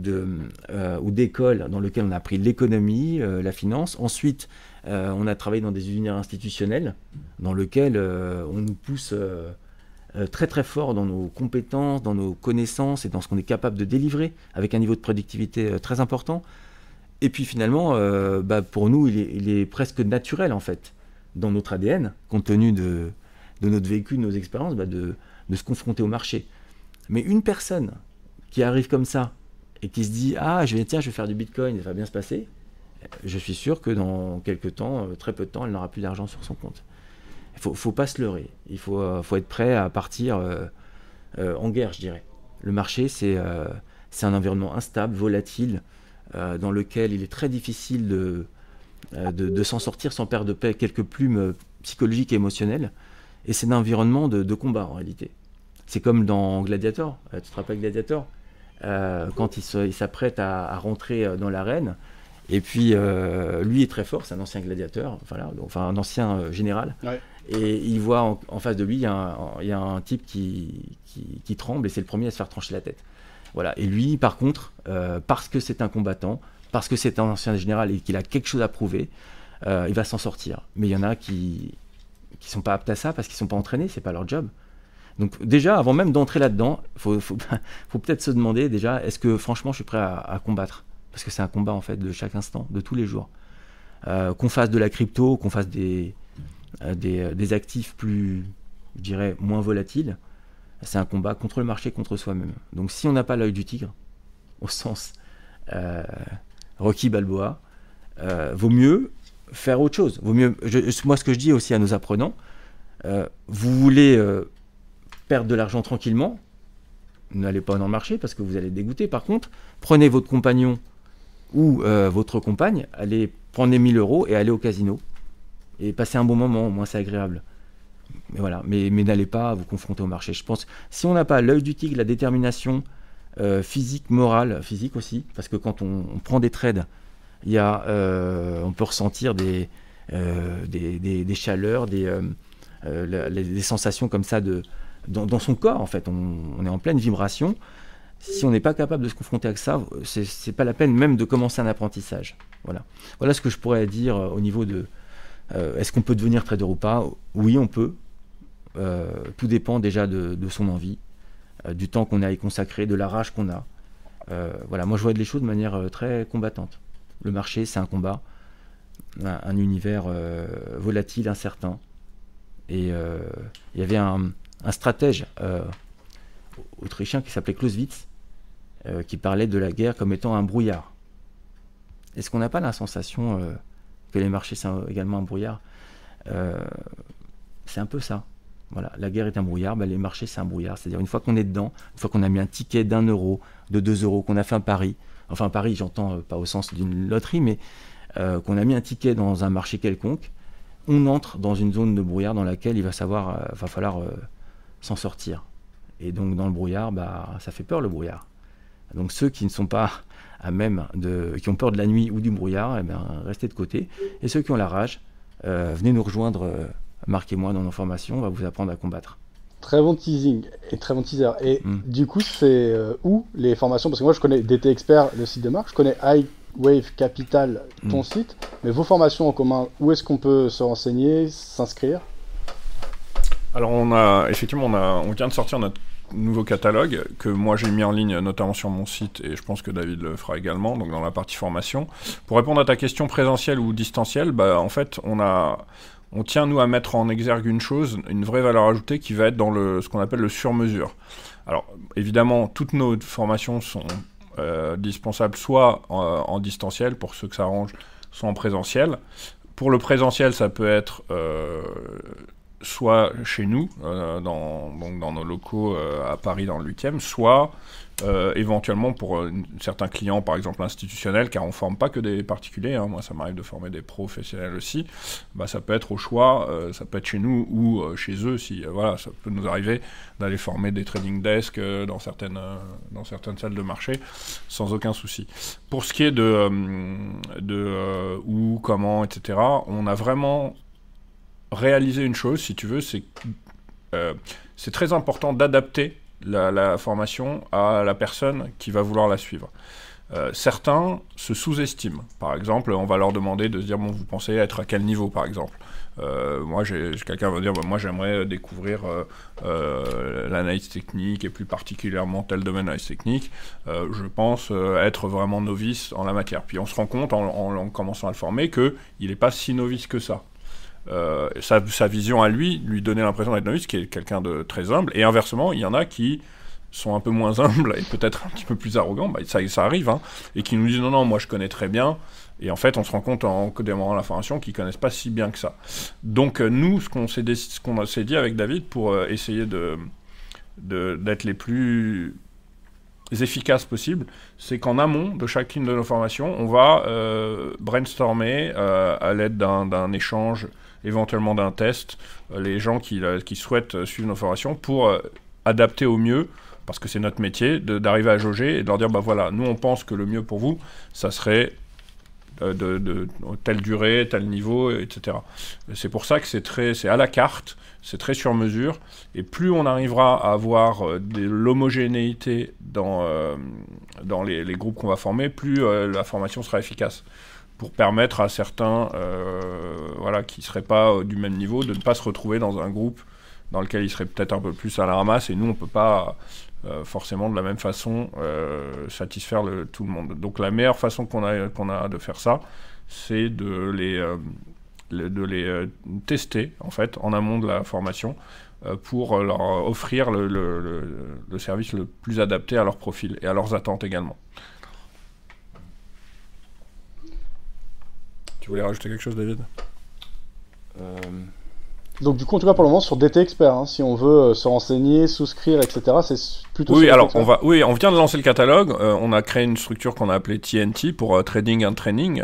d'école dans lequel on a appris l'économie, la finance. Ensuite, on a travaillé dans des univers institutionnels dans lesquels on nous pousse très très fort dans nos compétences, dans nos connaissances et dans ce qu'on est capable de délivrer avec un niveau de productivité très important. Et puis finalement, euh, bah, pour nous, il est, presque naturel en fait, dans notre ADN, compte tenu de, notre vécu, de nos expériences, bah, de, se confronter au marché. Mais une personne qui arrive comme ça et qui se dit Ah, je vais, tiens, je vais faire du bitcoin, ça va bien se passer, je suis sûr que dans quelques temps, euh, très peu de temps, elle n'aura plus d'argent sur son compte. Il ne faut, pas se leurrer. Il faut, euh, faut être prêt à partir en guerre, je dirais. Le marché, c'est un environnement instable, volatile. Euh, dans lequel il est très difficile de, euh, de, s'en sortir sans perdre de quelques plumes euh, psychologiques et émotionnelles. Et c'est un environnement de, combat en réalité. C'est comme dans Gladiator. tu te rappelles Gladiator? Quand il s'apprête à, rentrer dans l'arène, et puis lui est très fort, c'est un ancien gladiateur, voilà, enfin un ancien général. Et il voit en, face de lui, il y, a un, type qui, qui, qui tremble et c'est le premier à se faire trancher la tête. Voilà. Et lui, par contre, euh, parce que c'est un combattant, parce que c'est un ancien général et qu'il a quelque chose à prouver, euh, il va s'en sortir. Mais il y en a qui qui sont pas aptes à ça parce qu'ils sont pas entraînés, c'est pas leur job. Donc déjà, avant même d'entrer là-dedans, faut, [LAUGHS] faut, peut-être se demander déjà, est-ce que franchement je suis prêt à, combattre? Parce que c'est un combat en fait de chaque instant, de tous les jours. Euh, qu'on fasse de la crypto, qu'on fasse des, des, des, actifs plus, je dirais, moins volatiles, c'est un combat contre le marché, contre soi-même. Donc si on n'a pas l'œil du tigre, [LAUGHS] au sens euh, Rocky Balboa, euh, vaut mieux faire autre chose. Vaut mieux, moi, ce que je dis aussi à nos apprenants, euh, vous voulez perdre de l'argent tranquillement, n'allez pas dans le marché parce que vous allez dégoûter. Par contre, prenez votre compagnon Ou votre compagne, allez prendre les 1000 euros et aller au casino et passer un bon moment, au moins c'est agréable. Mais voilà, mais, n'allez pas vous confronter au marché. Je pense si on n'a pas l'œil du tigre, la détermination euh, physique, morale, physique aussi, parce que quand on, prend des trades, euh, on peut ressentir euh, des, chaleurs, des, des sensations comme ça de, dans, son corps en fait. On, est en pleine vibration. Si on n'est pas capable de se confronter avec ça, c'est pas la peine même de commencer un apprentissage. Voilà. Voilà ce que je pourrais dire au niveau de, euh, est-ce qu'on peut devenir trader ou pas? Oui, on peut. Euh, tout dépend déjà de, son envie, euh, du temps qu'on a à y consacrer, de la rage qu'on a. voilà, moi je vois les choses de manière très combattante. Le marché, c'est un combat, un, univers volatile, incertain. Et il y avait un, stratège autrichien qui s'appelait Clausewitz, qui parlait de la guerre comme étant un brouillard. Est-ce qu'on n'a pas la sensation que les marchés sont également un brouillard? Euh, c'est un peu ça. Voilà, la guerre est un brouillard, ben les marchés c'est un brouillard. C'est-à-dire une fois qu'on est dedans, une fois qu'on a mis un ticket d'un euro, de deux euros, qu'on a fait un pari, enfin un pari j'entends euh, pas au sens d'une loterie, mais euh, qu'on a mis un ticket dans un marché quelconque, on entre dans une zone de brouillard dans laquelle il va savoir, va falloir s'en sortir. Et donc dans le brouillard, bah, ça fait peur le brouillard. Donc ceux qui ne sont pas à même de, qui ont peur de la nuit ou du brouillard, eh bien, restez de côté. Et ceux qui ont la rage, euh, venez nous rejoindre, euh, marquez-moi dans nos formations, on va vous apprendre à combattre.
Très bon teasing et très bon teaser. Et hmm. du coup, c'est euh, où les formations? Parce que moi, je connais DT Expert, le site de marque, je connais High Wave Capital, ton hmm. site. Mais vos formations en commun, où est-ce qu'on peut se renseigner, s'inscrire?
Alors, on a effectivement, on, a, on vient de sortir notre nouveau catalogue que moi j'ai mis en ligne notamment sur mon site et je pense que David le fera également, donc dans la partie formation. Pour répondre à ta question présentielle ou distancielle, bah, en fait on a on tient nous à mettre en exergue une chose, une vraie valeur ajoutée qui va être dans le, ce qu'on appelle le sur-mesure. Alors évidemment toutes nos formations sont euh, dispensables soit en, distanciel pour ceux que ça arrange, soit en présentiel. Pour le présentiel, ça peut être euh, soit chez nous, euh, dans, dans nos locaux euh, à Paris dans le 8e, soit euh, éventuellement pour certains clients, par exemple institutionnels, car on ne forme pas que des particuliers, hein. moi ça m'arrive de former des professionnels aussi, bah, ça peut être au choix, ça peut être chez nous ou chez eux, si voilà, ça peut nous arriver d'aller former des trading desks dans, certaines, dans certaines salles de marché, sans aucun souci. Pour ce qui est de, de où, comment, etc., on a vraiment réaliser une chose, si tu veux, c'est euh, c'est très important d'adapter la, formation à la personne qui va vouloir la suivre. Euh, certains se sous-estiment. Par exemple, on va leur demander de se dire bon, vous pensez être à quel niveau, par exemple? Euh, moi, quelqu'un va dire bah, moi j'aimerais découvrir l'analyse technique et plus particulièrement tel domaine d'analyse technique. je pense être vraiment novice en la matière. Puis on se rend compte en, en commençant à le former que il n'est pas si novice que ça. Euh, sa, vision à lui, lui donner l'impression d'être novice, qui est quelqu'un de très humble. Et inversement, il y en a qui sont un peu moins humbles et peut-être un petit peu plus arrogants, bah, ça, ça arrive, hein, et qui nous disent non, non, moi je connais très bien. Et en fait, on se rend compte en démarrant la formation qu'ils connaissent pas si bien que ça. Donc euh, nous, ce qu'on s'est dit avec David pour euh, essayer de d'être les plus efficaces possibles, c'est qu'en amont de chacune de nos formations, on va brainstormer à l'aide d'un échange éventuellement d'un test, euh, les gens qui, qui, souhaitent euh, suivre nos formations pour euh, adapter au mieux, parce que c'est notre métier, d'arriver à jauger et de leur dire, bah voilà, nous on pense que le mieux pour vous, ça serait de, telle durée, tel niveau, etc. C'est pour ça que c'est c'est à la carte, c'est très sur mesure, et plus on arrivera à avoir de l'homogénéité dans, dans les, les groupes qu'on va former, plus la formation sera efficace pour permettre à certains euh, voilà, qui ne seraient pas euh, du même niveau de ne pas se retrouver dans un groupe dans lequel ils seraient peut-être un peu plus à la ramasse et nous on ne peut pas euh, forcément de la même façon satisfaire tout le monde. Donc la meilleure façon qu'on a, a de faire ça, c'est de les, de les tester en fait en amont de la formation pour leur offrir le service le plus adapté à leur profil et à leurs attentes également. Tu voulais rajouter quelque chose, David?
Euh,
Donc du coup, en tout cas pour le moment sur DT Expert, hein, si on veut se renseigner, souscrire, etc., c'est plutôt.
Oui, alors on va, oui, on vient de lancer le catalogue. on a créé une structure qu'on a appelée TNT pour Trading and Training,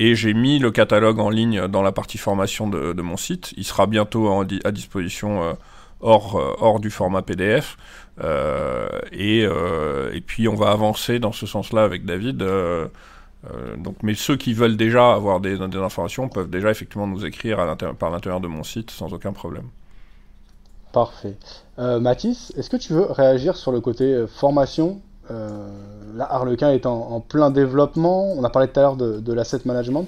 et j'ai mis le catalogue en ligne dans la partie formation de, de mon site. Il sera bientôt à disposition hors, hors du format PDF. Euh, et, euh, et, puis on va avancer dans ce sens-là avec David. Euh, donc, mais ceux qui veulent déjà avoir des, des, informations peuvent déjà effectivement nous écrire à par l'intérieur de mon site sans aucun problème.
Parfait. Mathis, est-ce que tu veux réagir sur le côté formation? Là, Harlequin est en, plein développement. On a parlé tout à l'heure de, de l'asset management.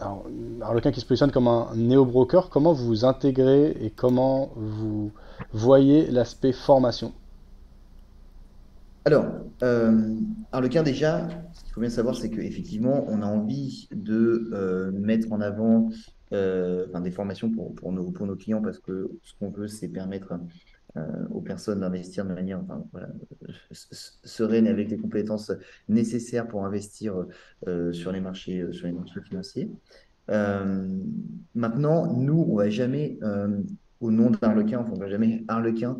Alors, Harlequin qui se positionne comme un néo-broker, comment vous vous intégrez et comment vous voyez l'aspect formation?
Alors, euh, Harlequin déjà, faut bien savoir, c'est qu'effectivement, on a envie de euh, mettre en avant euh, des formations pour, pour, nos, pour nos clients parce que ce qu'on veut, c'est permettre euh, aux personnes d'investir de manière sereine avec les compétences nécessaires pour investir sur, les marchés, sur les marchés financiers. Maintenant, nous, on va jamais, au nom d'Arlequin, on va jamais Arlequin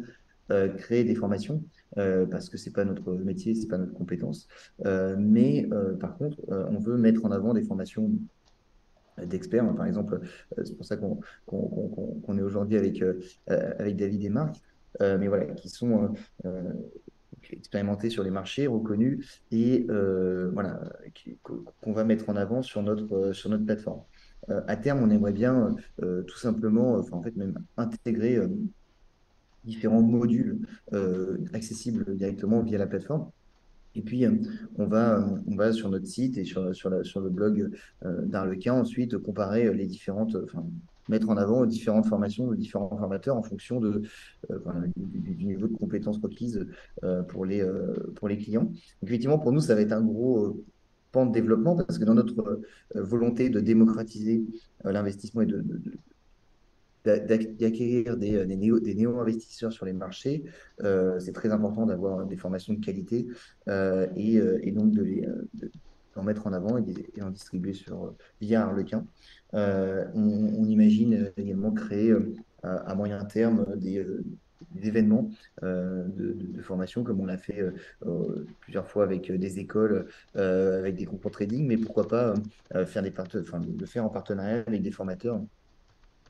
créer des formations parce que c'est pas notre métier, c'est pas notre compétence. mais par contre, on veut mettre en avant des formations d'experts. Par exemple, c'est pour ça qu'on est aujourd'hui avec, avec David et Marc. Euh, mais voilà, qui sont euh, euh, expérimentés sur les marchés, reconnus, et voilà, qu'on va mettre en avant sur notre, sur notre plateforme. à terme, on aimerait bien tout simplement, en fait, même intégrer différents modules accessibles directement via la plateforme. Et puis, on, va, on va sur notre site et sur, sur, sur le blog d'Arlequin ensuite comparer les différentes, enfin, mettre en avant différentes formations de différents formateurs en fonction de, euh, du, niveau de compétences requises euh, pour, les, euh, pour les clients. effectivement, pour nous, ça va être un gros pan de développement parce que dans notre volonté de démocratiser l'investissement et de, d'acquérir des, des, néo, des néo-investisseurs sur les marchés, c'est très important d'avoir des formations de qualité et, et, donc de les d'en mettre en avant et, en distribuer sur, via Arlequin. Euh, on, imagine également créer euh, à, moyen terme des, euh, événements de, formation comme on l'a fait plusieurs fois avec des écoles, avec des concours trading, mais pourquoi pas faire des le faire en partenariat avec des formateurs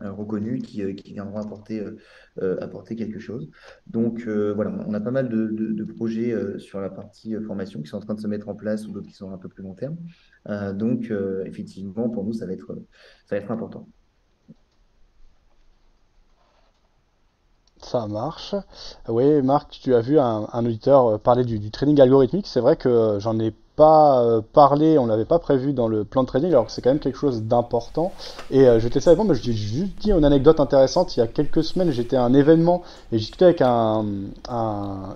reconnus qui, viendront apporter, apporter quelque chose. Donc voilà, on a pas mal de, de projets sur la partie formation qui sont en train de se mettre en place ou d'autres qui sont un peu plus long terme. Euh, donc, euh, effectivement, pour nous, ça va être, ça va être important.
Ça marche. Oui, Marc, tu as vu un, auditeur parler du, du trading algorithmique. C'est vrai que j'en ai pas euh, parlé, on l'avait pas prévu dans le plan de trading, alors que c'est quand même quelque chose d'important. Et euh, je te laisse mais je vais juste dire une anecdote intéressante. Il y a quelques semaines, j'étais à un événement et j'ai discuté avec un,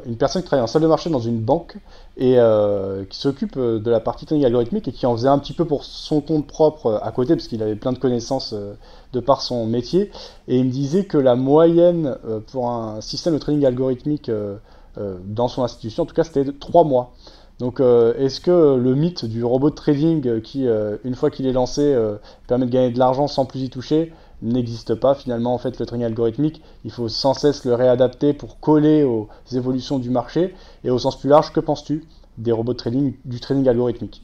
une personne qui travaille en salle de marché dans une banque et euh, qui s'occupe de la partie trading algorithmique et qui en faisait un petit peu pour son compte propre à côté, parce qu'il avait plein de connaissances de par son métier. Et il me disait que la moyenne pour un système de trading algorithmique dans son institution, en tout cas, c'était de 3 mois. Donc, euh, est-ce que le mythe du robot de trading euh, qui, euh, une fois qu'il est lancé, permet de gagner de l'argent sans plus y toucher, n'existe pas finalement en fait le trading algorithmique? Il faut sans cesse le réadapter pour coller aux évolutions du marché. Et au sens plus large que penses-tu des robots de trading du trading algorithmique?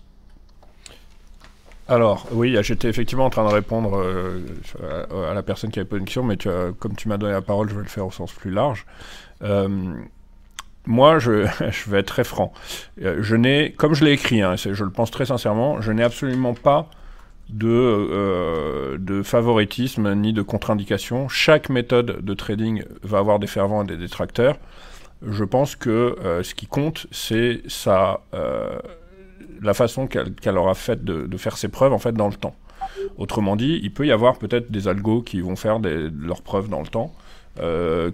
Alors, oui, j'étais effectivement en train de répondre à la personne qui avait posé une question, mais comme tu m'as donné la parole, je vais le faire au sens plus large moi, [LAUGHS] je, vais être très franc. Euh, je n'ai, comme je l'ai écrit, hein, je le pense très sincèrement, je n'ai absolument pas de, euh, de favoritisme ni de contre-indication. Chaque méthode de trading va avoir des fervents et des détracteurs. Je pense que euh, ce qui compte, c'est la façon qu'elle aura faite de, faire ses preuves en fait dans le temps. Autrement dit, il peut y avoir peut-être des algos qui vont faire leurs preuves dans le temps,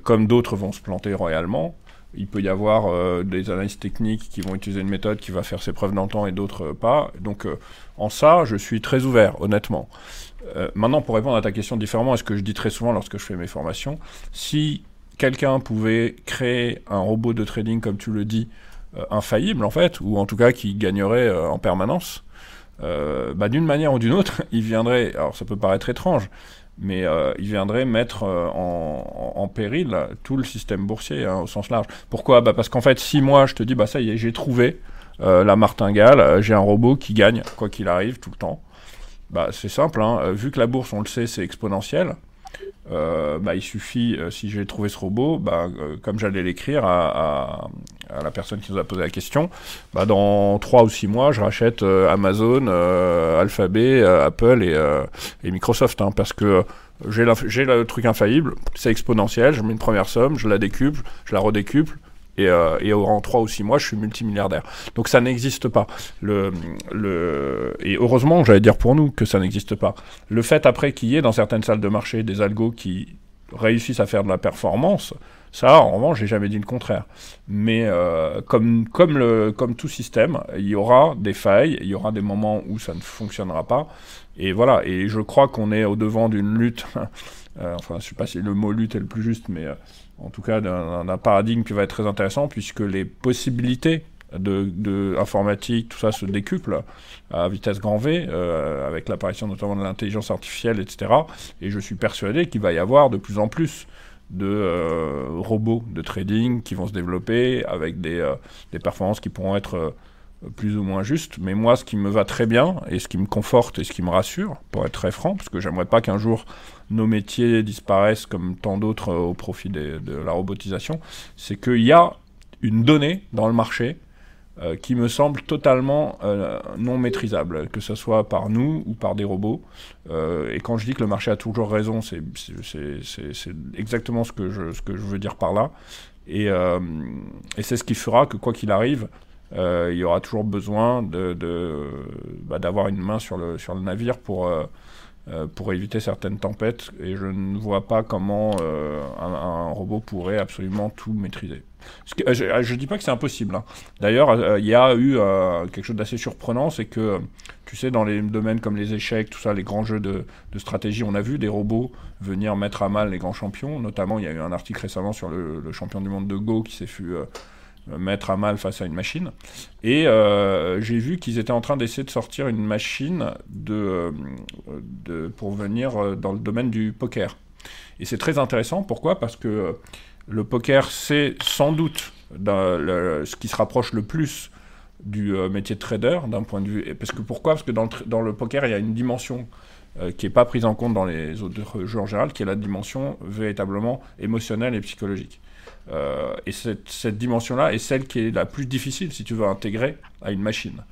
comme d'autres vont se planter royalement. Il peut y avoir euh, des analystes techniques qui vont utiliser une méthode qui va faire ses preuves dans le temps et d'autres pas. Donc euh, en ça, je suis très ouvert, honnêtement. Euh, maintenant, pour répondre à ta question différemment, est ce que je dis très souvent lorsque je fais mes formations, si quelqu'un pouvait créer un robot de trading, comme tu le dis, infaillible en fait, ou en tout cas qui gagnerait en permanence, bah, d'une manière ou d'une autre, [LAUGHS] il viendrait, alors ça peut paraître étrange, mais il viendrait mettre en, péril tout le système boursier hein, au sens large. Pourquoi? Bah Parce qu'en fait, si moi je te dis, bah ça y est, j'ai trouvé la martingale, j'ai un robot qui gagne, quoi qu'il arrive, tout le temps, bah c'est simple, hein, vu que la bourse, on le sait, c'est exponentiel. Euh, bah, il suffit, euh, si j'ai trouvé ce robot, bah, euh, comme j'allais l'écrire à, la personne qui nous a posé la question, bah, dans 3 ou 6 mois, je rachète Amazon, Alphabet, Apple et, Microsoft, hein, parce que j'ai le truc infaillible, c'est exponentiel, je mets une première somme, je la décuple, je la redécuple, et, euh, et en 3 ou 6 mois, je suis multimilliardaire. Donc ça n'existe pas. Et heureusement, j'allais dire pour nous que ça n'existe pas. Le fait après qu'il y ait dans certaines salles de marché des algos qui réussissent à faire de la performance, ça, en revanche, j'ai jamais dit le contraire. Mais euh, comme, comme, le, comme tout système, il y aura des failles, il y aura des moments où ça ne fonctionnera pas. Et voilà, et je crois qu'on est au devant d'une lutte, [LAUGHS] euh, enfin, je sais pas si le mot lutte est le plus juste, mais en tout cas d'un paradigme qui va être très intéressant, puisque les possibilités de, informatique, tout ça se décuple à vitesse grand V, euh, avec l'apparition notamment de l'intelligence artificielle, etc. Et je suis persuadé qu'il va y avoir de plus en plus de euh, robots de trading qui vont se développer avec des, euh, performances qui pourront être plus ou moins justes. Mais moi, ce qui me va très bien et ce qui me conforte et ce qui me rassure, pour être très franc, parce que j'aimerais pas qu'un jour nos métiers disparaissent comme tant d'autres euh, au profit de la robotisation, c'est qu'il y a une donnée dans le marché euh, qui me semble totalement euh, non maîtrisable, que ce soit par nous ou par des robots. et quand je dis que le marché a toujours raison, c'est exactement ce que, je, veux dire par là. Et, c'est ce qui fera que quoi qu'il arrive, il y aura toujours besoin d'avoir bah, une main sur le, navire pour euh, éviter certaines tempêtes et je ne vois pas comment euh, un, robot pourrait absolument tout maîtriser. Euh, je ne dis pas que c'est impossible. Hein. D'ailleurs, il y a eu quelque chose d'assez surprenant, c'est que, tu sais, dans les domaines comme les échecs, tout ça, les grands jeux de, stratégie, on a vu des robots venir mettre à mal les grands champions. Notamment, il y a eu un article récemment sur le, champion du monde de Go qui s'est fait mettre à mal face à une machine. Et euh, j'ai vu qu'ils étaient en train d'essayer de sortir une machine euh, pour venir euh, dans le domaine du poker. Et c'est très intéressant. Pourquoi? Parce que le poker, c'est sans doute ce qui se rapproche le plus du métier de trader d'un point de vue. Parce que pourquoi? Parce que dans le, poker, il y a une dimension qui n'est pas prise en compte dans les autres jeux en général, qui est la dimension véritablement émotionnelle et psychologique. Euh, et cette, dimension-là est celle qui est la plus difficile si tu veux intégrer à une machine.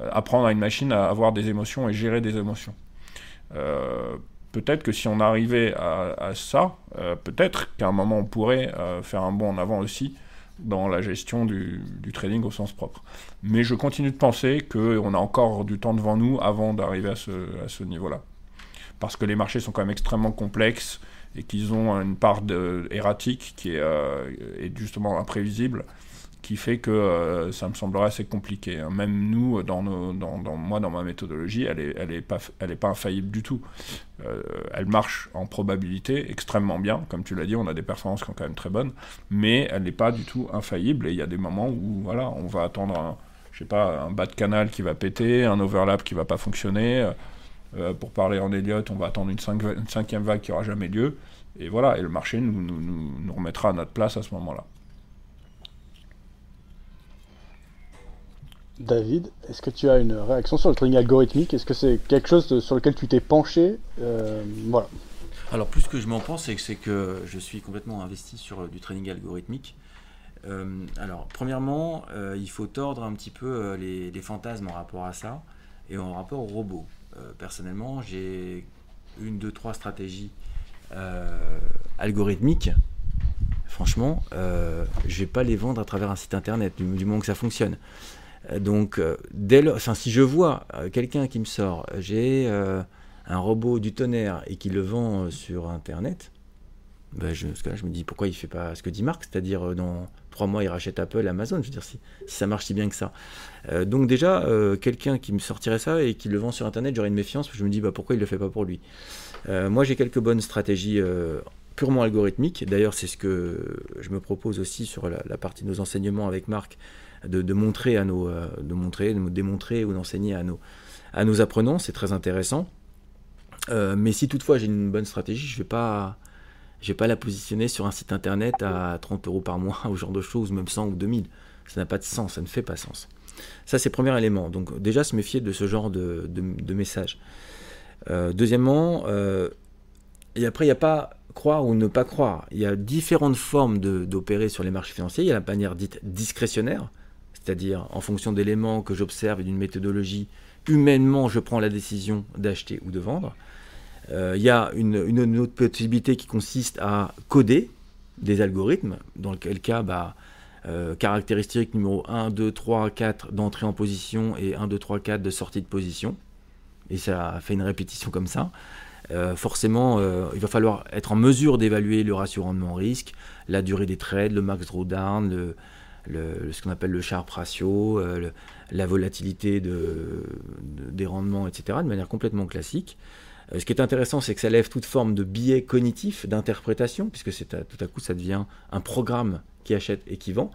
Euh, apprendre à une machine à avoir des émotions et gérer des émotions. Euh, peut-être que si on arrivait à, ça, peut-être qu'à un moment on pourrait faire un bond en avant aussi dans la gestion du, trading au sens propre. Mais je continue de penser qu'on a encore du temps devant nous avant d'arriver à ce, niveau-là. Parce que les marchés sont quand même extrêmement complexes, et qu'ils ont une part erratique qui est, euh, est, justement imprévisible, qui fait que euh, ça me semblerait assez compliqué. Hein. Même nous, dans, nos, dans, moi, dans ma méthodologie, elle n'est elle est pas, elle pas infaillible du tout. Euh, elle marche en probabilité extrêmement bien, comme tu l'as dit, on a des performances qui sont quand même très bonnes, mais elle n'est pas du tout infaillible, et il y a des moments où voilà, on va attendre un, je sais pas, un bas de canal qui va péter, un overlap qui va pas fonctionner, euh, pour parler en Elliott, on va attendre une, cinquième vague qui n'aura jamais lieu. Et voilà, et le marché nous, nous, remettra à notre place à ce moment-là.
David, est-ce que tu as une réaction sur le trading algorithmique? Est-ce que c'est quelque chose sur lequel tu t'es penché? Euh, Voilà.
Alors plus que je m'en pense, c'est que je suis complètement investi sur euh, du trading algorithmique. alors premièrement, il faut tordre un petit peu les, fantasmes en rapport à ça et en rapport au robot. Euh, personnellement, j'ai une, deux, trois stratégies euh, algorithmiques. Franchement, euh, je vais pas les vendre à travers un site internet du, moment que ça fonctionne. Donc, dès enfin, si je vois quelqu'un qui me sort, j'ai un robot du tonnerre et qui le vend sur internet, ben je, me dis pourquoi il fait pas ce que dit Marc, c'est-à-dire dans trois mois il rachète Apple, Amazon, je veux dire si, ça marche si bien que ça. Euh, donc déjà, euh, quelqu'un qui me sortirait ça et qui le vend sur Internet, j'aurais une méfiance, je me dis bah, pourquoi il ne le fait pas pour lui? Euh, moi j'ai quelques bonnes stratégies purement algorithmiques, d'ailleurs c'est ce que je me propose aussi sur la, partie de nos enseignements avec Marc, de, montrer à nos, de montrer, de démontrer ou d'enseigner à nos, à nos apprenants, c'est très intéressant. mais si toutefois j'ai une bonne stratégie, je ne vais pas je vais pas la positionner sur un site internet à 30 euros par mois [LAUGHS] ou ce genre de choses, même 100 ou 2000. Ça n'a pas de sens, ça ne fait pas sens. Ça, c'est le premier élément. Donc, déjà, se méfier de ce genre de, de, messages. Euh, deuxièmement, euh, et après, il n'y a pas croire ou ne pas croire. Il y a différentes formes d'opérer sur les marchés financiers. Il y a la manière dite discrétionnaire, c'est-à-dire en fonction d'éléments que j'observe et d'une méthodologie, humainement, je prends la décision d'acheter ou de vendre. Euh, il y a une, autre possibilité qui consiste à coder des algorithmes, dans quel cas, bah, euh, caractéristique numéro 1, 2, 3, 4 d'entrée en position et 1, 2, 3, 4 de sortie de position. Et ça fait une répétition comme ça. Euh, forcément, il va falloir être en mesure d'évaluer le ratio rendement-risque, la durée des trades, le max drawdown, le, ce qu'on appelle le sharp ratio, la volatilité des rendements, etc., de manière complètement classique. Euh, ce qui est intéressant, c'est que ça lève toute forme de biais cognitif, d'interprétation, puisque tout à coup ça devient un programme qui achète et qui vend,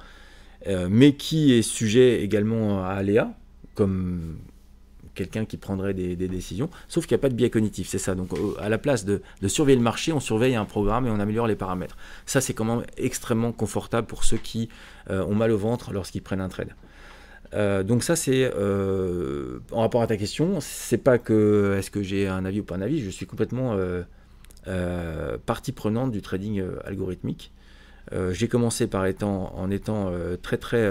euh, mais qui est sujet également à aléa, comme quelqu'un qui prendrait des, décisions, sauf qu'il n'y a pas de biais cognitif, c'est ça. Donc à la place de, surveiller le marché, on surveille un programme et on améliore les paramètres. Ça, c'est quand même extrêmement confortable pour ceux qui euh, ont mal au ventre lorsqu'ils prennent un trade. Euh, donc ça c'est euh, en rapport à ta question, c'est pas que est-ce que j'ai un avis ou pas un avis, je suis complètement euh, partie prenante du trading algorithmique. j'ai commencé par étant en étant très très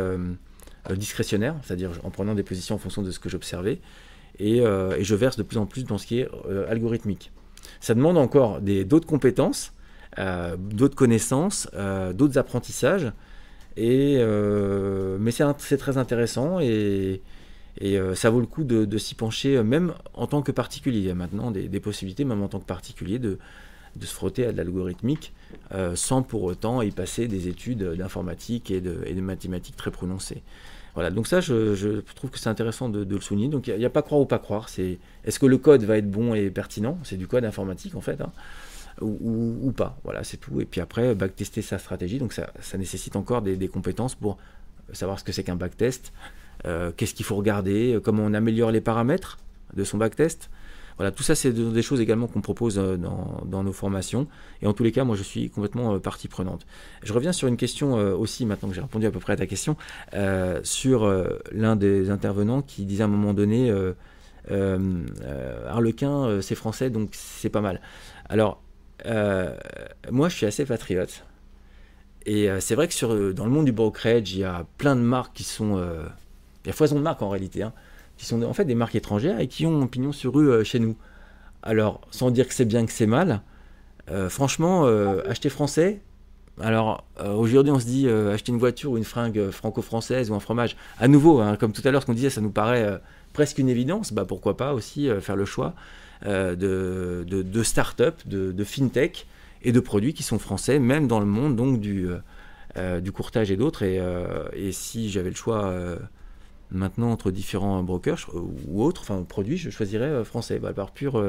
discrétionnaire, c'est-à-dire en prenant des positions en fonction de ce que j'observais, et, je verse de plus en plus dans ce qui est algorithmique. Ça demande encore d'autres compétences, d'autres connaissances, d'autres apprentissages euh, mais c'est très intéressant et, euh, ça vaut le coup de, s'y pencher, euh, même en tant que particulier. Il y a maintenant des, possibilités, même en tant que particulier, de, se frotter à de l'algorithmique sans pour autant y passer des études d'informatique et de, mathématiques très prononcées. Voilà, donc ça, je, trouve que c'est intéressant de, le souligner. Donc il n'y a, pas croire ou pas croire. C'est est-ce que le code va être bon et pertinent? C'est du code informatique en fait. Hein ou, pas. Voilà, c'est tout. Et puis après, backtester sa stratégie. Donc ça, nécessite encore des, compétences pour savoir ce que c'est qu'un backtest, euh, qu'est-ce qu'il faut regarder, euh, comment on améliore les paramètres de son backtest. Voilà, tout ça, c'est des choses également qu'on propose euh, dans, nos formations. Et en tous les cas, moi, je suis complètement partie prenante. Je reviens sur une question aussi, maintenant que j'ai répondu à peu près à ta question, sur l'un des intervenants qui disait à un moment donné, Harlequin, c'est français, donc c'est pas mal. Alors, euh, moi, je suis assez patriote. Et euh, c'est vrai que euh, dans le monde du brokerage, il y a plein de marques qui sont. il y a foison de marques en réalité, hein, qui sont en fait des marques étrangères et qui ont un pignon sur rue chez nous. Alors, sans dire que c'est bien que c'est mal, franchement, acheter français. Alors, aujourd'hui, on se dit acheter une voiture ou une fringue franco-française ou un fromage. À nouveau, hein, comme tout à l'heure, ce qu'on disait, ça nous paraît presque une évidence. Bah, pourquoi pas aussi faire le choix euh, de, de, start-up, de, fintech et de produits qui sont français, même dans le monde donc du, euh, euh, courtage et d'autres. Et, si j'avais le choix maintenant entre différents brokers ou autres, enfin produits, je choisirais français, bah, par pur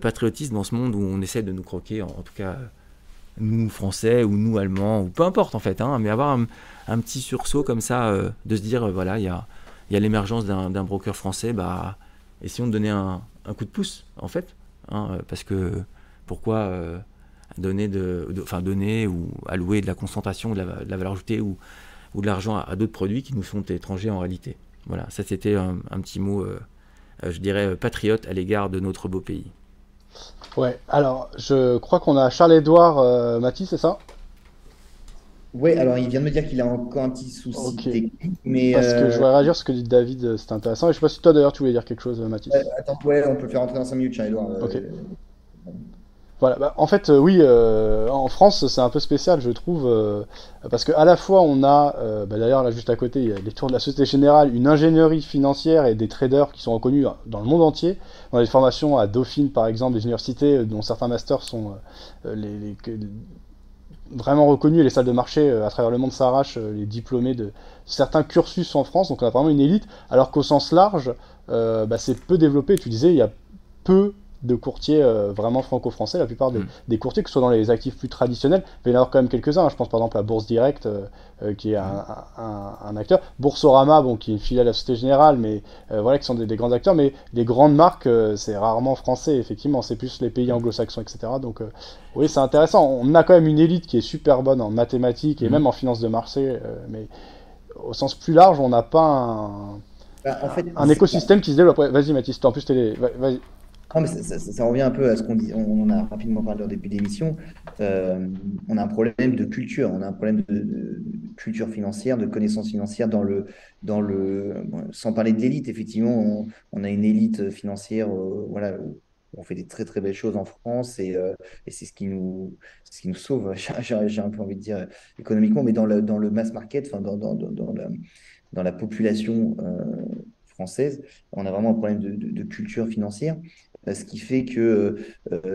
patriotisme dans ce monde où on essaie de nous croquer, en, tout cas nous français ou nous allemands, ou peu importe en fait, hein, mais avoir un, petit sursaut comme ça, de se dire voilà, il y a, l'émergence d'un broker français, bah, essayons de donner un, coup de pouce, en fait. Hein, parce que pourquoi euh, donner, de, enfin, donner ou allouer de la concentration, de la, valeur ajoutée ou, ou de l'argent à, d'autres produits qui nous sont étrangers en réalité Voilà, ça c'était un, petit mot, euh, euh, je dirais, patriote à l'égard de notre beau pays.
Ouais, alors je crois qu'on a Charles-Édouard Mathis, c'est ça?
Oui, alors il vient de me dire qu'il a encore un petit souci technique, mais
Parce que je voudrais réagir ce que dit David, euh, c'est intéressant. Et je sais pas si toi d'ailleurs tu voulais dire quelque chose, Mathis.
attends, ouais, on peut le faire rentrer dans 5 minutes. Euh, ok.
Voilà, bah, en fait, euh, oui, en France, c'est un peu spécial, je trouve, parce qu'à la fois, on a, bah, d'ailleurs, là, juste à côté, il y a les tours de la Société Générale, une ingénierie financière et des traders qui sont reconnus dans le monde entier. On a des formations à Dauphine, par exemple, des universités dont certains masters sont vraiment reconnu les salles de marché euh, à travers le monde s'arrachent euh, les diplômés de certains cursus en France, donc on a vraiment une élite, alors qu'au sens large, euh, bah, c'est peu développé. Tu disais, il y a peu de courtiers vraiment franco-français. La plupart des, mm. courtiers, que ce soit dans les actifs plus traditionnels, il va y en avoir quand même quelques-uns. Hein. Je pense par exemple à Bourse Direct, qui est un, acteur. Boursorama, bon, qui est une filiale de la Société Générale, mais voilà, qui sont des, grands acteurs. Mais les grandes marques, c'est rarement français, effectivement. C'est plus les pays anglo-saxons, etc. Donc oui, c'est intéressant. On a quand même une élite qui est super bonne en mathématiques et mm. même en finance de marché, mais au sens plus large, on n'a pas un, bah, un écosystème qui se développe. Vas-y Mathis, en plus télé. Vas-y.
Mais ça, revient un peu à ce qu'on dit. On, a rapidement parlé au début d'émission. Euh, on a un problème de culture, on a un problème de, culture financière, de connaissances financières dans le, dans le. Sans parler de l'élite, effectivement, on, a une élite financière, euh, voilà, on fait des très très belles choses en France et, euh, c'est ce qui nous ce qui nous sauve [LAUGHS] j'ai un peu envie de dire économiquement mais dans le dans le mass market enfin dans, dans, dans, la, dans la population française on a vraiment un problème de, de, culture financière ce qui fait que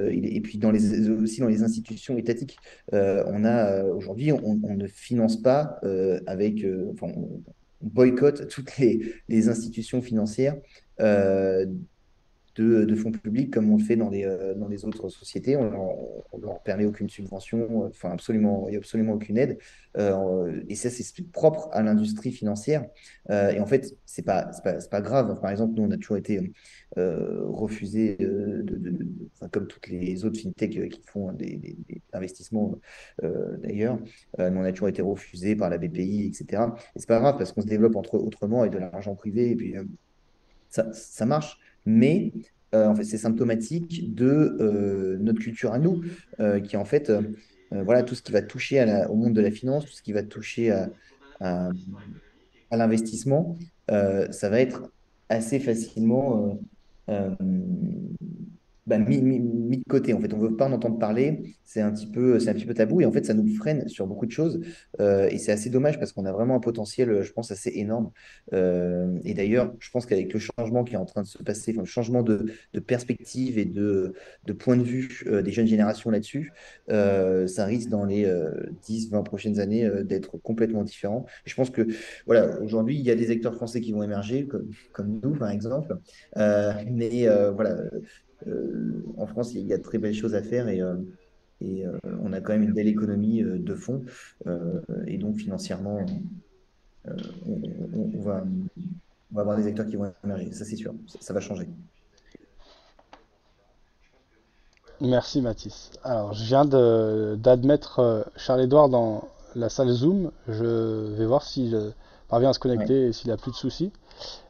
et puis dans les aussi dans les institutions étatiques on a aujourd'hui on, ne finance pas avec enfin on, boycotte toutes les institutions financières de, fonds publics comme on le fait dans les, euh, dans les autres sociétés. On ne leur permet aucune subvention, enfin absolument, il n'y a absolument aucune aide. Euh, et ça, c'est propre à l'industrie financière. Euh, et en fait, ce n'est pas, pas, pas, grave. Par exemple, nous, on a toujours été refusé, de, comme toutes les autres fintechs qui font des, investissements d'ailleurs. nous, on a toujours été refusé par la BPI, etc. Et c'est pas grave parce qu'on se développe autrement avec de l'argent privé. Et puis, ça, ça marche mais euh, en fait, c'est symptomatique de euh, notre culture à nous, euh, qui en fait, voilà, tout ce qui va toucher au monde de la finance, tout ce qui va toucher à, à l'investissement, ça va être assez facilement bah, mis, de côté. En fait, on veut pas en entendre parler. C'est un petit peu, c'est un petit peu tabou et en fait, ça nous freine sur beaucoup de choses. Euh, et c'est assez dommage parce qu'on a vraiment un potentiel, je pense, assez énorme. Euh, et d'ailleurs, je pense qu'avec le changement qui est en train de se passer, le changement de, de perspective et de, de point de vue euh, des jeunes générations là-dessus, ça risque dans les 10, 20 prochaines années d'être complètement différent. Je pense que, voilà, aujourd'hui, il y a des acteurs français qui vont émerger, comme, comme nous, par exemple. mais voilà euh, en France, il y a de très belles choses à faire et, euh, et euh, on a quand même une belle économie de fonds. et donc, financièrement, on, va, on, va, avoir des acteurs qui vont émerger. Ça, c'est sûr. Ça, va changer.
Merci Mathis. Alors, je viens d'admettre Charles-Édouard dans la salle Zoom. Je vais voir s'il parvient à se connecter et s'il n'a plus de soucis.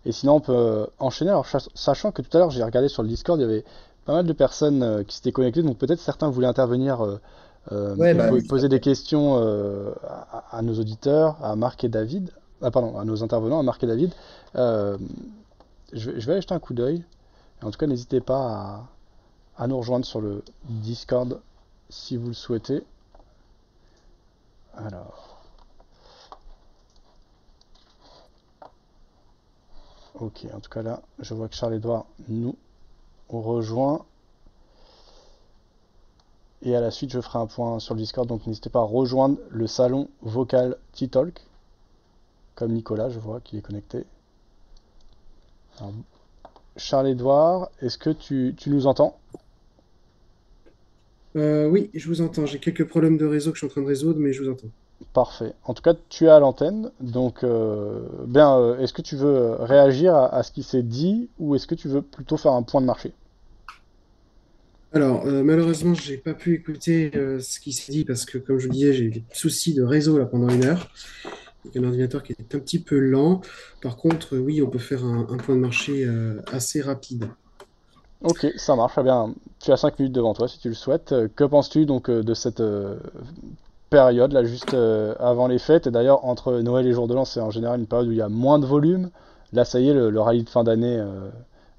Et sinon, on peut enchaîner. Alors, sachant que tout à l'heure, j'ai regardé sur le Discord, il y avait pas mal de personnes euh, qui s'étaient connectées, donc peut-être certains voulaient intervenir, euh, euh, bah, poser des questions à, nos auditeurs, à Marc et David, ah, pardon, à nos intervenants, à Marc et David. Je vais, je, vais, aller jeter un coup d'œil. En tout cas, n'hésitez pas à, à nous rejoindre sur le Discord si vous le souhaitez. Alors. Ok, en tout cas là, je vois que Charles-Edouard nous rejoint. Et à la suite, je ferai un point sur le Discord, donc n'hésitez pas à rejoindre le salon vocal T-Talk, comme Nicolas, je vois, qui est connecté. Charles-Edouard, est-ce que tu, nous entends?
Euh, Oui, je vous entends. J'ai quelques problèmes de réseau que je suis en train de résoudre, mais je vous entends.
Parfait. En tout cas, tu es à l'antenne. Donc, euh, bien, euh, est-ce que tu veux réagir à, ce qui s'est dit ou est-ce que tu veux plutôt faire un point de marché?
Alors, euh, malheureusement, je n'ai pas pu écouter ce qui s'est dit parce que, comme je vous disais, j'ai eu des soucis de réseau là pendant une heure. un ordinateur qui est un petit peu lent. Par contre, oui, on peut faire un, point de marché assez rapide.
Ok, ça marche. Eh bien, tu as 5 minutes devant toi si tu le souhaites. Que penses-tu donc de cette période, là, juste euh, avant les fêtes. Et d'ailleurs, entre Noël et Jour de l'An, c'est en général une période où il y a moins de volume. Là, ça y est, le, rallye de fin d'année, euh,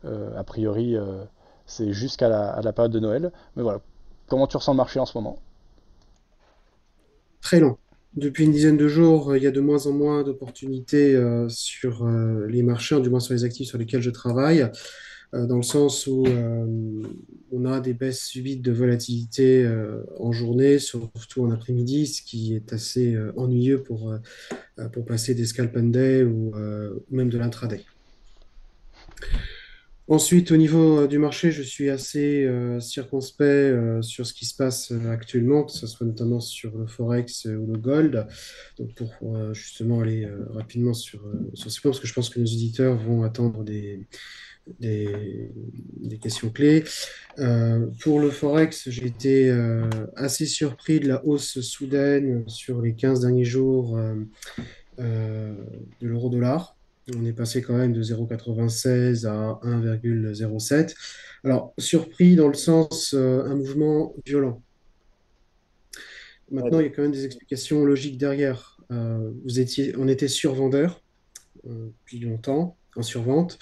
euh, a priori, c'est jusqu'à la, période de Noël. Mais voilà, comment tu ressens le marché en ce moment?
Très lent. Depuis une dizaine de jours, il y a de moins en moins d'opportunités sur les marchés, du moins sur les actifs sur lesquels je travaille. Euh, dans le sens où euh, on a des baisses subites de volatilité euh, en journée, surtout en après-midi, ce qui est assez ennuyeux pour, pour passer des scalp and day ou même de l'intraday. Ensuite, au niveau du marché, je suis assez circonspect sur ce qui se passe actuellement, que ce soit notamment sur le Forex ou le Gold. Donc, pour justement aller rapidement sur, sur ce point, parce que je pense que nos auditeurs vont attendre des, des, questions clés. pour le Forex, j'ai été assez surpris de la hausse soudaine sur les 15 derniers jours de l'euro-dollar. On est passé quand même de 0,96 à 1,07. Alors, surpris dans le sens, euh, un mouvement violent. Maintenant, il y a quand même des explications logiques derrière. Euh, vous étiez, on était survendeur euh, depuis longtemps, en survente.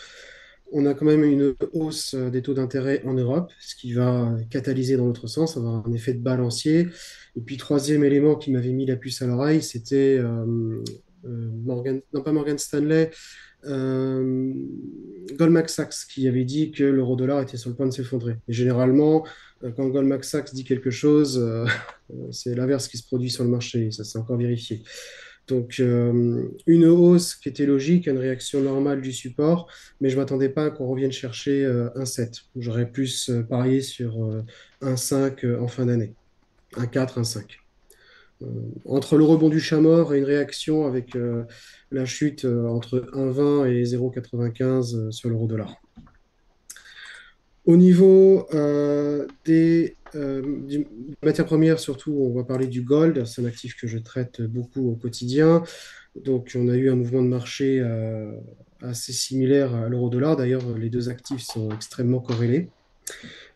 On a quand même une hausse des taux d'intérêt en Europe, ce qui va catalyser dans l'autre sens, avoir un effet de balancier. Et puis, troisième élément qui m'avait mis la puce à l'oreille, c'était euh, Morgan, non pas Morgan Stanley, euh, Goldman Sachs qui avait dit que l'euro-dollar était sur le point de s'effondrer. Et généralement, euh, quand Goldman Sachs dit quelque chose, [LAUGHS] c'est l'inverse qui se produit sur le marché. Ça s'est encore vérifié. Donc, une hausse qui était logique, une réaction normale du support, mais je ne m'attendais pas qu'on revienne chercher un 7. J'aurais plus parié sur un 5 en fin d'année. Un 4, un 5. Euh, entre le rebond du chat mort et une réaction avec euh, la chute euh, entre 1,20 et 0,95 sur l'euro dollar. Au niveau des, matières premières, surtout, on va parler du gold. C'est un actif que je traite beaucoup au quotidien. Donc, on a eu un mouvement de marché assez similaire à l'euro dollar. D'ailleurs, les deux actifs sont extrêmement corrélés.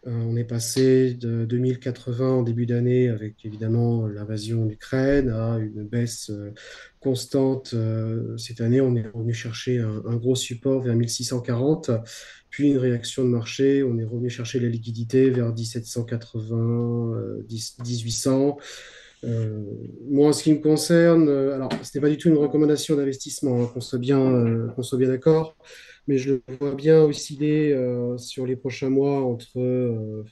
Euh, on est passé de 2080 en début d'année avec évidemment l'invasion d'Ukraine à une baisse euh, constante. Euh, cette année, on est revenu chercher un, gros support vers 1640, puis une réaction de marché. On est revenu chercher la liquidité vers 1780, 1800. moi, en ce qui me concerne, alors ce n'est pas du tout une recommandation d'investissement, hein, qu'on soit bien, qu'on soit bien d'accord mais je le vois bien osciller euh, sur les prochains mois entre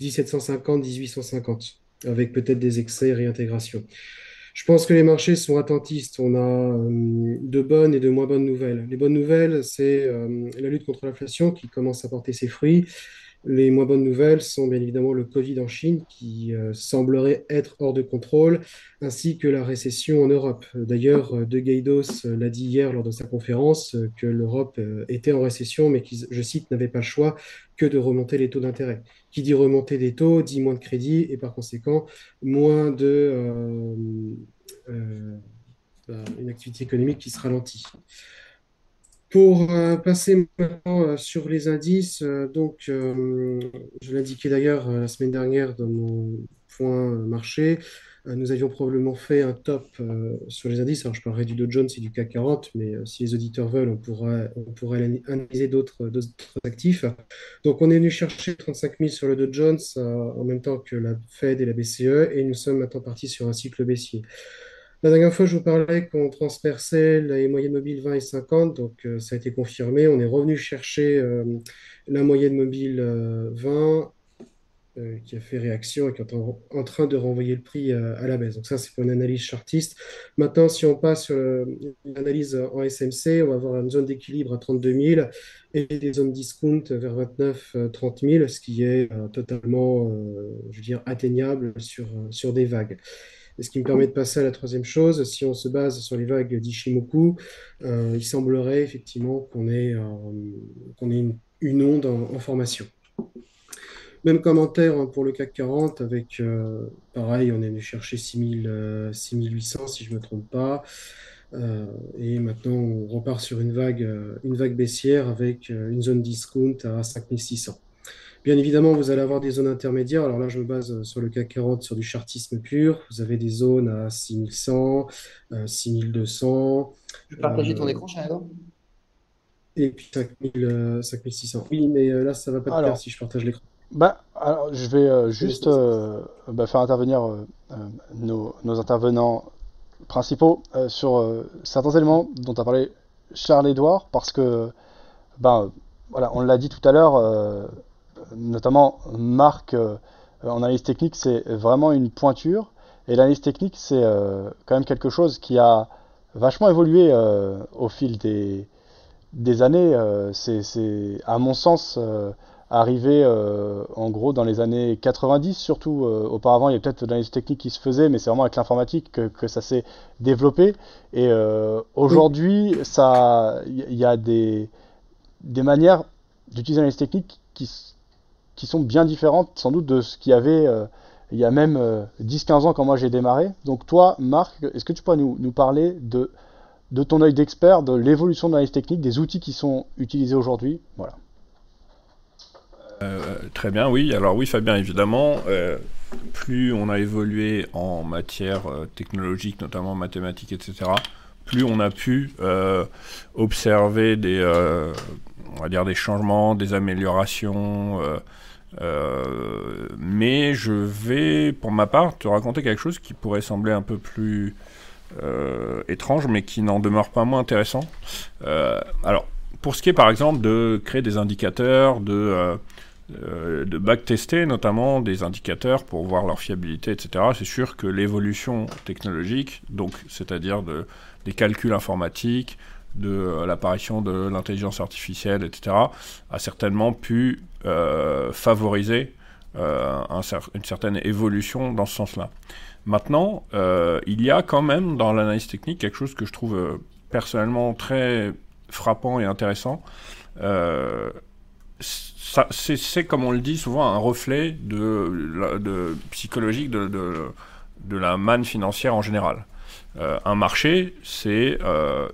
1750 1850, avec peut-être des excès et réintégration. Je pense que les marchés sont attentistes. On a euh, de bonnes et de moins bonnes nouvelles. Les bonnes nouvelles, c'est euh, la lutte contre l'inflation qui commence à porter ses fruits. Les moins bonnes nouvelles sont bien évidemment le Covid en Chine qui euh, semblerait être hors de contrôle, ainsi que la récession en Europe. D'ailleurs, euh, De Guaidos euh, l'a dit hier lors de sa conférence que l'Europe était en récession, mais qui, je cite, n'avait pas le choix que de remonter les taux d'intérêt. Qui dit remonter des taux dit moins de crédit et par conséquent moins de bah, une activité économique qui se ralentit. Pour euh, passer maintenant euh, sur les indices, euh, donc je l'indiquais d'ailleurs la semaine dernière dans mon point marché, nous avions probablement fait un top sur les indices. Alors je parlerai du Dow Jones et du CAC 40, mais si les auditeurs veulent, on pourrait, on pourrait analyser d'autres actifs. Donc on est venu chercher 35 000 sur le Dow Jones en même temps que la Fed et la BCE, et nous sommes maintenant partis sur un cycle baissier. La dernière fois, je vous parlais qu'on transperçait les moyennes mobiles 20 et 50, donc euh, ça a été confirmé. On est revenu chercher euh, la moyenne mobile 20 euh, qui a fait réaction et qui est en, train de renvoyer le prix à la baisse. Donc ça, c'est pour une analyse chartiste. Maintenant, si on passe sur une analyse en SMC, on va avoir une zone d'équilibre à 32 000 et des zones discount vers 29 30 000, ce qui est totalement, je veux dire, atteignable sur, sur des vagues. Ce qui me permet de passer à la troisième chose, si on se base sur les vagues d'Ishimoku, euh, il semblerait effectivement qu'on ait, euh, une, onde en, formation. Même commentaire hein, pour le CAC 40 avec, euh, pareil, on est venu chercher 6800 si je ne me trompe pas. et maintenant, on repart sur une vague, une vague baissière avec une zone discount à 5600. Bien évidemment, vous allez avoir des zones intermédiaires. Alors là, je me base sur le CAC 40, sur du chartisme pur. Vous avez des zones à 6100, 6200.
Je peux partager ton euh, écran, Shadow
Et puis 5600. Euh, oui, mais euh, là, ça ne va pas te faire si je partage l'écran.
Bah, alors, je vais juste bah, faire intervenir nos, intervenants principaux sur certains éléments dont a parlé Charles-Édouard, parce que, ben, voilà, on l'a dit tout à l'heure, notamment Marc euh, en analyse technique, c'est vraiment une pointure. Et l'analyse technique, c'est euh, quand même quelque chose qui a vachement évolué euh, au fil des, des années. c'est, à mon sens, arrivé en gros dans les années 90 surtout. auparavant, il y a peut-être de l'analyse technique qui se faisait, mais c'est vraiment avec l'informatique que, que ça s'est développé. Et aujourd'hui, ça, il y, a des, des manières d'utiliser l'analyse technique qui, qui sont bien différentes sans doute de ce qu'il y avait il y a même 10-15 ans quand moi j'ai démarré. Donc toi, Marc, est-ce que tu pourrais nous, parler de de ton œil d'expert, de l'évolution de l'analyse technique, des outils qui sont utilisés aujourd'hui? Voilà.
Euh, très bien, oui. Alors oui, Fabien, évidemment, euh, plus on a évolué en matière euh, technologique, notamment mathématiques, etc., plus on a pu observer des, on va dire des changements, des améliorations. Mais je vais, pour ma part, te raconter quelque chose qui pourrait sembler un peu plus euh, étrange, mais qui n'en demeure pas moins intéressant. Euh, alors, pour ce qui est par exemple de créer des indicateurs, de, euh, de backtester notamment des indicateurs pour voir leur fiabilité, etc., c'est sûr que l'évolution technologique, donc c'est-à-dire de, des calculs informatiques, de l'apparition de l'intelligence artificielle, etc., a certainement pu favoriser une certaine évolution dans ce sens-là. Maintenant, euh, il y a quand même dans l'analyse technique quelque chose que je trouve euh, personnellement très frappant et intéressant. Euh, c'est, comme on le dit souvent, un reflet de, psychologique de, la manne financière en général. Un marché, c'est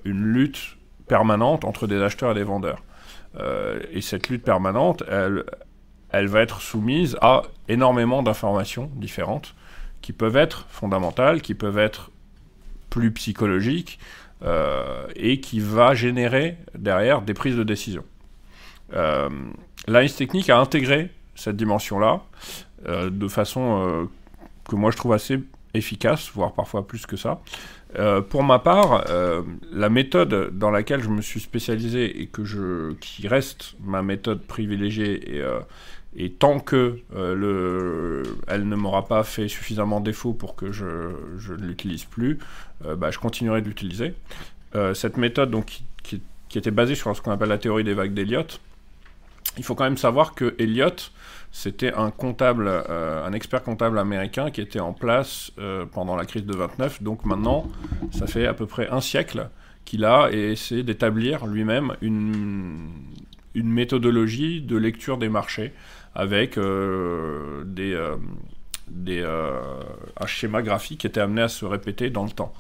une lutte permanente entre des acheteurs et des vendeurs. et cette lutte permanente, elle, elle va être soumise à énormément d'informations différentes qui peuvent être fondamentales, qui peuvent être plus psychologiques, euh, et qui va générer derrière des prises de décision. Euh, L'analyse technique a intégré cette dimension-là euh, de façon euh, que moi je trouve assez efficace, voire parfois plus que ça. pour ma part, la méthode dans laquelle je me suis spécialisé et que je, qui reste ma méthode privilégiée et, et tant que euh, le, elle ne m'aura pas fait suffisamment défaut pour que je, je ne l'utilise plus, euh, bah, je continuerai de l'utiliser. Euh, cette méthode donc, qui, qui, était basée sur ce qu'on appelle la théorie des vagues d'Eliott, il faut quand même savoir que Eliot, c'était un comptable, un expert comptable américain qui était en place pendant la crise de 29. Donc maintenant, ça fait à peu près un siècle qu'il a essayé d'établir lui-même une, méthodologie de lecture des marchés avec euh, des, euh, euh, un schéma graphique qui était amené à se répéter dans le temps.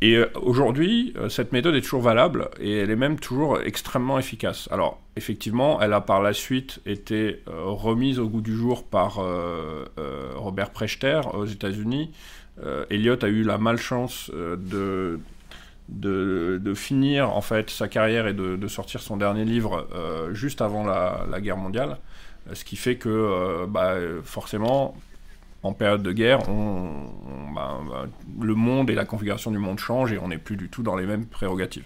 Et aujourd'hui, cette méthode est toujours valable et elle est même toujours extrêmement efficace. Alors, effectivement, elle a par la suite été remise au goût du jour par Robert Prechter aux États-Unis. Elliot a eu la malchance de, de, finir en fait sa carrière et de, sortir son dernier livre juste avant la, guerre mondiale. Ce qui fait que, euh, bah, forcément, en période de guerre, bah, bah, le monde et la configuration du monde changent et on n'est plus du tout dans les mêmes prérogatives.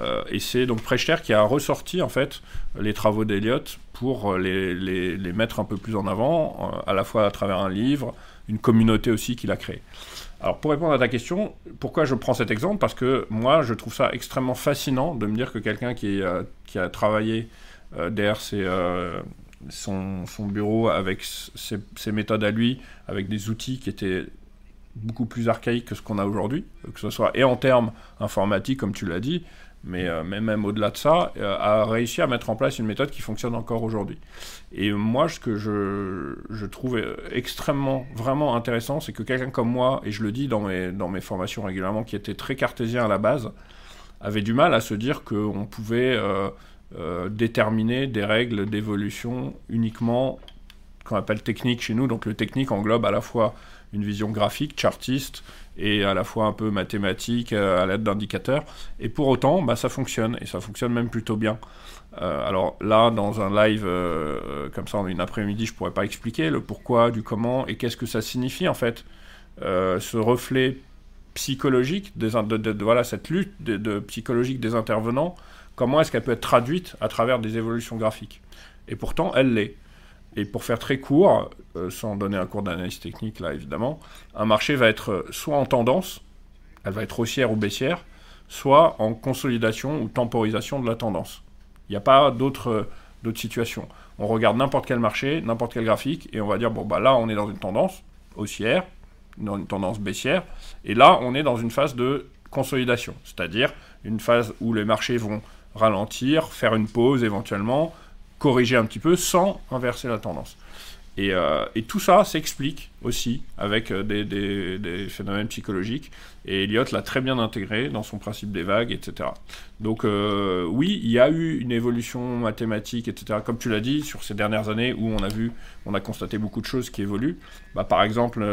Euh, et c'est donc Prechter qui a ressorti en fait les travaux d'Eliott pour les, les, mettre un peu plus en avant, euh, à la fois à travers un livre, une communauté aussi qu'il a créée. Alors pour répondre à ta question, pourquoi je prends cet exemple? Parce que moi je trouve ça extrêmement fascinant de me dire que quelqu'un qui, qui, a travaillé derrière ces son, bureau avec ses, méthodes à lui, avec des outils qui étaient beaucoup plus archaïques que ce qu'on a aujourd'hui, que ce soit et en termes informatiques, comme tu l'as dit, mais, euh, même au-delà de ça, euh, a réussi à mettre en place une méthode qui fonctionne encore aujourd'hui. Et moi, ce que je, je trouve extrêmement, vraiment intéressant, c'est que quelqu'un comme moi, et je le dis dans mes, dans mes formations régulièrement, qui était très cartésien à la base, avait du mal à se dire qu'on pouvait... Euh, euh, déterminer des règles d'évolution uniquement qu'on appelle technique chez nous. Donc le technique englobe à la fois une vision graphique, chartiste, et à la fois un peu mathématique euh, à l'aide d'indicateurs. Et pour autant, bah, ça fonctionne, et ça fonctionne même plutôt bien. Euh, alors là, dans un live comme ça, en une après-midi, je pourrais pas expliquer le pourquoi, du comment, et qu'est-ce que ça signifie en fait, ce reflet psychologique, des, de, voilà, cette lutte psychologique des intervenants comment est-ce qu'elle peut être traduite à travers des évolutions graphiques? Et pourtant, elle l'est. Et pour faire très court, euh, sans donner un cours d'analyse technique là évidemment, un marché va être soit en tendance, elle va être haussière ou baissière, soit en consolidation ou temporisation de la tendance. Il n'y a pas d'autres situations. On regarde n'importe quel marché, n'importe quel graphique, et on va dire, bon, bah là, on est dans une tendance haussière, dans une tendance baissière, et là, on est dans une phase de consolidation, c'est-à-dire une phase où les marchés vont ralentir, faire une pause éventuellement, corriger un petit peu sans inverser la tendance. Euh, et, tout ça s'explique aussi avec euh, des, phénomènes psychologiques. Et Elliott l'a très bien intégré dans son principe des vagues, etc. Donc euh, oui, il y a eu une évolution mathématique, etc. Comme tu l'as dit, sur ces dernières années où on a vu, on a constaté beaucoup de choses qui évoluent. Bah, par exemple,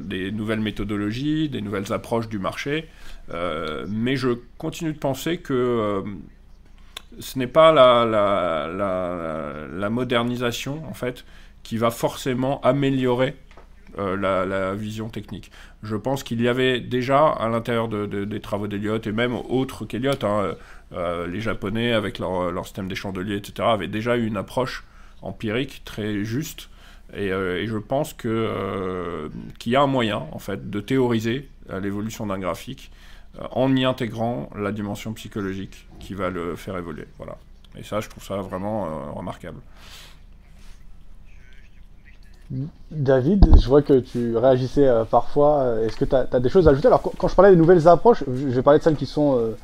des nouvelles méthodologies, des nouvelles approches du marché. Mais je continue de penser que ce n'est pas la, la, modernisation, en fait, qui va forcément améliorer euh, la, vision technique. Je pense qu'il y avait déjà à l'intérieur des travaux d'Eliott et même autres qu'Eliott, hein, euh, les Japonais avec leur, système des chandeliers, etc., avaient déjà eu une approche empirique très juste. Et, euh, je pense que qu'il y a un moyen en fait de théoriser l'évolution d'un graphique en y intégrant la dimension psychologique qui va le faire évoluer. Voilà. Et ça, je trouve ça vraiment remarquable.
David, je vois que tu réagissais euh, parfois. Est-ce que tu as, des choses à ajouter? Alors, quand, je parlais des nouvelles approches, je, vais parler de celles qui sont. Euh,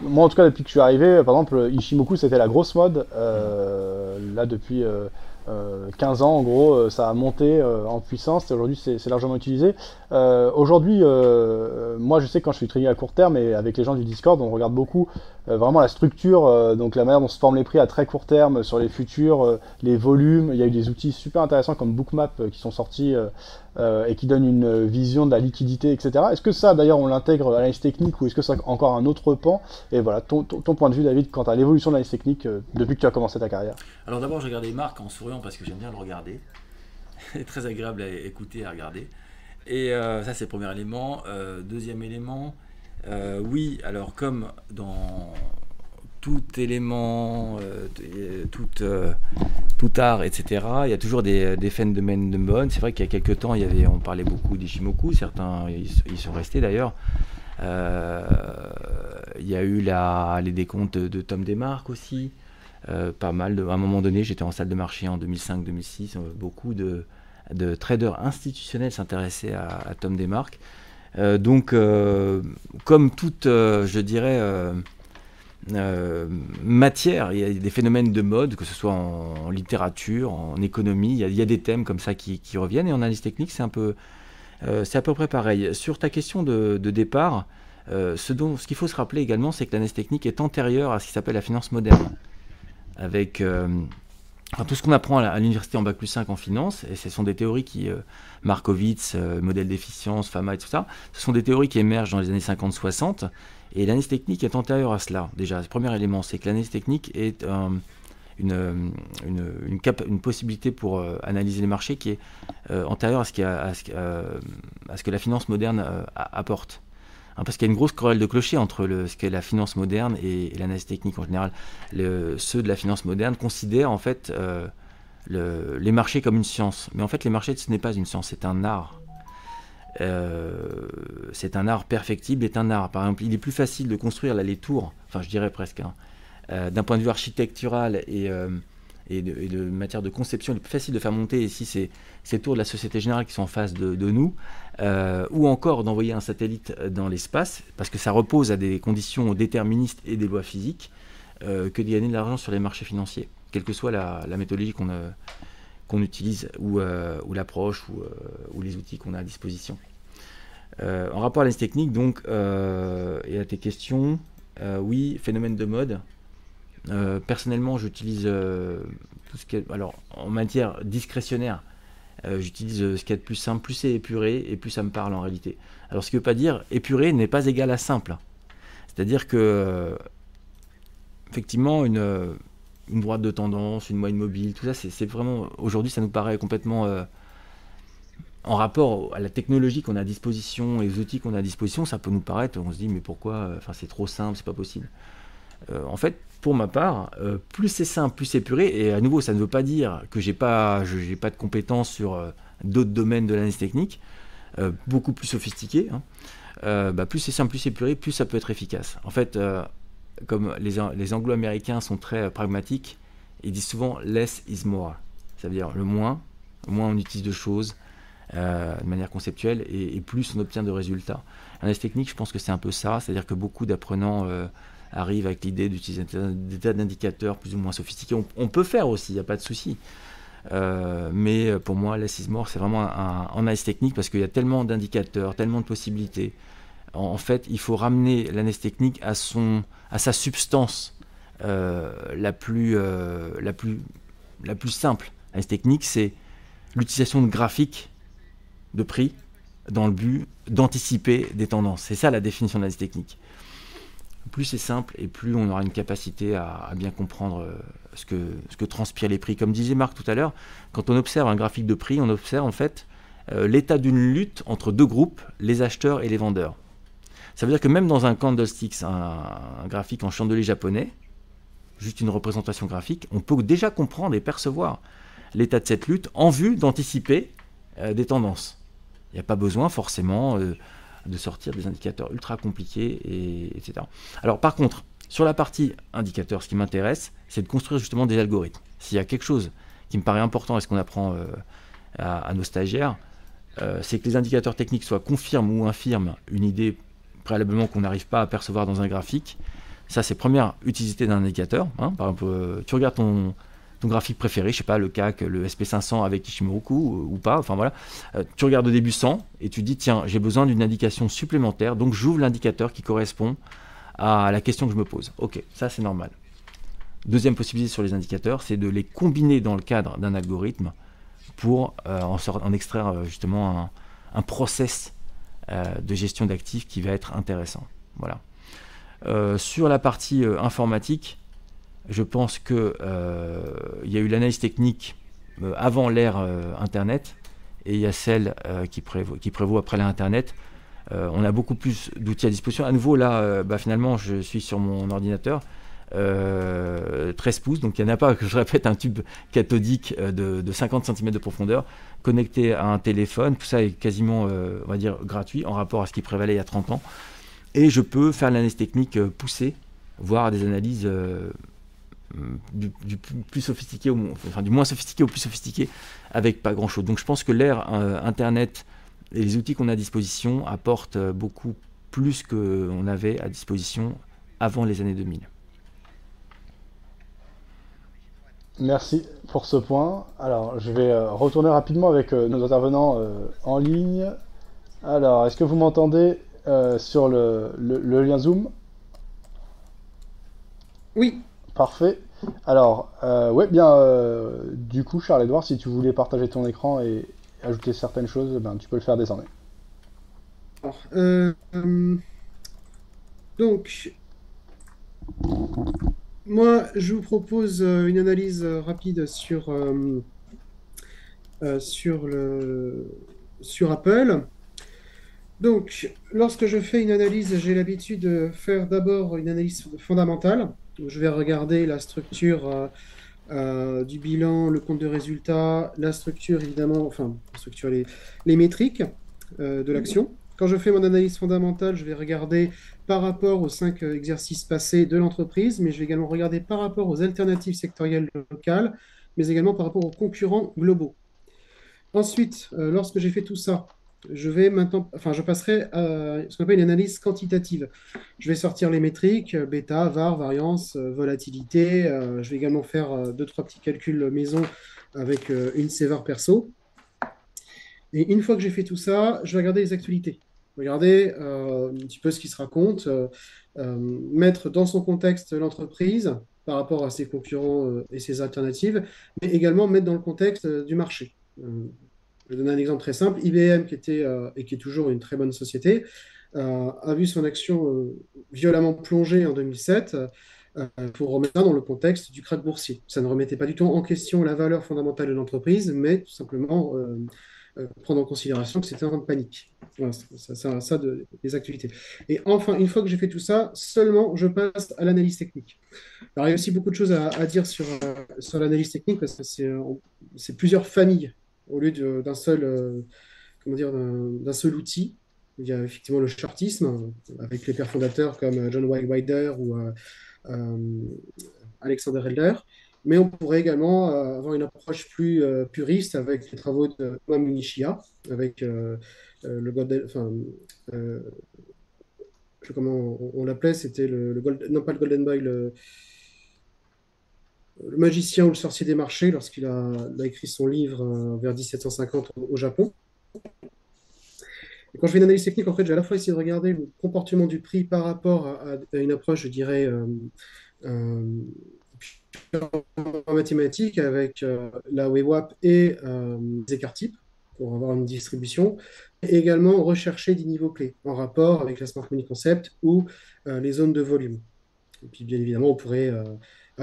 moi, en tout cas, depuis que je suis arrivé, par exemple, Ishimoku, c'était la grosse mode. Euh, là, depuis 15 ans, en gros, ça a monté en puissance et aujourd'hui, c'est largement utilisé. aujourd'hui, moi, je sais quand je suis trié à court terme et avec les gens du Discord, on regarde beaucoup euh, vraiment la structure, euh, donc la manière dont se forment les prix à très court terme sur les futurs, euh, les volumes. Il y a eu des outils super intéressants comme Bookmap qui sont sortis et qui donnent une vision de la liquidité, etc. Est-ce que ça, d'ailleurs, on l'intègre à l'analyse technique ou est-ce que c'est encore un autre pan? Et voilà, ton, point de vue, David, quant à l'évolution de l'analyse technique depuis que tu as commencé ta carrière.
Alors d'abord, je regardais Marc en souriant parce que j'aime bien le regarder. [LAUGHS] C'est très agréable à écouter à regarder. Et ça, c'est le premier élément. deuxième élément, euh, oui, alors comme dans tout élément, euh, tout, euh, tout, art, etc., il y a toujours des, des de mode. C'est vrai qu'il y a quelques temps, on parlait beaucoup d'Ishimoku, certains ils, sont restés d'ailleurs. il y a eu la, les décomptes de, Tom Desmarques aussi. pas mal. À un moment donné, j'étais en salle de marché en 2005-2006. beaucoup de, de, traders institutionnels s'intéressaient à, à, Tom Desmarques. Euh, donc, euh, comme toute, euh, je dirais, matière, il y a des phénomènes de mode, que ce soit en, littérature, en économie, il y, a, des thèmes comme ça qui, reviennent, et en analyse technique, c'est un peu, c'est à peu près pareil. Sur ta question de, départ, ce, dont, ce qu'il faut se rappeler également, c'est que l'analyse technique est antérieure à ce qui s'appelle la finance moderne, avec tout ce qu'on apprend à l'université en bac plus 5 en finance, et ce sont des théories qui, euh, Markowitz, euh, modèle d'efficience, FAMA et tout ça, ce sont des théories qui émergent dans les années 50-60, et l'analyse technique est antérieure à cela. Déjà, le premier élément, c'est que l'analyse technique est une, une, possibilité pour euh, analyser les marchés qui est antérieure à ce, que la finance moderne apporte. Hein, parce qu'il y a une grosse querelle de clocher entre ce qu'est la finance moderne et, l'analyse technique en général. Ceux de la finance moderne considèrent en fait euh, le, les marchés comme une science. Mais en fait, les marchés, ce n'est pas une science, c'est un art. Euh, c'est un art perfectible, est un art. Par exemple, il est plus facile de construire là, les tours, enfin je dirais presque, hein, euh, d'un point de vue architectural et et de, matière de conception, il est plus facile de faire monter ici ces, ces tours de la Société Générale qui sont en face de, nous, euh, ou encore d'envoyer un satellite dans l'espace, parce que ça repose à des conditions déterministes et des lois physiques, euh, que d'y gagner de l'argent sur les marchés financiers, quelle que soit la, méthodologie qu'on euh, qu'on utilise, ou, l'approche, ou, ou, les outils qu'on a à disposition. en rapport à l'analyse technique, donc, et à tes questions, oui, phénomène de mode, euh, personnellement, j'utilise euh, tout ce qui est. Alors, en matière discrétionnaire, euh, j'utilise ce qui est de plus simple. Plus c'est épuré et plus ça me parle en réalité. Alors, ce qui ne veut pas dire épuré n'est pas égal à simple. C'est-à-dire que, effectivement, une, droite de tendance, une moyenne mobile, tout ça, c'est vraiment. Aujourd'hui, ça nous paraît complètement en rapport à la technologie qu'on a à disposition et aux outils qu'on a à disposition, ça peut nous paraître, on se dit mais pourquoi, enfin c'est trop simple, c'est pas possible. en fait, pour ma part, euh, plus c'est simple, plus c'est puré. Et à nouveau, ça ne veut pas dire que j'ai pas, pas de compétences sur euh, d'autres domaines de l'analyse technique. beaucoup plus sophistiqué, hein, bah, plus c'est simple, plus c'est puré, plus ça peut être efficace. En fait, comme les, anglo-américains sont très pragmatiques, ils disent souvent less is more. Ça veut dire le moins, moins on utilise de choses de manière conceptuelle et, plus on obtient de résultats. Un technique, je pense que c'est un peu ça, c'est-à-dire que beaucoup d'apprenants arrive avec l'idée d'utiliser des tas d'indicateurs plus ou moins sophistiqués. On, peut faire aussi, il n'y a pas de souci. Euh, mais pour moi, l'assise-mort, c'est vraiment un, analyse technique parce qu'il y a tellement d'indicateurs, tellement de possibilités. En, fait, il faut ramener l'analyse technique à, sa substance euh, la, plus, euh, la plus simple. L'analyse technique, c'est l'utilisation de graphiques de prix dans le but d'anticiper des tendances. C'est ça la définition de l'analyse technique plus c'est simple et plus on aura une capacité à, bien comprendre euh, ce que, ce transpirent les prix. Comme disait Marc tout à l'heure, quand on observe un graphique de prix, on observe en fait euh, l'état d'une lutte entre deux groupes, les acheteurs et les vendeurs. Ça veut dire que même dans un candlestick, un, un graphique en chandelier japonais, juste une représentation graphique, on peut déjà comprendre et percevoir l'état de cette lutte en vue d'anticiper euh, des tendances. Il n'y a pas besoin forcément de sortir des indicateurs ultra compliqués, et, etc. Alors par contre, sur la partie indicateur, ce qui m'intéresse, c'est de construire justement des algorithmes. S'il y a quelque chose qui me paraît important et ce qu'on apprend euh, à, nos stagiaires, euh, c'est que les indicateurs techniques soient confirment ou infirment une idée préalablement qu'on n'arrive pas à percevoir dans un graphique. Ça, c'est première utilité d'un indicateur. Hein. Par exemple, euh, tu regardes ton, graphique préféré, je sais pas, le CAC, le SP500 avec Ishimoku ou, pas, enfin voilà. Euh, tu regardes au début 100 et tu dis, tiens, j'ai besoin d'une indication supplémentaire, donc j'ouvre l'indicateur qui correspond à la question que je me pose. Ok, ça c'est normal. Deuxième possibilité sur les indicateurs, c'est de les combiner dans le cadre d'un algorithme pour euh, en, en, extraire euh, justement un, process de gestion d'actifs qui va être intéressant. Voilà. sur la partie informatique, je pense qu'il euh, y a eu l'analyse technique euh, avant l'ère euh, Internet et il y a celle qui, prévaut, après l'ère Internet. on a beaucoup plus d'outils à disposition. À nouveau, là, bah, finalement, je suis sur mon ordinateur. 13 pouces, donc il n'y en a pas, je répète, un tube cathodique de, 50 cm de profondeur connecté à un téléphone. Tout ça est quasiment, on va dire, gratuit en rapport à ce qui prévalait il y a 30 ans. Et je peux faire l'analyse technique poussée, voire des analyses du, plus sophistiqué au, enfin, du moins sophistiqué au plus sophistiqué avec pas grand chose. Donc je pense que l'ère euh, Internet et les outils qu'on a à disposition apportent euh, beaucoup plus qu'on avait à disposition avant les années 2000.
Merci pour ce point. Alors, je vais euh, retourner rapidement avec nos intervenants en ligne. Alors, est-ce que vous m'entendez sur le, le, lien Zoom?
Oui.
Parfait. Alors, euh, ouais, bien, euh, du coup, Charles-Edouard, si tu voulais partager ton écran et ajouter certaines choses, ben, tu peux le faire désormais.
Euh, donc, moi, je vous propose une analyse rapide sur, sur, le, sur Apple. Donc, lorsque je fais une analyse, j'ai l'habitude de faire d'abord une analyse fondamentale je vais regarder la structure euh, euh, du bilan, le compte de résultats, la structure évidemment, enfin, la structure, les, les métriques euh, de l'action. Quand je fais mon analyse fondamentale, je vais regarder par rapport aux cinq exercices passés de l'entreprise, mais je vais également regarder par rapport aux alternatives sectorielles locales, mais également par rapport aux concurrents globaux. Ensuite, lorsque j'ai fait tout ça, je vais maintenant, enfin, je passerai à ce qu'on appelle une analyse quantitative. Je vais sortir les métriques, euh, bêta, var, variance, euh, volatilité. Euh, je vais également faire deux, trois petits calculs maison avec une sévère perso. Et une fois que j'ai fait tout ça, je vais regarder les actualités. Regarder un petit peu ce qui se raconte, mettre dans son contexte l'entreprise par rapport à ses concurrents et ses alternatives, mais également mettre dans le contexte du marché. Je vais donner un exemple très simple. IBM, qui était euh, et qui est toujours une très bonne société, euh, a vu son action euh, violemment plonger en 2007 pour remettre ça dans le contexte du krach boursier. Ça ne remettait pas du tout en question la valeur fondamentale de l'entreprise, mais tout simplement prendre en considération que c'était un temps de panique. Voilà, ça, ça, de, des actualités. Et enfin, une fois que j'ai fait tout ça, seulement je passe à l'analyse technique. Alors, il y a aussi beaucoup de choses à, à dire sur, sur l'analyse technique, parce que c'est plusieurs familles au lieu d'un seul, euh, comment dire, d'un seul outil. Il y a effectivement le chartisme, avec les pères fondateurs comme John Wilder ou Alexander Elder. Mais on pourrait également avoir une approche plus puriste avec les travaux de Thomas Nishia, avec le Golden, enfin, comment on, l'appelait, c'était le, non pas le Golden Boy, le, magicien ou le sorcier des marchés lorsqu'il a, écrit son livre euh, vers 1750 au, Japon. Et quand je fais une analyse technique, en fait, j'ai à la fois essayé de regarder le comportement du prix par rapport à, une approche, je dirais, euh, euh, mathématique avec la WEWAP et les écarts types pour avoir une distribution, et également rechercher des niveaux clés en rapport avec la Smart Money Concept ou euh, les zones de volume. Et puis bien évidemment, on pourrait euh,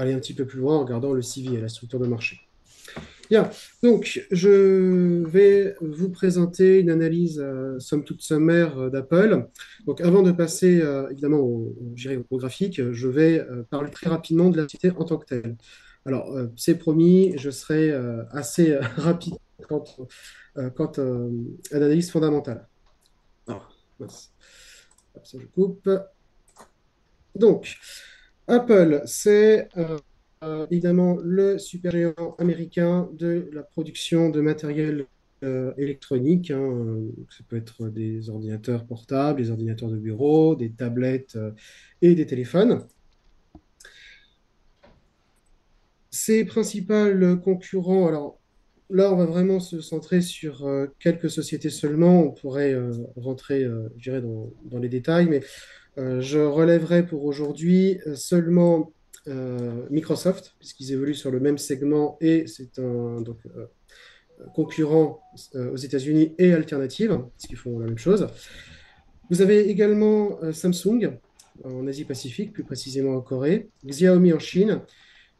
aller un petit peu plus loin en regardant le CV et la structure de marché. Bien, donc je vais vous présenter une analyse euh, somme toute sommaire d'Apple. Donc avant de passer évidemment au, graphique, je vais parler très rapidement de la société en tant que telle. Alors, c'est promis, je serai assez [LAUGHS] rapide quant euh, quant euh, à l'analyse fondamentale. Je coupe. Donc, Apple, c'est euh, évidemment le géant américain de la production de matériel électronique. Hein. Ça peut être des ordinateurs portables, des ordinateurs de bureau, des tablettes et des téléphones. Ses principaux concurrents, alors là, on va vraiment se centrer sur euh, quelques sociétés seulement. On pourrait euh, rentrer, euh, je dirais, dans, les détails, mais je relèverai pour aujourd'hui seulement Microsoft, puisqu'ils évoluent sur le même segment et c'est un concurrent aux États-Unis et alternative, puisqu'ils font la même chose. Vous avez également Samsung en Asie-Pacifique, plus précisément en Corée, Xiaomi en Chine,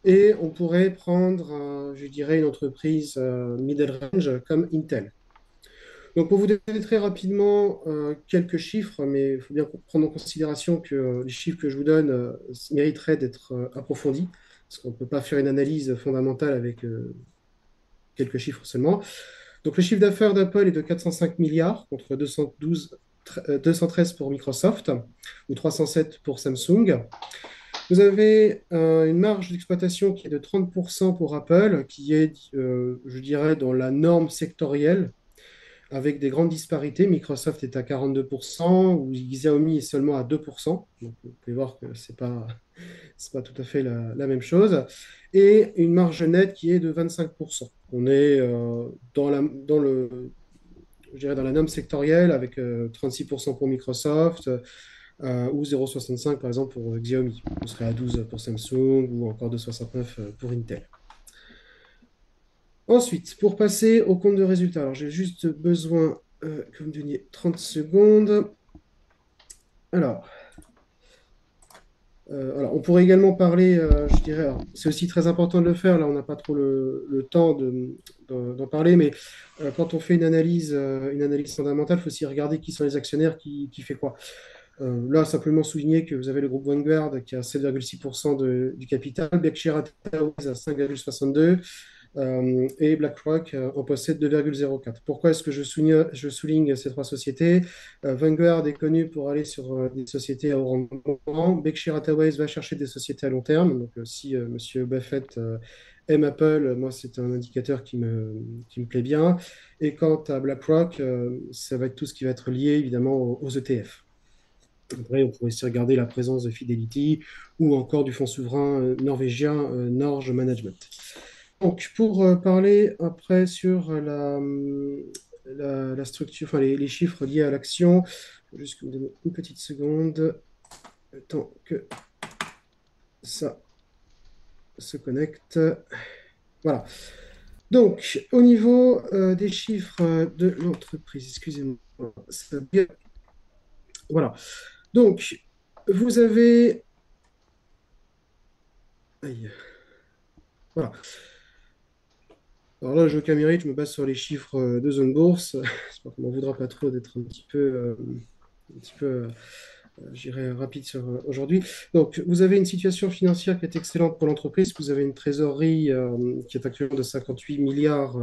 et on pourrait prendre, euh, je dirais, une entreprise euh, middle range comme Intel. Donc, pour vous donner très rapidement euh, quelques chiffres, mais il faut bien prendre en considération que les chiffres que je vous donne mériteraient d'être approfondis, parce qu'on ne peut pas faire une analyse fondamentale avec quelques chiffres seulement. Donc, le chiffre d'affaires d'Apple est de 405 milliards contre 212, 213 pour Microsoft ou 307 pour Samsung. Vous avez euh, une marge d'exploitation qui est de 30% pour Apple, qui est, euh, je dirais, dans la norme sectorielle, avec des grandes disparités. Microsoft est à 42%, ou Xiaomi est seulement à 2%. Donc, vous pouvez voir que ce n'est pas, [LAUGHS] pas tout à fait la, même chose. Et une marge nette qui est de 25%. On est euh, dans, la, dans, le, je dirais dans la norme sectorielle, avec 36% pour Microsoft. Euh, ou 0,65 par exemple pour Xiaomi. On serait à 12% pour Samsung ou encore 2,69 euh, pour Intel. Ensuite, pour passer au compte de résultats, alors j'ai juste besoin euh, que vous me donniez 30 secondes. Alors, alors, on pourrait également parler, je dirais, c'est aussi très important de le faire, là on n'a pas trop le, temps d'en parler, mais quand on fait une analyse, une analyse fondamentale, il faut aussi regarder qui sont les actionnaires, qui, fait quoi. Euh, là, simplement souligner que vous avez le groupe Vanguard qui a 7,6% du capital, Berkshire Hathaway à 5,62% euh, et BlackRock euh, en possède 2,04%. Pourquoi est-ce que je souligne, ces trois sociétés? Vanguard est connu pour aller sur des sociétés à haut rendement. Berkshire Hathaway va chercher des sociétés à long terme. Donc, si M. Buffett aime Apple, moi, c'est un indicateur qui me, qui me plaît bien. Et quant à BlackRock, ça va être tout ce qui va être lié évidemment aux ETF. Après, on pourrait aussi regarder la présence de Fidelity ou encore du fonds souverain euh, norvégien euh, Norge Management. Donc, pour euh, parler après sur la, la, structure, enfin les, chiffres liés à l'action, juste une petite seconde, tant que ça se connecte. Voilà. Donc, au niveau des chiffres de l'entreprise, excusez-moi, voilà. Donc, vous avez... Voilà. Alors là, je veux je me base sur les chiffres euh, de zone bourse. [LAUGHS] J'espère qu'on m'en voudra pas trop d'être un petit peu, euh, un petit peu euh, rapide sur aujourd'hui. Donc, vous avez une situation financière qui est excellente pour l'entreprise. Vous avez une trésorerie qui est actuellement de 58 milliards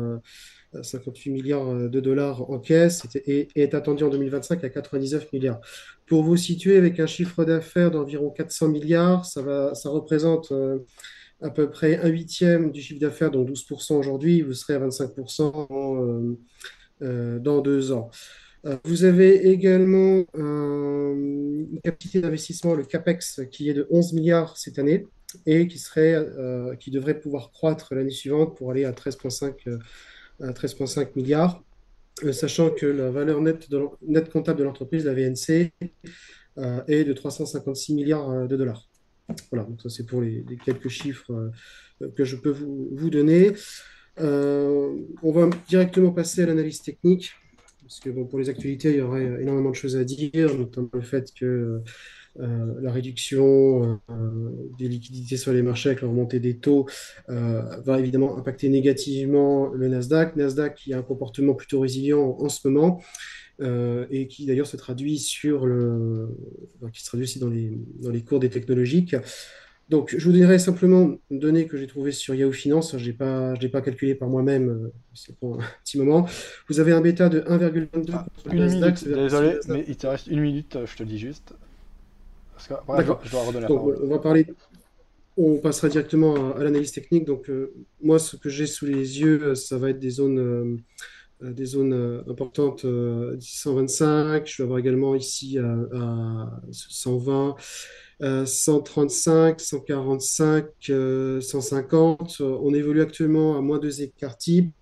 58 milliards de dollars en caisse et, est attendu en 2025 à 99 milliards. Pour vous situer, avec un chiffre d'affaires d'environ 400 milliards, ça, va, ça représente à peu près un huitième du chiffre d'affaires, donc 12% aujourd'hui, vous serez à 25% dans deux ans. Euh, vous avez également une capacité d'investissement, le CAPEX, qui est de 11 milliards cette année et qui, serait, euh, qui devrait pouvoir croître l'année suivante pour aller à 13,5 13 milliards, euh, sachant que la valeur nette, de, comptable de l'entreprise, la VNC, est de 356 milliards de dollars. Voilà, donc ça c'est pour les, quelques chiffres que je peux vous, donner. on va directement passer à l'analyse technique parce que bon, pour les actualités, il y aurait énormément de choses à dire, notamment le fait que euh, la réduction euh, des liquidités sur les marchés avec la remontée des taux euh, va évidemment impacter négativement le Nasdaq. Nasdaq qui a un comportement plutôt résilient en, ce moment. Et qui d'ailleurs se traduit sur le, qui se traduit aussi dans les, dans les cours des technologiques. Donc, je vous donnerai simplement une donnée que j'ai trouvée sur Yahoo Finance. Je n'ai pas, pas calculé par moi-même, euh, c'est pour un [LAUGHS] petit moment. Vous avez un bêta de 1,22
ah, Une minute, désolé, mais il te reste une minute, euh, je te dis juste.
Parce que, je, dois redonner la parole. On va parler. On passera directement à, l'analyse technique. Donc, euh, moi, ce que j'ai sous les yeux, ça va être des zones, des zones importantes 125. Je vais avoir également ici à, à 120. 135, 145, 150. On évolue actuellement à moins 2 écarts type.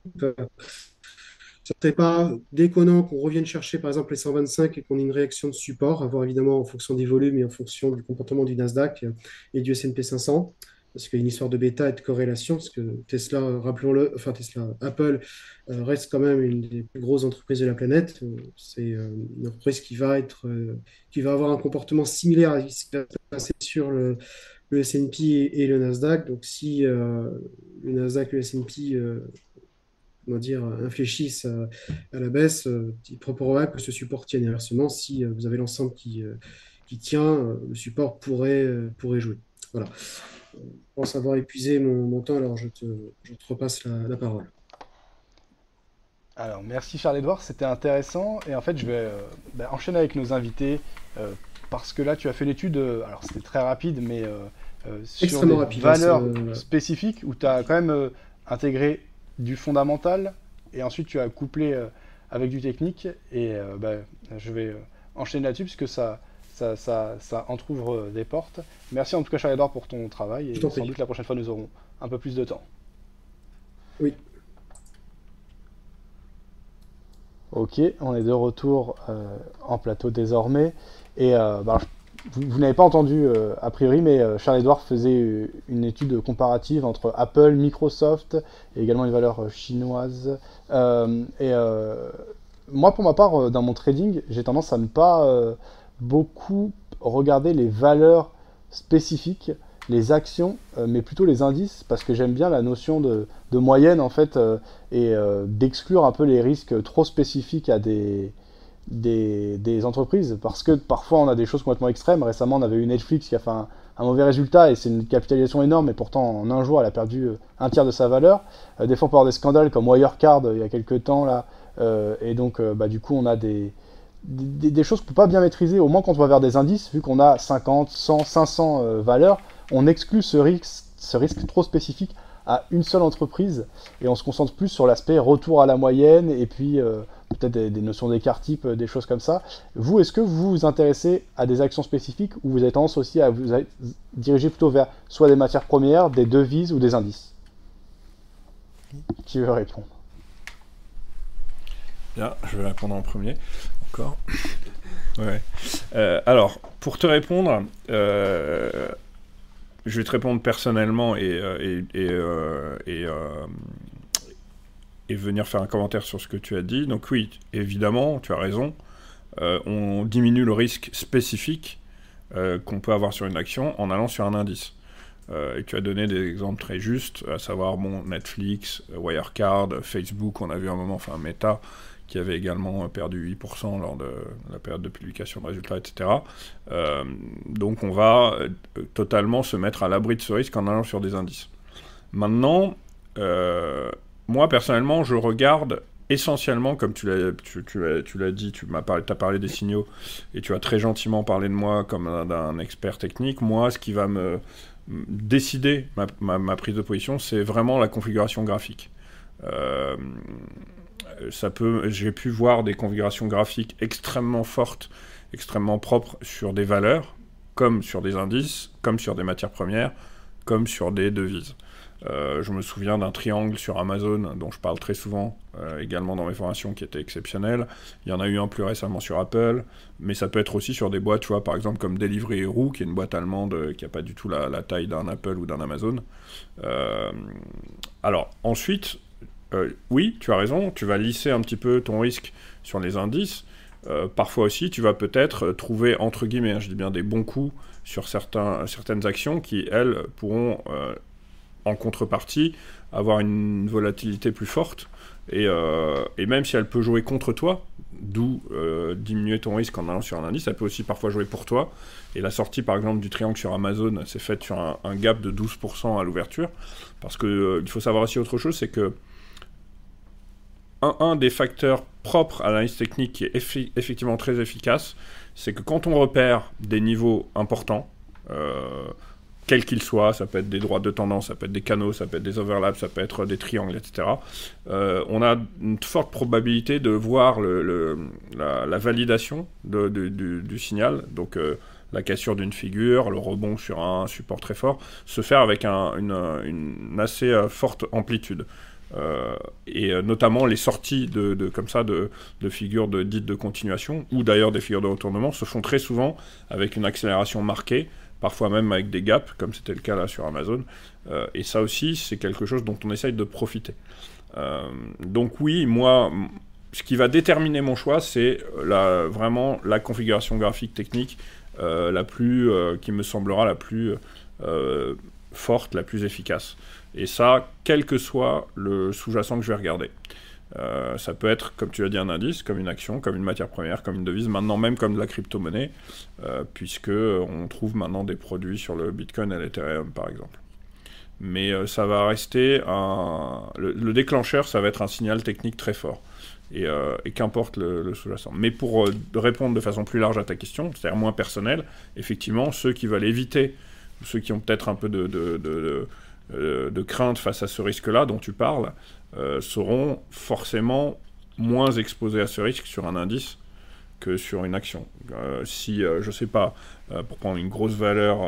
Ce serait pas déconnant qu'on revienne chercher par exemple les 125 et qu'on ait une réaction de support, à voir évidemment en fonction des volumes et en fonction du comportement du Nasdaq et du S&P 500 parce qu'il y a une histoire de bêta et de corrélation, parce que Tesla, rappelons-le, enfin Tesla, Apple euh, reste quand même une des plus grosses entreprises de la planète. C'est euh, une entreprise qui va être, euh, qui va avoir un comportement similaire à ce qui va se passer sur le, S&P et, le Nasdaq. Donc si le Nasdaq le S&P on dire, infléchissent à, la baisse, il est que ce support tienne. Inversement, si vous avez l'ensemble qui, qui tient, le support pourrait, pourrait jouer. Voilà pense avoir épuisé mon, temps, alors je te, repasse la, parole.
Alors, merci Charles-Edouard, c'était intéressant. Et en fait, je vais euh, bah, enchaîner avec nos invités, euh, parce que là, tu as fait l'étude, euh, alors c'était très rapide, mais sur des hein, valeurs spécifiques, où tu as quand même intégré du fondamental, et ensuite tu as couplé avec du technique. Et bah, je vais enchaîner là-dessus, puisque ça, ça, ça, ça entrouvre euh, des portes. Merci en tout cas, Charles-Edouard, pour ton travail. Et sans doute la prochaine fois, nous aurons un peu plus de temps.
Oui.
Ok, on est de retour euh, en plateau désormais. Et euh, bah, vous, n'avez pas entendu a priori, mais Charles-Edouard faisait une étude comparative entre Apple, Microsoft et également une valeur chinoise. et moi, pour ma part, dans mon trading, j'ai tendance à ne pas beaucoup regarder les valeurs spécifiques, les actions, euh, mais plutôt les indices, parce que j'aime bien la notion de, moyenne en fait, euh, et euh, d'exclure un peu les risques trop spécifiques à des, entreprises, parce que parfois on a des choses complètement extrêmes. Récemment, on avait eu Netflix qui a fait un, mauvais résultat et c'est une capitalisation énorme, et pourtant en un jour, elle a perdu un tiers de sa valeur. des fois, on peut avoir des scandales comme Wirecard il y a quelques temps là, et donc bah, du coup, on a des des, choses qu'on ne peut pas bien maîtriser, au moins quand on va vers des indices, vu qu'on a 50, 100, 500 valeurs, on exclut ce risque, trop spécifique à une seule entreprise et on se concentre plus sur l'aspect retour à la moyenne et puis euh, peut-être des, notions d'écart type, des choses comme ça. Vous, est-ce que vous vous intéressez à des actions spécifiques ou vous avez tendance aussi à vous diriger plutôt vers soit des matières premières, des devises ou des indices? Qui veut répondre?
Bien, je vais répondre en premier. Euh, alors, pour te répondre, euh, je vais te répondre personnellement et, euh, et, venir faire un commentaire sur ce que tu as dit. Donc oui, évidemment, tu as raison. on diminue le risque spécifique qu'on peut avoir sur une action en allant sur un indice. et tu as donné des exemples très justes, à savoir bon, Netflix, Wirecard, Facebook, on a vu un moment, enfin Meta, qui avait également perdu 8% lors de la période de publication de résultats, etc. Euh, donc on va euh, totalement se mettre à l'abri de ce risque en allant sur des indices. Maintenant, euh, moi, personnellement, je regarde essentiellement, comme tu l'as, dit, tu m'as parlé, as parlé des signaux et tu as très gentiment parlé de moi comme d'un expert technique. Moi, ce qui va me décider ma, ma, prise de position, c'est vraiment la configuration graphique. Euh, ça peut, j'ai pu voir des configurations graphiques extrêmement fortes, extrêmement propres sur des valeurs, comme sur des indices, comme sur des matières premières, comme sur des devises. Euh, je me souviens d'un triangle sur Amazon dont je parle très souvent euh, également dans mes formations qui était exceptionnel. Il y en a eu un plus récemment sur Apple, mais ça peut être aussi sur des boîtes, tu vois, par exemple comme Deliveroo, qui est une boîte allemande euh, qui n'a pas du tout la, taille d'un Apple ou d'un Amazon. alors ensuite, oui, tu as raison, tu vas lisser un petit peu ton risque sur les indices. parfois aussi, tu vas peut-être trouver, entre guillemets, hein, je dis bien des bons coups sur certaines actions qui, elles, pourront en contrepartie, avoir une volatilité plus forte. Et, euh, même si elle peut jouer contre toi, d'où euh, diminuer ton risque en allant sur un indice, elle peut aussi parfois jouer pour toi. Et la sortie, par exemple, du triangle sur Amazon s'est faite sur un, gap de 12% à l'ouverture. Parce qu'il euh, il faut savoir aussi autre chose, c'est que un, des facteurs propres à l'analyse technique qui est effectivement très efficace, c'est que quand on repère des niveaux importants, quel qu'il soit, ça peut être des droits de tendance, ça peut être des canaux, ça peut être des overlaps, ça peut être des triangles, etc. Euh, on a une forte probabilité de voir la, validation du, signal, donc euh, la cassure d'une figure, le rebond sur un support très fort, se faire avec une, assez euh, forte amplitude. Et notamment les sorties de, comme ça de, figures dites de continuation, ou d'ailleurs des figures de retournement, se font très souvent avec une accélération marquée, parfois même avec des gaps, comme c'était le cas là sur Amazon. Euh, et ça aussi, c'est quelque chose dont on essaye de profiter. Euh, donc oui, moi, ce qui va déterminer mon choix, c'est vraiment la configuration graphique technique euh, la plus, qui me semblera la plus forte, la plus efficace. Et ça, quel que soit le sous-jacent que je vais regarder. Euh, ça peut être, comme tu as dit, un indice, comme une action, comme une matière première, comme une devise, maintenant même comme de la crypto-monnaie, euh, puisque on trouve maintenant des produits sur le Bitcoin et l'Ethereum, par exemple. Mais euh, ça va rester un... Le, déclencheur, ça va être un signal technique très fort. Et, qu'importe le, sous-jacent. Mais pour répondre de façon plus large à ta question, c'est-à-dire moins personnelle, effectivement, ceux qui veulent éviter, ceux qui ont peut-être un peu de crainte face à ce risque-là dont tu parles, euh, seront forcément moins exposés à ce risque sur un indice que sur une action. Euh, si, euh, je sais pas, pour prendre une grosse valeur,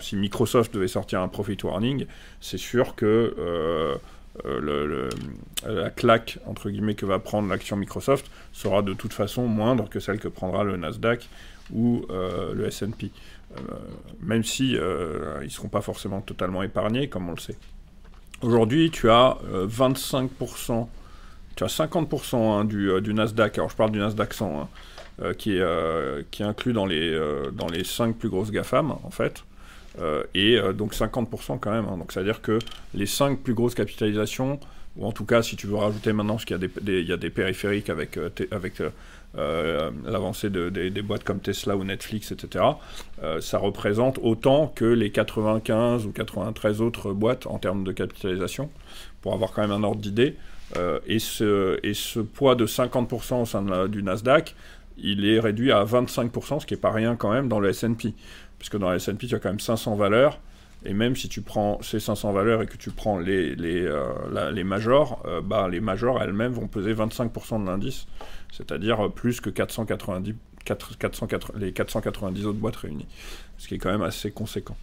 si Microsoft devait sortir un profit warning, c'est sûr que la claque entre guillemets que va prendre l'action Microsoft sera de toute façon moindre que celle que prendra le Nasdaq ou le S&P, même si ils ne seront pas forcément totalement épargnés, comme on le sait. Aujourd'hui, tu as 25%, euh, tu as 50% hein, euh, du, Nasdaq, alors je parle du Nasdaq 100, hein, euh, qui, est, qui est inclus dans les, dans les 5 plus grosses GAFAM, en fait. et donc 50% quand même. Hein. donc c'est-à-dire que les 5 plus grosses capitalisations, ou en tout cas si tu veux rajouter maintenant, parce qu'il y, a des, il y a des périphériques avec, avec euh, l'avancée de, des boîtes comme Tesla ou Netflix, etc., euh, ça représente autant que les 95 ou 93 autres boîtes en termes de capitalisation, pour avoir quand même un ordre d'idée. Euh, et, ce, et ce poids de 50% au sein du Nasdaq, il est réduit à 25%, ce qui n'est pas rien quand même dans le S&P. Puisque dans le S&P, tu as quand même 500 valeurs, et même si tu prends ces 500 valeurs et que tu prends les, les, les majors, bah, les majors elles-mêmes vont peser 25% de l'indice c'est-à-dire plus que 490, les 490 autres boîtes réunies, ce qui est quand même assez conséquent.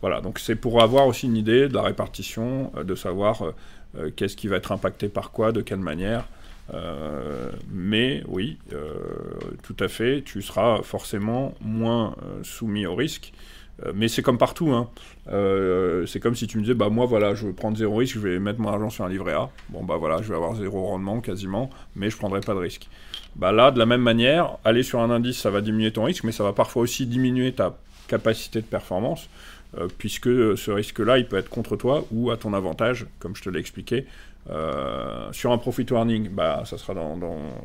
Voilà, donc c'est pour avoir aussi une idée de la répartition, euh, de savoir euh, euh, qu'est-ce qui va être impacté par quoi, de quelle manière. mais oui, tout à fait, tu seras forcément moins soumis au risque. Mais c'est comme partout. Hein. c'est comme si tu me disais, bah moi voilà, je veux prendre zéro risque, je vais mettre mon argent sur un livret A. Bon bah voilà, je vais avoir zéro rendement quasiment, mais je prendrai pas de risque. Bah là, de la même manière, aller sur un indice, ça va diminuer ton risque, mais ça va parfois aussi diminuer ta capacité de performance. puisque ce risque-là, il peut être contre toi ou à ton avantage, comme je te l'ai expliqué. Sur un profit warning, bah, ça sera dans,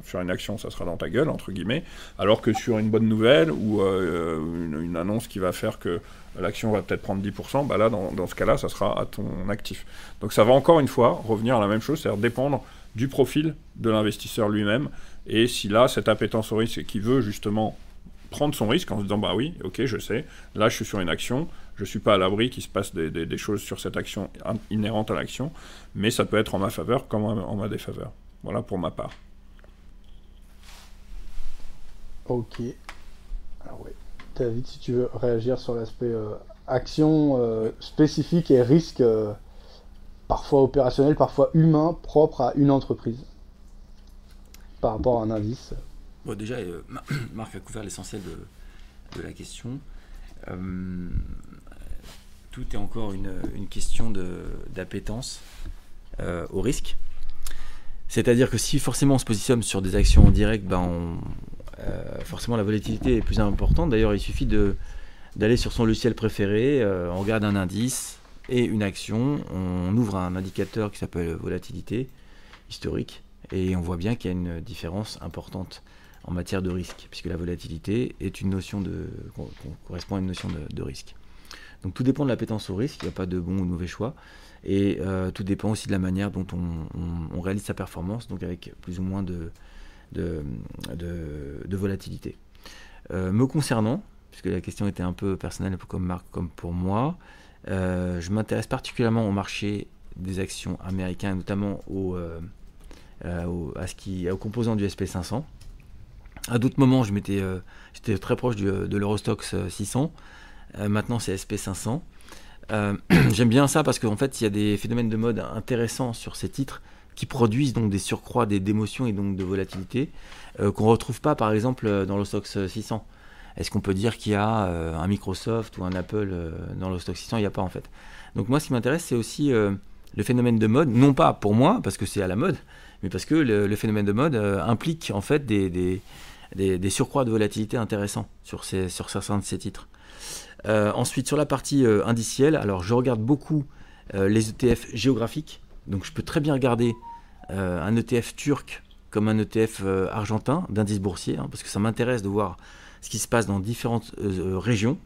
sur une action, ça sera dans ta gueule, entre guillemets, alors que sur une bonne nouvelle ou une, une, annonce qui va faire que l'action va peut-être prendre 10%, bah là, dans, ce cas-là, ça sera à ton actif. Donc ça va encore une fois revenir à la même chose, c'est-à-dire dépendre du profil de l'investisseur lui-même, et si là, cette appétence au risque qui veut justement prendre son risque en se disant, bah oui, ok, je sais, là je suis sur une action, je ne suis pas à l'abri qu'il se passe des, choses sur cette action inhérente à l'action, mais ça peut être en ma faveur comme en ma défaveur. Voilà pour ma part.
Ok. Alors oui. David, si tu veux réagir sur l'aspect euh, action euh, spécifique et risque, euh, parfois opérationnel, parfois humain, propre à une entreprise, par rapport à un indice.
Bon, déjà, [COUGHS] Marc a couvert l'essentiel de, la question. tout est encore une, question d'appétence au risque. C'est-à-dire que si forcément on se positionne sur des actions en direct, ben euh, forcément la volatilité est plus importante. D'ailleurs, il suffit d'aller sur son logiciel préféré, euh, on regarde un indice et une action, on ouvre un indicateur qui s'appelle volatilité historique et on voit bien qu'il y a une différence importante en matière de risque, puisque la volatilité est une notion de, correspond à une notion de, risque. Donc tout dépend de l'appétence au risque, il n'y a pas de bon ou de mauvais choix, et euh, tout dépend aussi de la manière dont on, réalise sa performance, donc avec plus ou moins de, volatilité. Euh, me concernant, puisque la question était un peu personnelle, un peu comme Marc, comme pour moi, euh, je m'intéresse particulièrement au marché des actions américains, notamment au, à ce qui, aux composants du SP500. À d'autres moments, je m'étais, j'étais très proche de l'Eurostox 600. maintenant, c'est SP500. [CLEARS THROAT] J'aime bien ça parce qu'en fait, il y a des phénomènes de mode intéressants sur ces titres qui produisent donc des surcroîts d'émotions et donc de volatilité euh, qu'on ne retrouve pas par exemple euh, dans le stock 600. Est-ce qu'on peut dire qu'il y a euh, un Microsoft ou un Apple dans le stock 600 Il n'y a pas en fait. Donc moi ce qui m'intéresse c'est aussi le phénomène de mode, non pas pour moi parce que c'est à la mode, mais parce que le, phénomène de mode implique en fait des, des, surcroîts de volatilité intéressants sur, ces, certains de ces titres. ensuite sur la partie indicielle, alors je regarde beaucoup les ETF géographiques donc je peux très bien regarder euh, un ETF turc comme un ETF euh, argentin d'indice boursier, hein, parce que ça m'intéresse de voir ce qui se passe dans différentes euh, régions,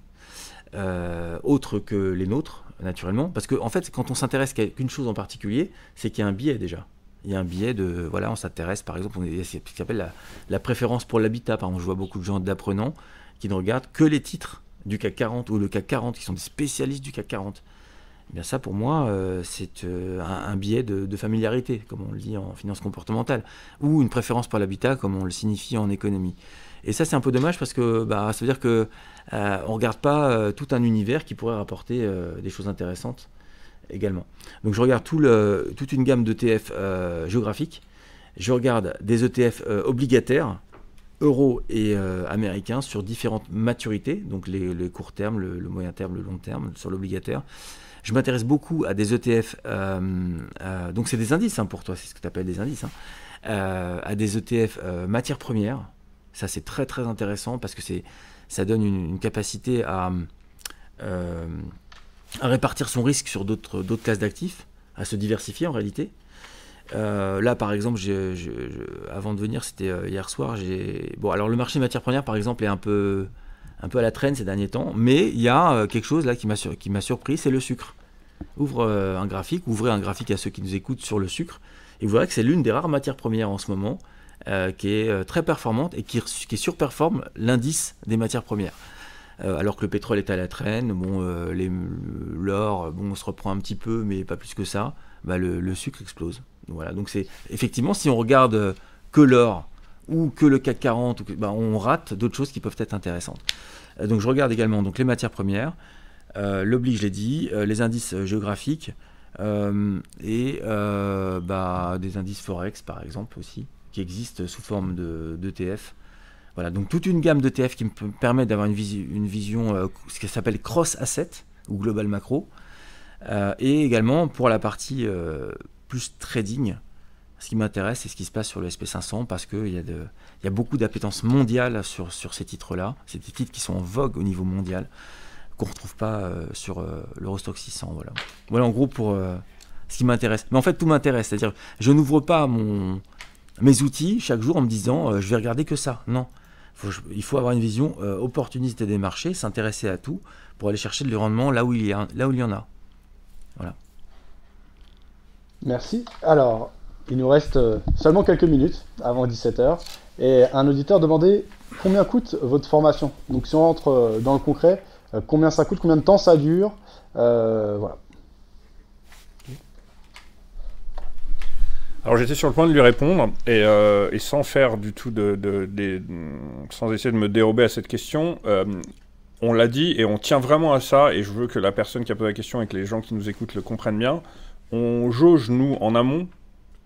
autres que les nôtres, naturellement. Parce qu'en en fait, quand on s'intéresse qu'à une chose en particulier, c'est qu'il y a un biais déjà. Il y a un biais de, voilà, on s'intéresse, par exemple, y a ce qui s'appelle la, préférence pour l'habitat. Par exemple, je vois beaucoup de gens d'apprenants qui ne regardent que les titres du CAC 40 ou le CAC 40, qui sont des spécialistes du CAC 40. Eh bien ça pour moi euh, c'est euh, un, biais de, familiarité comme on le dit en finance comportementale ou une préférence pour l'habitat comme on le signifie en économie et ça c'est un peu dommage parce que bah, ça veut dire que euh, on regarde pas tout un univers qui pourrait rapporter des choses intéressantes également donc je regarde toute une gamme d'ETF géographiques je regarde des ETF obligataires euros et américains sur différentes maturités, donc les, court terme, le, moyen terme, le long terme, sur l'obligataire. Je m'intéresse beaucoup à des ETF, euh, euh, donc c'est des indices hein, pour toi, c'est ce que tu appelles des indices, hein. euh, à des ETF matières premières. Ça c'est très très intéressant parce que ça donne une, capacité à, à répartir son risque sur d'autres classes d'actifs, à se diversifier en réalité. là, par exemple, avant de venir, c'était hier soir. Bon, alors le marché matières premières, par exemple, est un peu, à la traîne ces derniers temps, mais il y a euh, quelque chose là qui m'a surpris, c'est le sucre. Ouvre euh, un graphique, ouvrez un graphique à ceux qui nous écoutent sur le sucre, et vous verrez que c'est l'une des rares matières premières en ce moment euh, qui est très performante et qui, qui surperforme l'indice des matières premières. Alors que le pétrole est à la traîne, bon, l'or, bon, on se reprend un petit peu, mais pas plus que ça. Bah, le, sucre explose. Voilà, donc c'est effectivement si on regarde que l'or ou que le CAC 40, bah, on rate d'autres choses qui peuvent être intéressantes. Euh, donc je regarde également les matières premières, euh, je l'ai dit, euh, les indices géographiques et bah, des indices Forex par exemple aussi, qui existent sous forme d'ETF. Voilà, donc toute une gamme d'ETF qui me permet d'avoir une, une, vision, ce qui s'appelle cross-asset ou global macro. et également pour la partie plus trading, ce qui m'intéresse, c'est ce qui se passe sur le SP500 parce qu'il y, a y a beaucoup d'appétence mondiale sur, sur ces titres-là. C'est des titres qui sont en vogue au niveau mondial, qu'on ne retrouve pas sur l'Eurostock 600. Voilà. voilà en gros pour ce qui m'intéresse. Mais en fait, tout m'intéresse. C'est-à-dire, je n'ouvre pas mon, mes outils chaque jour en me disant je vais regarder que ça. Non. Il faut avoir une vision opportuniste des marchés, s'intéresser à tout pour aller chercher le rendement là où il y, a, là où il y en a. Voilà.
Merci. Alors, il nous reste euh, seulement quelques minutes avant 17h. Et un auditeur demandait combien coûte votre formation. Donc si on rentre euh, dans le concret, euh, combien ça coûte, combien de temps ça dure. voilà.
Alors j'étais sur le point de lui répondre et, sans faire du tout de, sans essayer de me dérober à cette question. on l'a dit et on tient vraiment à ça et je veux que la personne qui a posé la question et que les gens qui nous écoutent le comprennent bien. On jauge nous en amont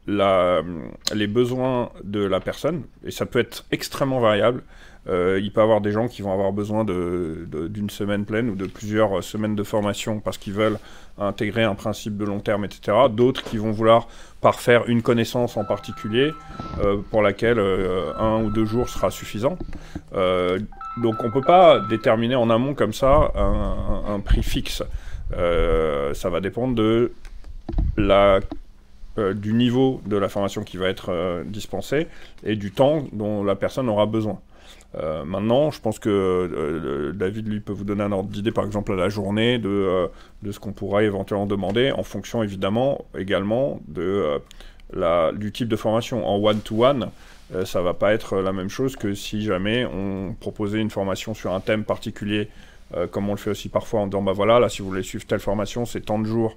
les besoins de la personne, et ça peut être extrêmement variable. Euh, il peut avoir des gens qui vont avoir besoin d'une semaine pleine ou de plusieurs semaines de formation parce qu'ils veulent intégrer un principe de long terme, etc. D'autres qui vont vouloir parfaire une connaissance en particulier euh, pour laquelle euh, un ou deux jours sera suffisant. donc on ne peut pas déterminer en amont comme ça un, prix fixe. ça va dépendre euh, du niveau de la formation qui va être euh, dispensée et du temps dont la personne aura besoin. Euh, maintenant, je pense que David, lui, peut vous donner un ordre d'idée, par exemple, à la journée, de, de ce qu'on pourra éventuellement demander, en fonction, évidemment, également, de, la, du type de formation. En one-to-one, ça va pas être la même chose que si jamais on proposait une formation sur un thème particulier, comme on le fait aussi parfois en disant, bah voilà, là, si vous voulez suivre telle formation, c'est tant de jours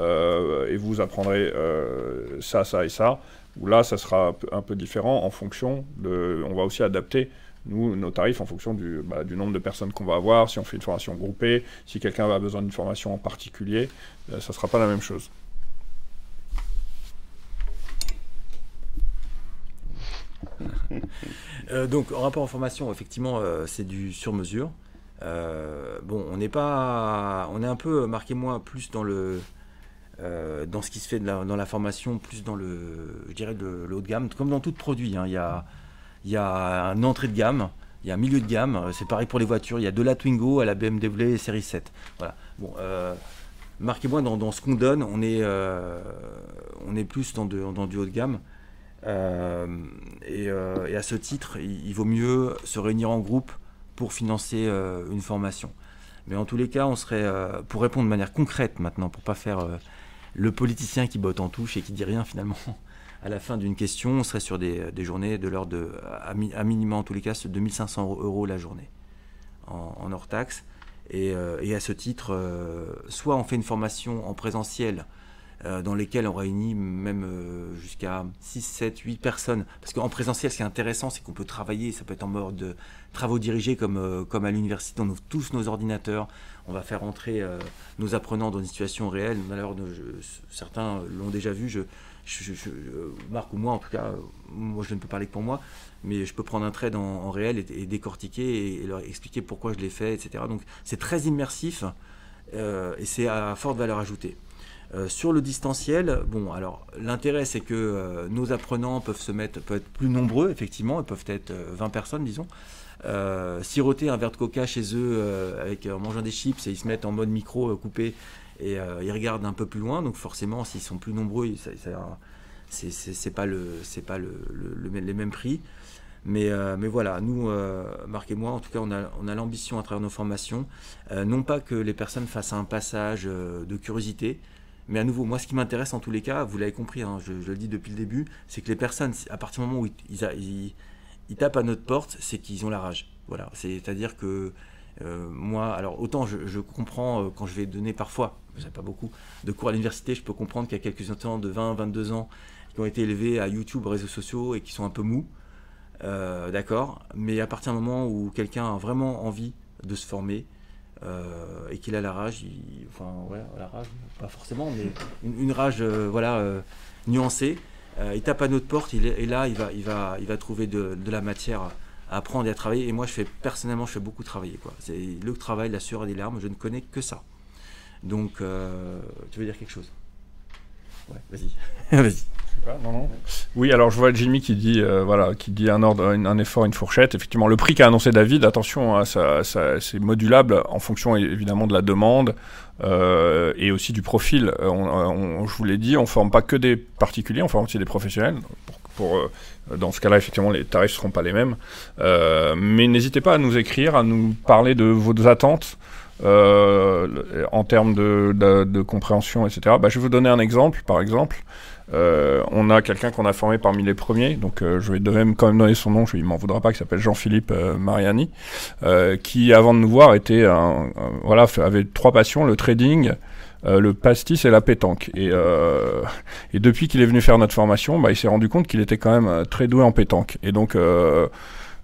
euh, et vous apprendrez euh, ça, ça et ça. Ou là, ça sera un peu différent en fonction de. On va aussi adapter nous, nos tarifs en fonction du, bah, du nombre de personnes qu'on va avoir, si on fait une formation groupée, si quelqu'un a besoin d'une formation en particulier, euh, ça ne sera pas la même chose.
donc, en rapport en formation, effectivement, c'est du sur-mesure. bon, on n'est pas, on est un peu marqué moins plus dans le, euh, dans ce qui se fait dans la formation, plus dans le, je dirais, le, haut de gamme, comme dans tout produit. Hein. Il, y a, il y a un entrée de gamme, il y a un milieu de gamme, c'est pareil pour les voitures, il y a de la Twingo à la BMW série 7. Voilà. Bon, euh, marquez-moi dans, ce qu'on donne, on est, euh, on est plus dans, du haut de gamme. Et, à ce titre, il, il, vaut mieux se réunir en groupe pour financer une formation. Mais en tous les cas, on serait, pour répondre de manière concrète maintenant, pour pas faire le politicien qui botte en touche et qui dit rien finalement à la fin d'une question, on serait sur des, journées de l'ordre de, à, minima en tous les cas, 2500 euros la journée en, hors taxe. Euh, et, à ce titre, euh, soit on fait une formation en présentiel euh, dans lesquelles on réunit même jusqu'à 6, 7, 8 personnes. Parce qu'en présentiel, ce qui est intéressant, c'est qu'on peut travailler, ça peut être en mode de travaux dirigés comme, comme à l'université, on ouvre tous nos ordinateurs, on va faire entrer euh, nos apprenants dans une situation réelle. Alors, certains l'ont déjà vu. Marc ou moi, en tout cas, moi je ne peux parler que pour moi, mais je peux prendre un trade en, réel et, décortiquer et, leur expliquer pourquoi je l'ai fait, etc. Donc c'est très immersif euh, et c'est à forte valeur ajoutée. Euh, sur le distanciel, bon, alors l'intérêt c'est que nos apprenants peuvent se mettre, peuvent être plus nombreux, effectivement, ils peuvent être 20 personnes, disons. Euh, siroter un verre de coca chez eux euh, avec, en mangeant des chips et ils se mettent en mode micro euh, coupé et ils regardent un peu plus loin. Donc forcément, s'ils sont plus nombreux, c'est pas, le, pas le, les mêmes prix. Mais, mais voilà, nous, Marc et moi, en tout cas, on a, on a l'ambition à travers nos formations, non pas que les personnes fassent un passage de curiosité, mais à nouveau, moi, ce qui m'intéresse en tous les cas, vous l'avez compris, hein, je, le dis depuis le début, c'est que les personnes, à partir du moment où ils, tapent à notre porte, c'est qu'ils ont la rage. Voilà, c'est-à-dire que euh, moi, alors autant je, comprends euh, quand je vais donner parfois, je pas beaucoup, de cours à l'université, je peux comprendre qu'il y a quelques enfants de 20, 22 ans qui ont été élevés à YouTube, réseaux sociaux et qui sont un peu mous, euh, d'accord, mais à partir du moment où quelqu'un a vraiment envie de se former et qu'il a la rage, enfin, ouais, la rage, pas forcément, mais une, rage, voilà, nuancée, euh, il tape à notre porte, il et là, il va, il va, il va trouver de, la matière à apprendre et à travailler. Et moi, je fais personnellement, je fais beaucoup travailler. C'est le travail, la sueur et les larmes, je ne connais que ça. Donc, euh, tu veux dire quelque chose? Ouais, vas-y. [LAUGHS] vas-y.
Oui, alors je vois Jimmy qui dit, euh, voilà, qui dit un ordre, un, effort, une fourchette. Effectivement, le prix qu'a annoncé David, attention, hein, ça, c'est modulable en fonction évidemment de la demande euh, et aussi du profil. On, je vous l'ai dit, on forme pas que des particuliers, on forme aussi des professionnels. Pour, dans ce cas-là, effectivement, les tarifs seront pas les mêmes. mais n'hésitez pas à nous écrire, à nous parler de vos attentes. En termes de, compréhension, etc. Bah, je vais vous donner un exemple, par exemple. Euh, on a quelqu'un qu'on a formé parmi les premiers, donc euh, je vais de quand même donner son nom, je, il m'en voudra pas, qui s'appelle Jean-Philippe euh, Mariani, qui avant de nous voir était un, voilà avait trois passions le trading, le pastis et la pétanque. Et, et depuis qu'il est venu faire notre formation, bah, il s'est rendu compte qu'il était quand même très doué en pétanque. Et donc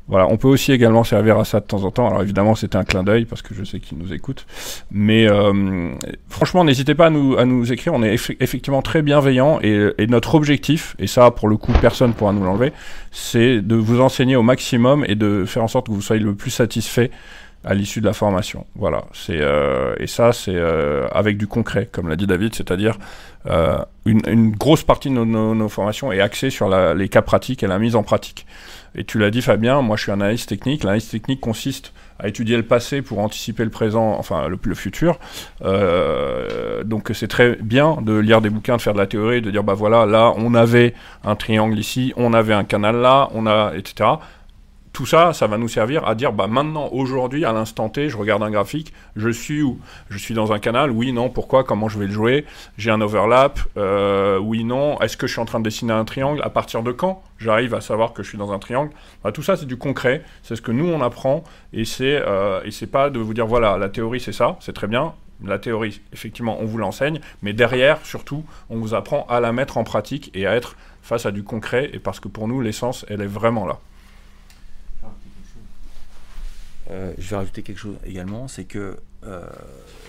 voilà, on peut aussi également servir à ça de temps en temps. Alors évidemment, c'était un clin d'œil parce que je sais qu'il nous écoute. Mais euh, franchement, n'hésitez pas à nous, à nous écrire. On est effectivement très bienveillants et, et, notre objectif, et ça pour le coup personne pourra nous l'enlever, c'est de vous enseigner au maximum et de faire en sorte que vous soyez le plus satisfait à l'issue de la formation. Voilà, c'est euh, et ça c'est euh, avec du concret, comme l'a dit David, c'est-à-dire euh, une, une, grosse partie de nos, nos, nos, formations est axée sur la, les cas pratiques et la mise en pratique. Et tu l'as dit, Fabien, moi je suis analyste technique. L'analyse technique consiste à étudier le passé pour anticiper le présent, enfin le, futur. Euh, donc c'est très bien de lire des bouquins, de faire de la théorie, de dire bah voilà, là on avait un triangle ici, on avait un canal là, on a etc tout ça, ça va nous servir à dire, bah maintenant, aujourd'hui, à l'instant T, je regarde un graphique, je suis où? Je suis dans un canal, oui, non, pourquoi, comment je vais le jouer? J'ai un overlap, euh, oui, non, est-ce que je suis en train de dessiner un triangle? À partir de quand j'arrive à savoir que je suis dans un triangle? Bah, Tout ça, c'est du concret, c'est ce que nous, on apprend, et c'est euh, et c'est pas de vous dire, voilà, la théorie, c'est ça, c'est très bien, la théorie, effectivement, on vous l'enseigne, mais derrière, surtout, on vous apprend à la mettre en pratique et à être face à du concret, et parce que pour nous, l'essence, elle est vraiment là.
Euh, je vais rajouter quelque chose également, c'est que euh,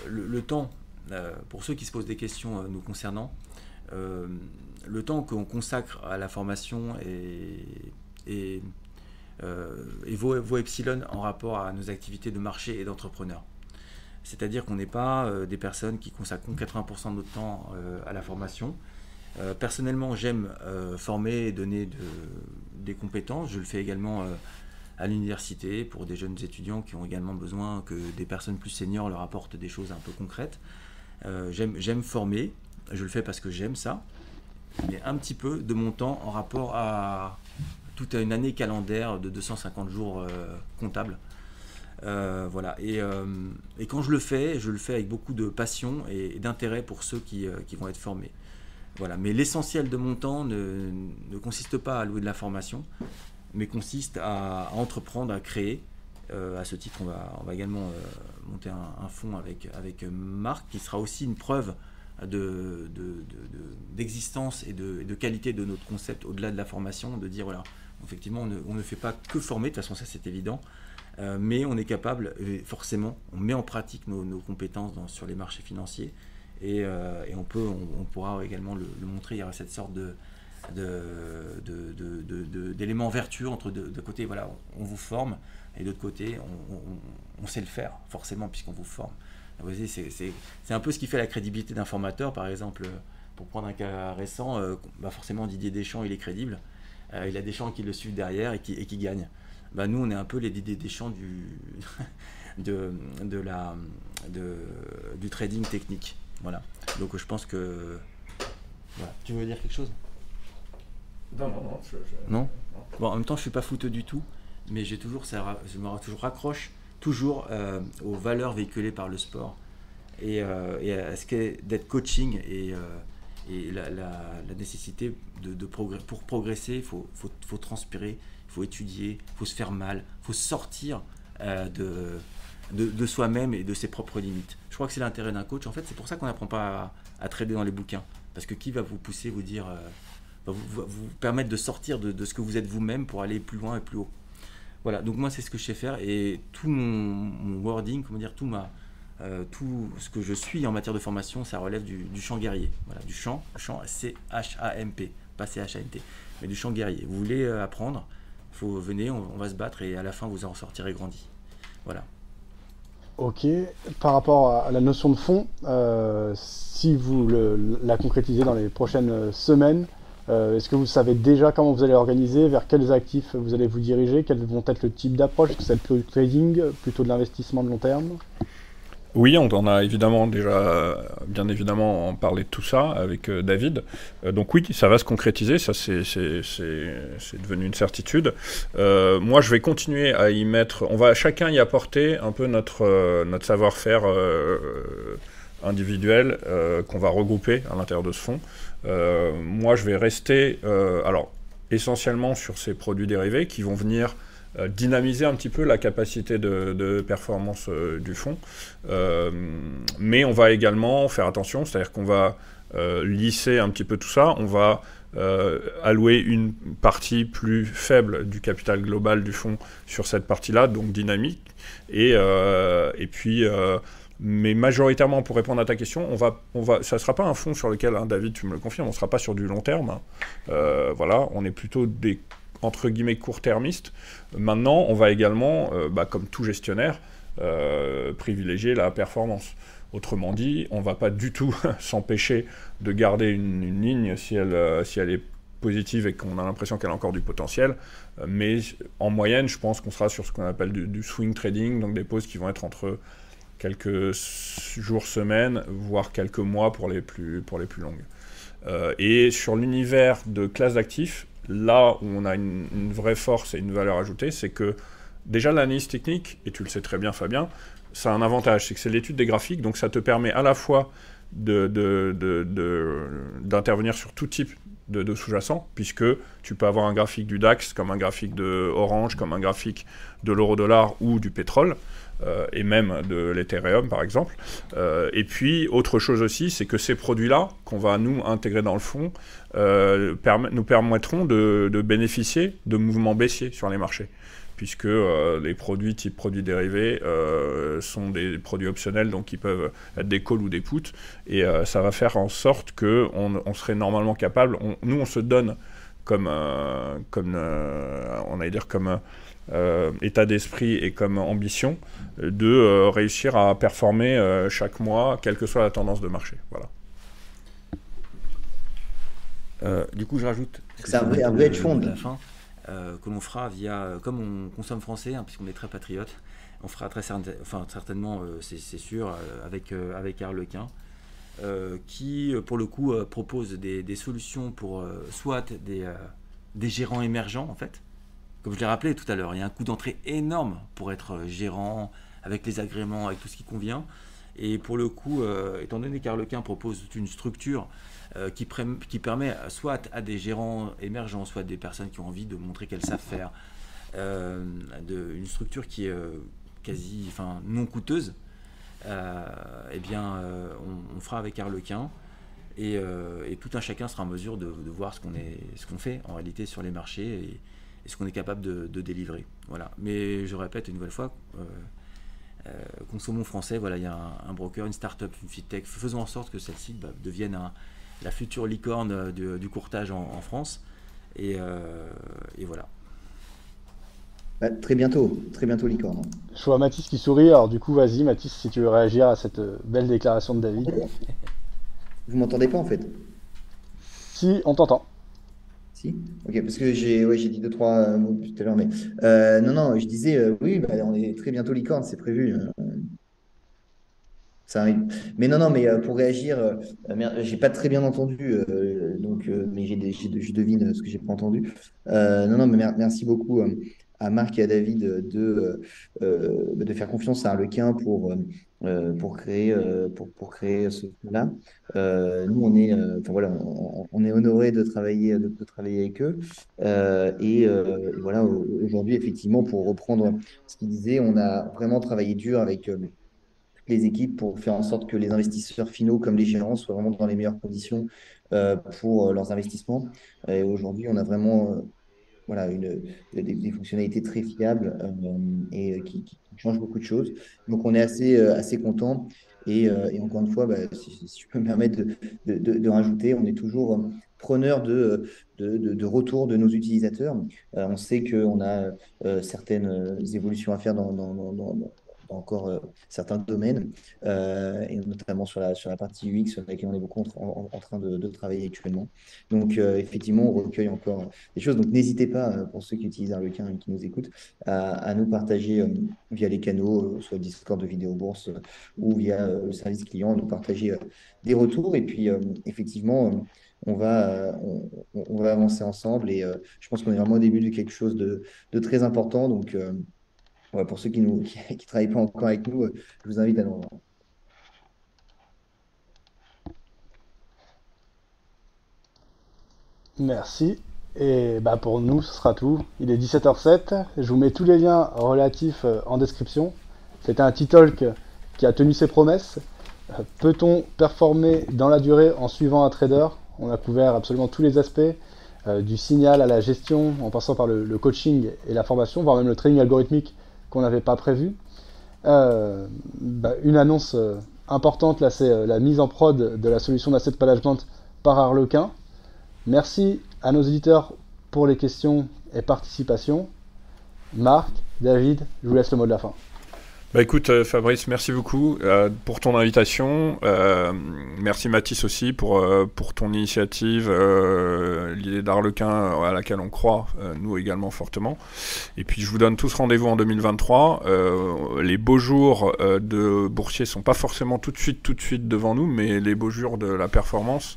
le, temps, euh, pour ceux qui se posent des questions nous concernant, le temps qu'on consacre à la formation est, vaut, epsilon en rapport à nos activités de marché et d'entrepreneur. C'est-à-dire qu'on n'est pas des personnes qui consacrent 80% de notre temps à la formation. personnellement, j'aime former et donner des compétences. Je le fais également à l'université pour des jeunes étudiants qui ont également besoin que des personnes plus seniors leur apportent des choses un peu concrètes. Euh, j'aime former, je le fais parce que j'aime ça, mais un petit peu de mon temps en rapport à toute une année calendaire de 250 jours euh, comptables. Euh, voilà. Et, et, quand je le fais, je le fais avec beaucoup de passion et, d'intérêt pour ceux qui, qui, vont être formés. Voilà. Mais l'essentiel de mon temps ne, ne, consiste pas à louer de la formation, mais consiste à, entreprendre, à créer. Euh, à ce titre, on va, également euh, monter un, fonds avec, avec Marc, qui sera aussi une preuve d'existence de, de, et, de, qualité de notre concept au-delà de la formation, de dire voilà, effectivement, on ne, fait pas que former, de toute façon, ça c'est évident, euh, mais on est capable, forcément, on met en pratique nos, compétences sur les marchés financiers et, on, peut, on, pourra également le, le, montrer. Il y aura cette sorte de, d'éléments de, vertueux entre de, côté, voilà, on vous forme, et d'autre côté, on, sait le faire, forcément, puisqu'on vous forme. C'est un peu ce qui fait la crédibilité d'un formateur, par exemple, pour prendre un cas récent, euh, bah forcément Didier Deschamps, il est crédible, euh, il a des champs qui le suivent derrière et qui, et gagnent. Bah, nous, on est un peu les Didier Deschamps du, [LAUGHS] de, de la, de, du trading technique. Voilà. Donc je pense que... Tu veux dire quelque chose?
Non, non, non.
non, Bon, en même temps, je suis pas fouteux du tout, mais j'ai toujours, ça, je me toujours raccroche toujours euh, aux valeurs véhiculées par le sport et, euh, à ce qu'est d'être coaching et, euh, et la, nécessité de, de pour progresser, il faut, faut, faut, transpirer, il faut étudier, il faut se faire mal, il faut sortir de, de, soi-même et de ses propres limites. Je crois que c'est l'intérêt d'un coach. En fait, c'est pour ça qu'on n'apprend pas à, à, trader dans les bouquins. Parce que qui va vous pousser, vous dire va vous, permettre de sortir de, ce que vous êtes vous-même pour aller plus loin et plus haut. Voilà, donc moi c'est ce que je sais faire et tout mon, wording, comment dire, tout, ma, euh, tout ce que je suis en matière de formation, ça relève du, champ guerrier. Voilà, du champ, champ C-H-A-M-P, pas C-H-A-M-T, mais du champ guerrier. Vous voulez euh, apprendre, faut venez, on, va se battre et à la fin vous en sortirez grandi. Voilà.
Ok, par rapport à la notion de fond, euh, si vous la concrétisez dans les prochaines semaines, Est-ce que vous savez déjà comment vous allez organiser, vers quels actifs vous allez vous diriger, quels vont être le type d'approche Est-ce que c'est plutôt du trading, plutôt de l'investissement de long terme?
Oui, on en a évidemment déjà, bien évidemment, parlé de tout ça avec euh, David. Euh, donc oui, ça va se concrétiser, ça c'est devenu une certitude. Euh, moi, je vais continuer à y mettre, on va chacun y apporter un peu notre, notre savoir-faire individuel qu'on va regrouper à l'intérieur de ce fonds. Moi, je vais rester, alors, essentiellement sur ces produits dérivés qui vont venir euh, dynamiser un petit peu la capacité de, performance euh, du fonds. Euh, mais on va également faire attention, c'est-à-dire qu'on va lisser un petit peu tout ça, on va allouer une partie plus faible du capital global du fonds sur cette partie-là, donc dynamique. Et, et puis, mais majoritairement, pour répondre à ta question, on va, on va, ça ne sera pas un fonds sur lequel, hein, David, tu me le confirmes, on ne sera pas sur du long terme. voilà, on est plutôt des entre guillemets court-termiste. Maintenant, on va également, euh, bah, comme tout gestionnaire, euh, privilégier la performance. Autrement dit, on ne va pas du tout [LAUGHS] s'empêcher de garder une, ligne si elle, euh, si elle est positive et qu'on a l'impression qu'elle a encore du potentiel. mais en moyenne, je pense qu'on sera sur ce qu'on appelle du, swing trading, donc des pauses qui vont être entre quelques jours, semaines, voire quelques mois pour les plus, pour les plus longues. et sur l'univers de classe d'actifs, là où on a une, vraie force et une valeur ajoutée, c'est que déjà l'analyse technique, et tu le sais très bien Fabien, ça a un avantage, c'est que c'est l'étude des graphiques, donc ça te permet à la fois d'intervenir sur tout type de, sous-jacent, puisque tu peux avoir un graphique du DAX comme un graphique de Orange, comme un graphique de l'euro-dollar ou du pétrole. Euh, et même de l'Ethereum par exemple. Euh, et puis autre chose aussi, c'est que ces produits-là qu'on va nous intégrer dans le fond euh, nous permettront de, bénéficier de mouvements baissiers sur les marchés puisque les produits type produits dérivés sont des produits optionnels, donc ils peuvent être des calls ou des puts, et ça va faire en sorte qu'on on serait normalement capable, nous on se donne comme, on va dire comme euh, état d'esprit et comme ambition de euh, réussir à performer euh, chaque mois, quelle que soit la tendance de marché. Voilà.
du coup, je rajoute.
C'est un vrai, hedge fund.
La fin, que l'on fera via, comme on consomme français, hein, puisqu'on est très patriote, on fera très enfin, certainement, c'est sûr, avec, avec Arlequin. qui pour le coup propose des, des solutions pour soit des, des gérants émergents en fait, comme je l'ai rappelé tout à l'heure, il y a un coût d'entrée énorme pour être gérant, avec les agréments, avec tout ce qui convient. Et pour le coup, euh, étant donné qu'Arlequin propose une structure euh, qui, permet soit à des gérants émergents, soit des personnes qui ont envie de montrer qu'elles savent faire, euh, une structure qui est quasi enfin, non coûteuse, eh bien, on, fera avec Arlequin. Et, tout un chacun sera en mesure de, voir ce qu'on fait en réalité sur les marchés. Et, ce qu'on est capable de, délivrer. Voilà. Mais je répète une nouvelle fois, euh, euh, consommons français, voilà, il y a un, broker, une start-up, une fintech, faisons en sorte que celle-ci bah, devienne la future licorne euh, du, courtage en, France. Et, voilà.
Bah, très bientôt, très bientôt licorne.
Je vois Mathis qui sourit, alors du coup vas-y Mathis si tu veux réagir à cette belle déclaration de David.
Vous m'entendez pas en fait?
Si, on t'entend.
Si Ok, parce que j'ai ouais, dit deux, trois euh, mots tout à l'heure, mais euh, non, non, je disais, euh, oui, bah, on est très bientôt licorne, c'est prévu. ça arrive. Mais non, non, mais pour réagir, j'ai pas très bien entendu, donc, mais j'ai, je devine ce que j'ai pas entendu. non, non, mais merci beaucoup à Marc et à David de, de faire confiance à Arlequin pour, euh, pour, créer, euh, pour, pour créer ce là nous, on est, enfin, voilà, on, est honoré de travailler, de, travailler avec eux. et voilà, aujourd'hui, effectivement, pour reprendre ce qu'il disait, on a vraiment travaillé dur avec toutes les équipes pour faire en sorte que les investisseurs finaux comme les gérants soient vraiment dans les meilleures conditions pour leurs investissements. Et aujourd'hui, on a vraiment voilà, une, des, fonctionnalités très fiables euh, et euh, qui, changent beaucoup de choses. Donc on est assez, euh, assez content. Et, encore une fois, bah, si, je peux me permettre de, rajouter, on est toujours preneur de, de, retour de nos utilisateurs. on sait qu'on a certaines évolutions à faire dans, encore certains domaines, et notamment sur la, sur la partie UX sur laquelle on est beaucoup en, train de, travailler actuellement. Donc, effectivement, on recueille encore des choses. Donc, n'hésitez pas, pour ceux qui utilisent Arlequin et qui nous écoutent, à, nous partager via les canaux, soit Discord de Vidéo Bourse ou via le service client, nous partager des retours. Et puis, effectivement, on va, on, va avancer ensemble. Et je pense qu'on est vraiment au début de quelque chose de, très important. Donc, pour ceux qui ne [LAUGHS] travaillent pas encore avec nous, je vous invite à nous rejoindre.
Merci. Et bah pour nous, ce sera tout. Il est 17h07. Je vous mets tous les liens relatifs en description. C'était un T-Talk qui a tenu ses promesses. Peut-on performer dans la durée en suivant un trader? On a couvert absolument tous les aspects, euh, du signal à la gestion, en passant par le, coaching et la formation, voire même le training algorithmique qu'on n'avait pas prévu. Euh, bah, une annonce euh, importante, là, c'est la mise en prod de la solution d'asset management par Arlequin. Merci à nos éditeurs pour les questions et participation. Marc, David, je vous laisse le mot de la fin.
Bah écoute euh, Fabrice, merci beaucoup euh, pour ton invitation. Euh, merci Mathis aussi pour, pour ton initiative, l'idée d'Arlequin à laquelle on croit, nous également fortement. Et puis je vous donne tous rendez-vous en 2023. les beaux jours de boursier sont pas forcément tout de suite tout de suite devant nous, mais les beaux jours de la performance,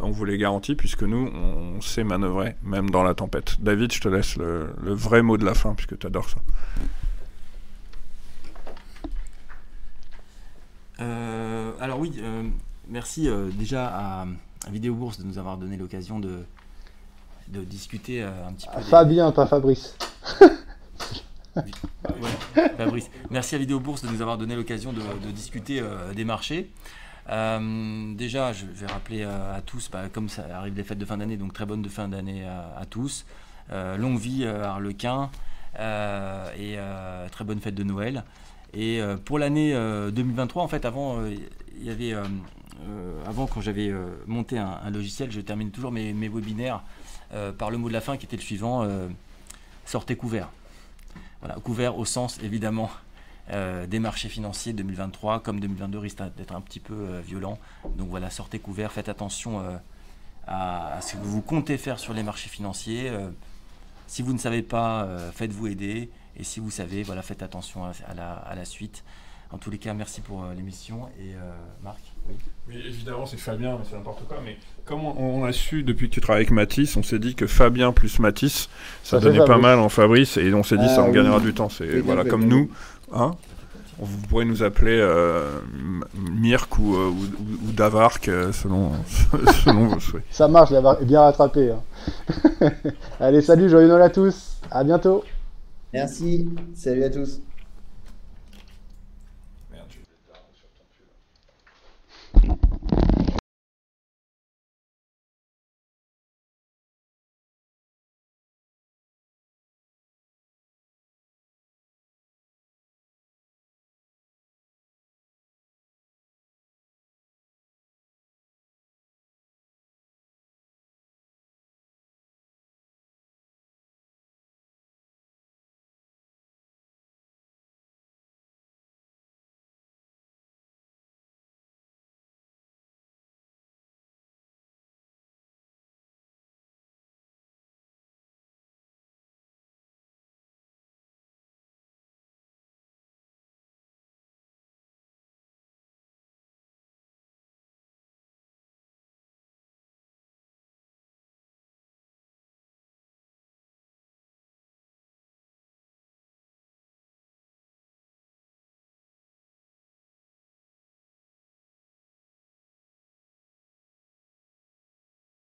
on vous les garantit puisque nous on sait manœuvrer même dans la tempête. David, je te laisse le, le vrai mot de la fin puisque tu adores ça.
Euh, alors oui, euh, merci euh, déjà à, Vidéo Bourse de nous avoir donné l'occasion de, de discuter un petit peu.
Fabien, pas Fabrice.
Fabrice. Merci à Vidéo Bourse de nous avoir donné l'occasion de, discuter des marchés. déjà, je vais rappeler à tous, bah, comme ça arrive des fêtes de fin d'année, donc très bonne de fin d'année à, tous. longue vie à Arlequin et très bonne fête de Noël. Et euh, pour l'année 2023, euh, en fait, avant, euh, il y avait, avant quand j'avais monté un, logiciel, je termine toujours mes, webinaires par le mot de la fin qui était le suivant sortez couvert. Voilà, couvert au sens évidemment des marchés financiers 2023, comme 2022 risque d'être un petit peu violent. Donc voilà, sortez couvert, faites attention à, ce que vous comptez faire sur les marchés financiers. si vous ne savez pas, faites-vous aider. Et si vous savez, voilà, faites attention à, la, à la, suite. En tous les cas, merci pour euh, l'émission. Et euh, Marc
oui. oui. évidemment, c'est Fabien, mais c'est n'importe quoi. Mais comme on, a su depuis que tu travailles avec Mathis, on s'est dit que Fabien plus Mathis, ça, donnait pas mal en Fabrice, et on s'est dit ça en ah gagnera du temps. C'est voilà, comme nous. Hein vous pourrez nous appeler euh, Mirk ou, euh, ou, Davark selon, [LAUGHS] selon vos souhaits.
Ça marche, Davark est bien rattrapé. Hein. [LAUGHS] Allez, salut, joyeux Noël à tous. À bientôt.
Merci. Salut à tous.